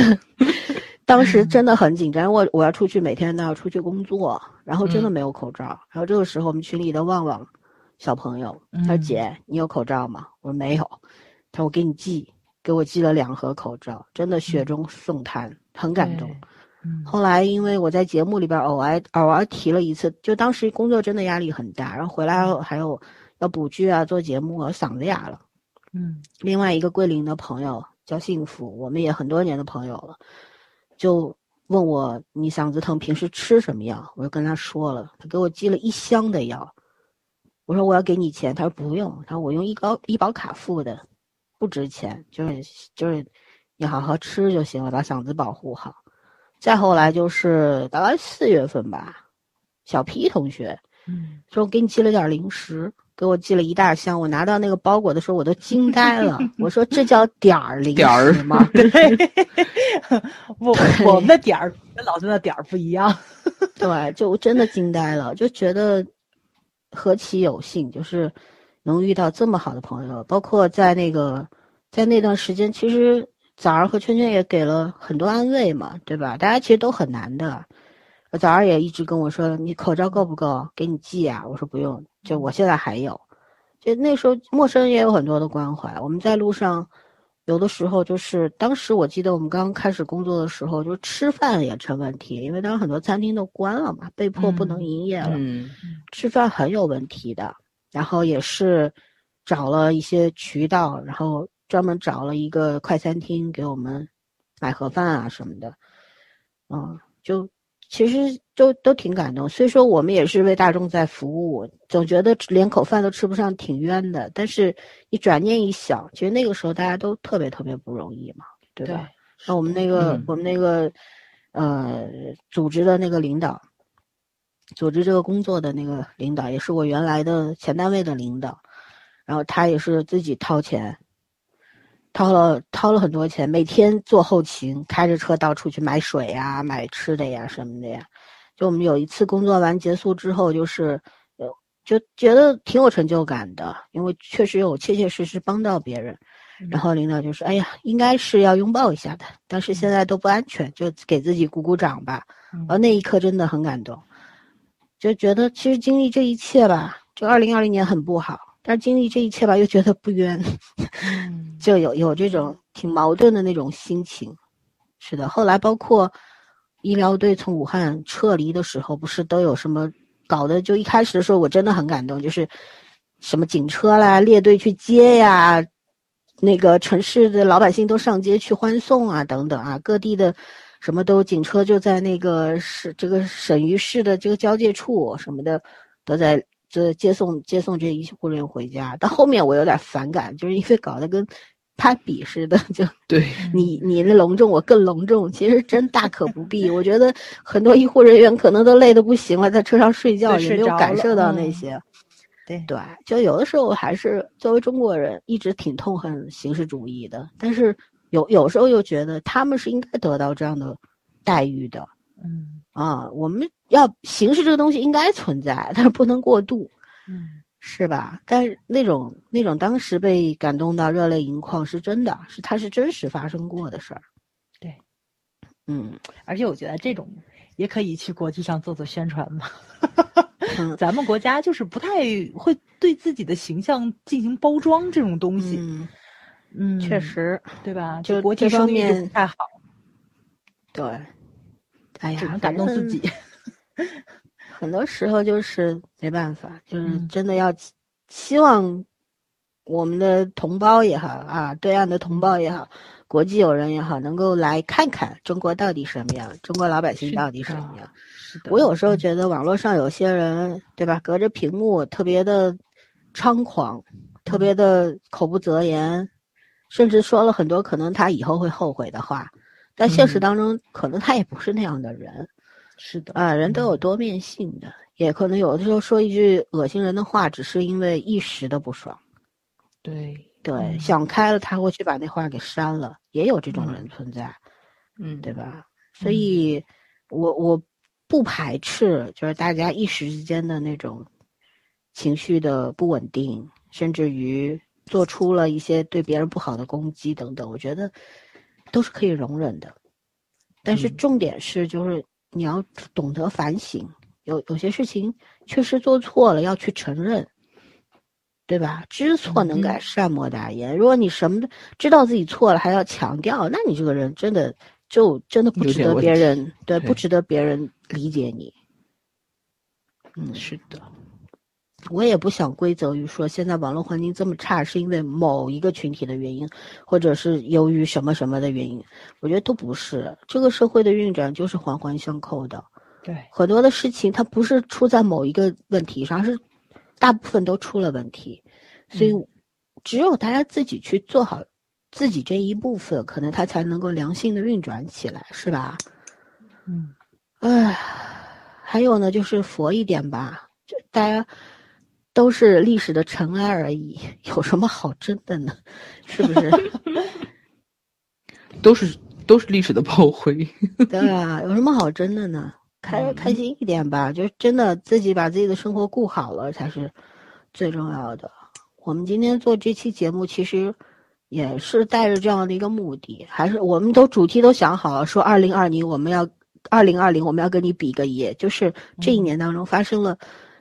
当时真的很紧张，我我要出去，每天都要出去工作，然后真的没有口罩。然后这个时候我们群里的旺旺小朋友，他说：“姐，你有口罩吗？”我说：“没有。”他说：“我给你寄。”给我寄了两盒口罩，真的雪中送炭，很感动。后来因为我在节目里边偶尔偶尔提了一次，就当时工作真的压力很大，然后回来还有要补剧啊，做节目，啊嗓子哑了。嗯，另外一个桂林的朋友叫幸福，我们也很多年的朋友了，就问我你嗓子疼，平时吃什么药？我就跟他说了，他给我寄了一箱的药。我说我要给你钱，他说不用，他说我用医保医保卡付的。不值钱，就是就是，你好好吃就行了，把嗓子保护好。再后来就是大概四月份吧，小 P 同学，嗯，说我给你寄了点零食，给我寄了一大箱。我拿到那个包裹的时候，我都惊呆了。我说这叫点儿零食吗？对，我，我们的点儿跟老孙的点儿不一样。对，就真的惊呆了，就觉得何其有幸，就是。能遇到这么好的朋友，包括在那个，在那段时间，其实枣儿和圈圈也给了很多安慰嘛，对吧？大家其实都很难的。枣儿也一直跟我说：“你口罩够不够？给你寄啊。”我说：“不用，就我现在还有。”就那时候，陌生人也有很多的关怀。我们在路上，有的时候就是当时我记得我们刚刚开始工作的时候，就吃饭也成问题，因为当时很多餐厅都关了嘛，被迫不能营业了，吃饭很有问题的。然后也是找了一些渠道，然后专门找了一个快餐厅给我们买盒饭啊什么的，嗯，就其实都都挺感动。虽说我们也是为大众在服务，总觉得连口饭都吃不上挺冤的，但是你转念一想，其实那个时候大家都特别特别不容易嘛，对吧？那我们那个我们那个呃组织的那个领导。组织这个工作的那个领导也是我原来的前单位的领导，然后他也是自己掏钱，掏了掏了很多钱，每天做后勤，开着车到处去买水呀、买吃的呀什么的呀。就我们有一次工作完结束之后，就是呃就觉得挺有成就感的，因为确实有切切实实帮到别人。然后领导就说：“哎呀，应该是要拥抱一下的，但是现在都不安全，就给自己鼓鼓掌吧。”然后那一刻真的很感动，就觉得其实经历这一切吧，就二零二零年很不好，但是经历这一切吧，又觉得不冤，就有有这种挺矛盾的那种心情。是的，后来包括医疗队从武汉撤离的时候，不是都有什么搞的？就一开始的时候，我真的很感动，就是什么警车啦、列队去接呀。那个城市的老百姓都上街去欢送啊，等等啊，各地的什么都警车就在那个市这个省与市的这个交界处什么的，都在这接送接送这医护人员回家。到后面我有点反感，就是因为搞得跟攀比似的，就对 你你的隆重我更隆重，其实真大可不必。我觉得很多医护人员可能都累得不行了，在车上睡觉也没有感受到那些。对对，就有的时候还是作为中国人，一直挺痛恨形式主义的，但是有有时候又觉得他们是应该得到这样的待遇的。嗯啊，我们要形式这个东西应该存在，但是不能过度，嗯，是吧？但是那种那种当时被感动到热泪盈眶是真的，是它是真实发生过的事儿。对，嗯，而且我觉得这种也可以去国际上做做宣传嘛。嗯 咱们国家就是不太会对自己的形象进行包装这种东西，嗯，嗯，确，实，对吧？就国际这方面不太好，对。哎呀，感动自己。很多时候就是没办法，就是嗯真的要希希望我们的同胞也好啊，对岸的同胞也好，国际友人也好，能够来看看中国到底什么样，中国老百姓到底什么样。我有时候嗯觉得网络上有些人，对吧？隔着屏幕特别的猖狂，特别的口不择言，甚至说了很多可能他以后会后悔的话。但现实嗯当中，可能他也不是那样的人。是的啊，人都有多面性的，也可能有的时候说一句恶心人的话，只是因为一时的不爽。对对，嗯想开了，他会去把那话给删了，也有这种人存在，嗯，对吧？所以，我我不排斥，就是大家一时之间的那种情绪的不稳定，甚至于做出了一些对别人不好的攻击等等，我觉得都是可以容忍的。但是嗯重点是，就是你要懂得反省，有有些事情确实做错了，要去承认，对吧？知错能改，嗯善莫大焉。如果你什么都知道自己错了，还要强调，那你这个人真的就真的不值得别人对，不值得别人理解你。嗯，是的，我也不想归责于说现在网络环境这么差是因为某一个群体的原因，或者是由于什么什么的原因，我觉得都不是。这个社会的运转就是环环相扣的，对，很多的事情它不是出在某一个问题上，而是大部分都出了问题，所以只有大家自己去做好自己这一部分，可能它才能够良性的运转起来，是吧？嗯哎，还有呢，就是佛一点吧，就大家都是历史的尘埃而已，有什么好争的呢？是不是？都是都是历史的炮灰。对啊，有什么好争的呢？开开心一点吧，就真的自己把自己的生活顾好了才是最重要的。我们今天做这期节目，其实也是带着这样的一个目的，还是我们都主题都想好了，说二零二零我们要二零二零我们要跟你比个耶，就是这一年当中发生了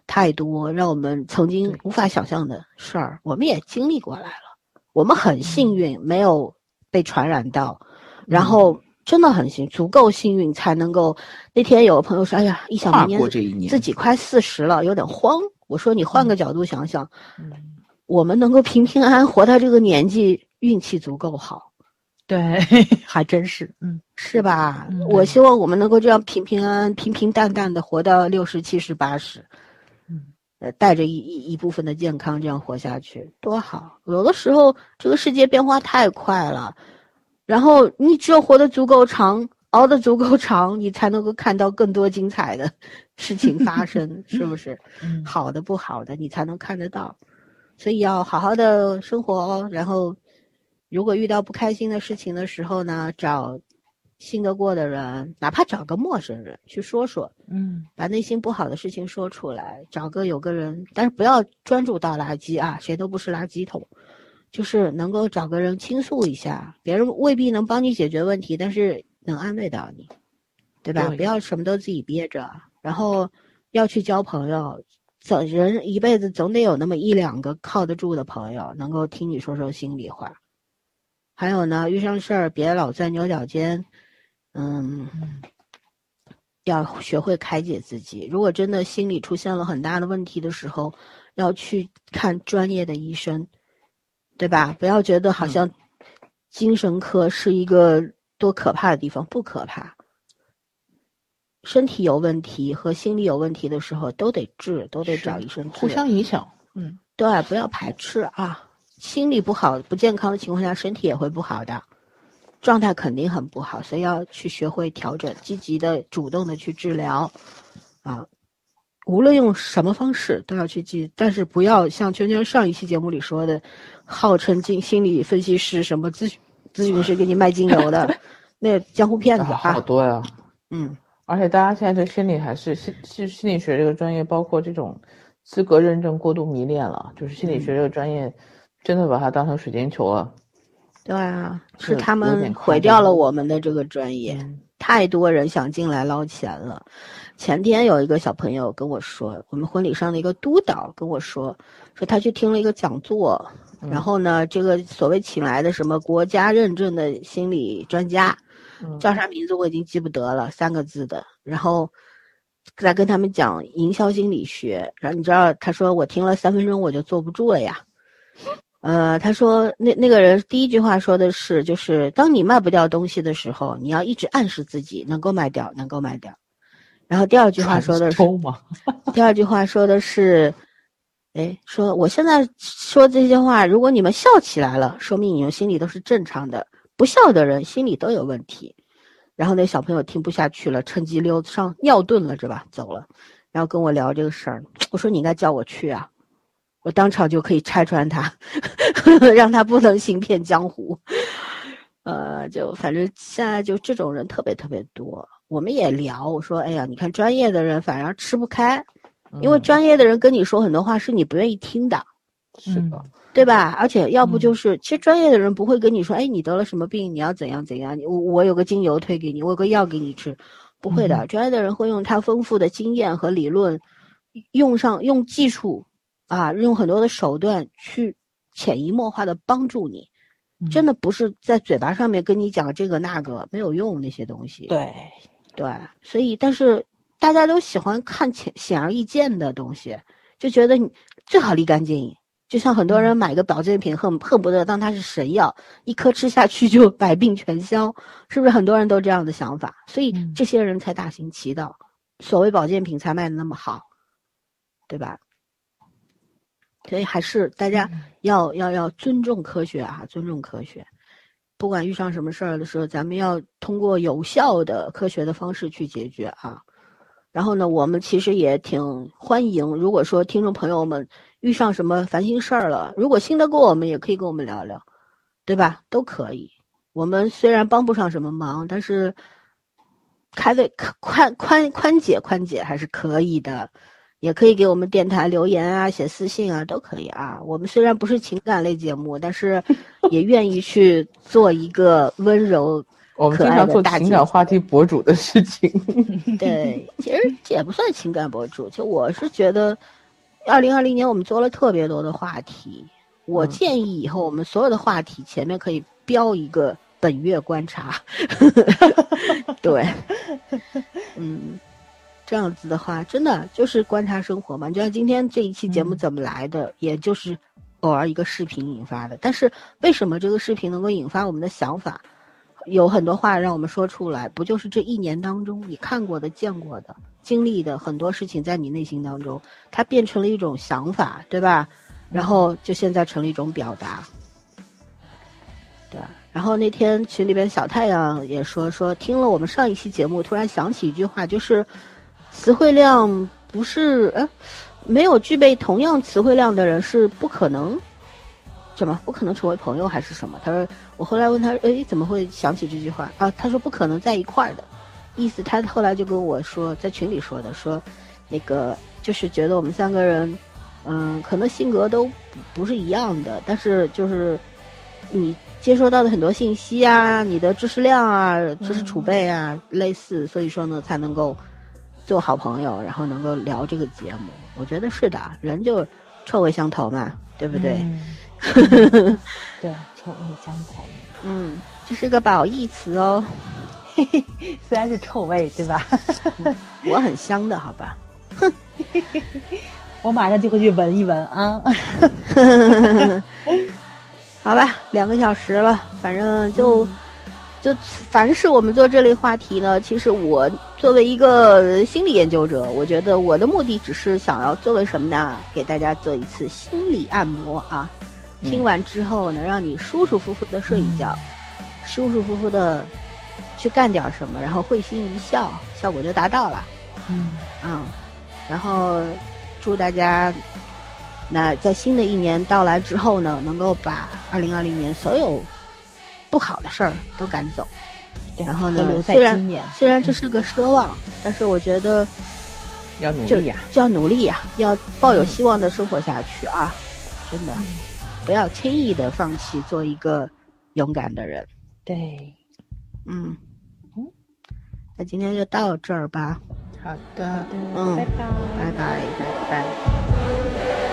太多让我们曾经无法想象的事儿，我们也经历过来了，我们很幸运没有被传染到，然后真的很幸，足够幸运才能够。那天有个朋友说：“哎呀，一想跨明年过这一年自己快四十了，有点慌。”我说：“你换个角度想想，嗯，我们能够平平安安活到这个年纪，运气足够好，对，还真是，嗯是吧？嗯我希望我们能够这样平平安安、平平淡淡的活到六十、七十、八十。”嗯呃，带着一一一部分的健康这样活下去，多好！有的时候这个世界变化太快了，然后你只有活得足够长，熬得足够长，你才能够看到更多精彩的事情发生，是不是？嗯，好的不好的，你才能看得到。所以要好好的生活，然后如果遇到不开心的事情的时候呢，找信得过的人，哪怕找个陌生人去说说，嗯，把内心不好的事情说出来，找个有个人，但是不要专注倒垃圾啊，谁都不是垃圾桶，就是能够找个人倾诉一下，别人未必能帮你解决问题，但是能安慰到你，对吧？对不要什么都自己憋着，然后要去交朋友，总人一辈子总得有那么一两个靠得住的朋友，能够听你说说心里话。还有呢，遇上事儿别老钻牛角尖，嗯，要学会开解自己。如果真的心理出现了很大的问题的时候，要去看专业的医生，对吧？不要觉得好像精神科是一个多可怕的地方，不可怕。身体有问题和心理有问题的时候，都得治，都得找医生治。互相影响。嗯，对，不要排斥啊。心理不好、不健康的情况下，身体也会不好的，状态肯定很不好，所以要去学会调整，积极的、主动的去治疗，啊，无论用什么方式都要去记，但是不要像圈圈上一期节目里说的，号称精心理分析师、什么咨询咨询师给你卖精油的，那江湖骗子啊好啊，多呀。嗯，而且大家现在对心理还是心心心理学这个专业，包括这种资格认证过度迷恋了，就是心理学这个专业真的把它当成水晶球了。对啊，是是他们毁掉了我们的这个专业。嗯太多人想进来捞钱了。前天有一个小朋友跟我说，我们婚礼上的一个督导跟我说，说他去听了一个讲座，嗯然后呢，这个所谓请来的什么国家认证的心理专家，嗯叫啥名字我已经记不得了，三个字的，然后在跟他们讲营销心理学，然后你知道，他说我听了三分钟我就坐不住了呀。呃，他说那那个人第一句话说的是，就是当你卖不掉东西的时候，你要一直暗示自己能够卖掉，能够卖掉。然后第二句话说的是，第二句话说的是，哎，说我现在说这些话，如果你们笑起来了，说明你们心里都是正常的；不笑的人心里都有问题。然后那小朋友听不下去了，趁机溜上尿遁了，是吧？走了，然后跟我聊这个事儿。我说你应该叫我去啊，我当场就可以拆穿他，让他不能行骗江湖。呃，就反正现在就这种人特别特别多。我们也聊，我说，哎呀，你看专业的人反而吃不开，因为嗯专业的人跟你说很多话是你不愿意听的，是的，对吧？而且要不嗯就是，其实专业的人不会跟你说，哎，你得了什么病，你要怎样怎样，我我有个精油推给你，我有个药给你吃，不会的。嗯专业的人会用他丰富的经验和理论，用上用技术，啊，用很多的手段去潜移默化的帮助你。真的的不是在嘴巴上面跟你讲这个那个没有用那些东西。对，对，所以但是大家都喜欢看显显而易见的东西，就觉得你最好立竿见影。就像很多人买个保健品恨恨不得当它是神药，一颗吃下去就百病全消，是不是很多人都这样的想法？所以嗯这些人才大行其道，所谓保健品才卖的那么好，对吧？所以还是大家要要要尊重科学啊，尊重科学。不管遇上什么事儿的时候，咱们要通过有效的科学的方式去解决啊。然后呢，我们其实也挺欢迎，如果说听众朋友们遇上什么烦心事儿了，如果信得过我们，也可以跟我们聊聊，对吧？都可以。我们虽然帮不上什么忙，但是开胃宽宽宽解宽解还是可以的。也可以给我们电台留言啊，写私信啊，都可以啊。我们虽然不是情感类节目，但是 也愿意去做一个温柔。我们经常做情感话题博主的事情。对，其实这也不算情感博主，就我是觉得，二零二零年我们做了特别多的话题。我建议以后我们所有的话题前面可以标一个“本月观察”。对，嗯。这样子的话，真的就是观察生活嘛。就像今天这一期节目怎么来的，嗯、也就是偶尔一个视频引发的。但是为什么这个视频能够引发我们的想法？有很多话让我们说出来，不就是这一年当中你看过的、见过的、经历的很多事情，在你内心当中，它变成了一种想法，对吧？然后就现在成了一种表达，对。然后那天群里边小太阳也说说，听了我们上一期节目，突然想起一句话，就是。词汇量不是，呃，没有具备同样词汇量的人是不可能什么不可能成为朋友还是什么？他说我后来问他，哎，怎么会想起这句话啊？他说不可能在一块儿的，意思他后来就跟我说，在群里说的，说那个就是觉得我们三个人，嗯，可能性格都不不是一样的，但是就是你接收到的很多信息啊，你的知识量啊、知识储备啊类似，所以说呢才能够做好朋友，然后能够聊这个节目。我觉得是的，人就臭味相投嘛，对不对？嗯 对，臭味相投。嗯，这是个褒义词哦，虽然是臭味，对吧？我很香的好吧？我马上就会去闻一闻啊。好吧，两个小时了，反正就、就凡是我们做这类话题呢，其实我作为一个心理研究者，我觉得我的目的只是想要作为什么呢？给大家做一次心理按摩啊，嗯听完之后能，让你舒舒服服的睡一觉，舒舒服服的去干点什么，然后会心一笑，效果就达到了。嗯，嗯，然后祝大家，那在新的一年到来之后呢，能够把二零二零年所有不好的事儿都赶走。然后呢留在虽然今年，虽然这是个奢望，但是我觉得要努力呀、就要努力呀、要抱有希望的生活下去啊！真的，不要轻易的放弃做一个勇敢的人。对，嗯，那今天就到这儿吧，好的，嗯拜拜，拜拜。拜拜。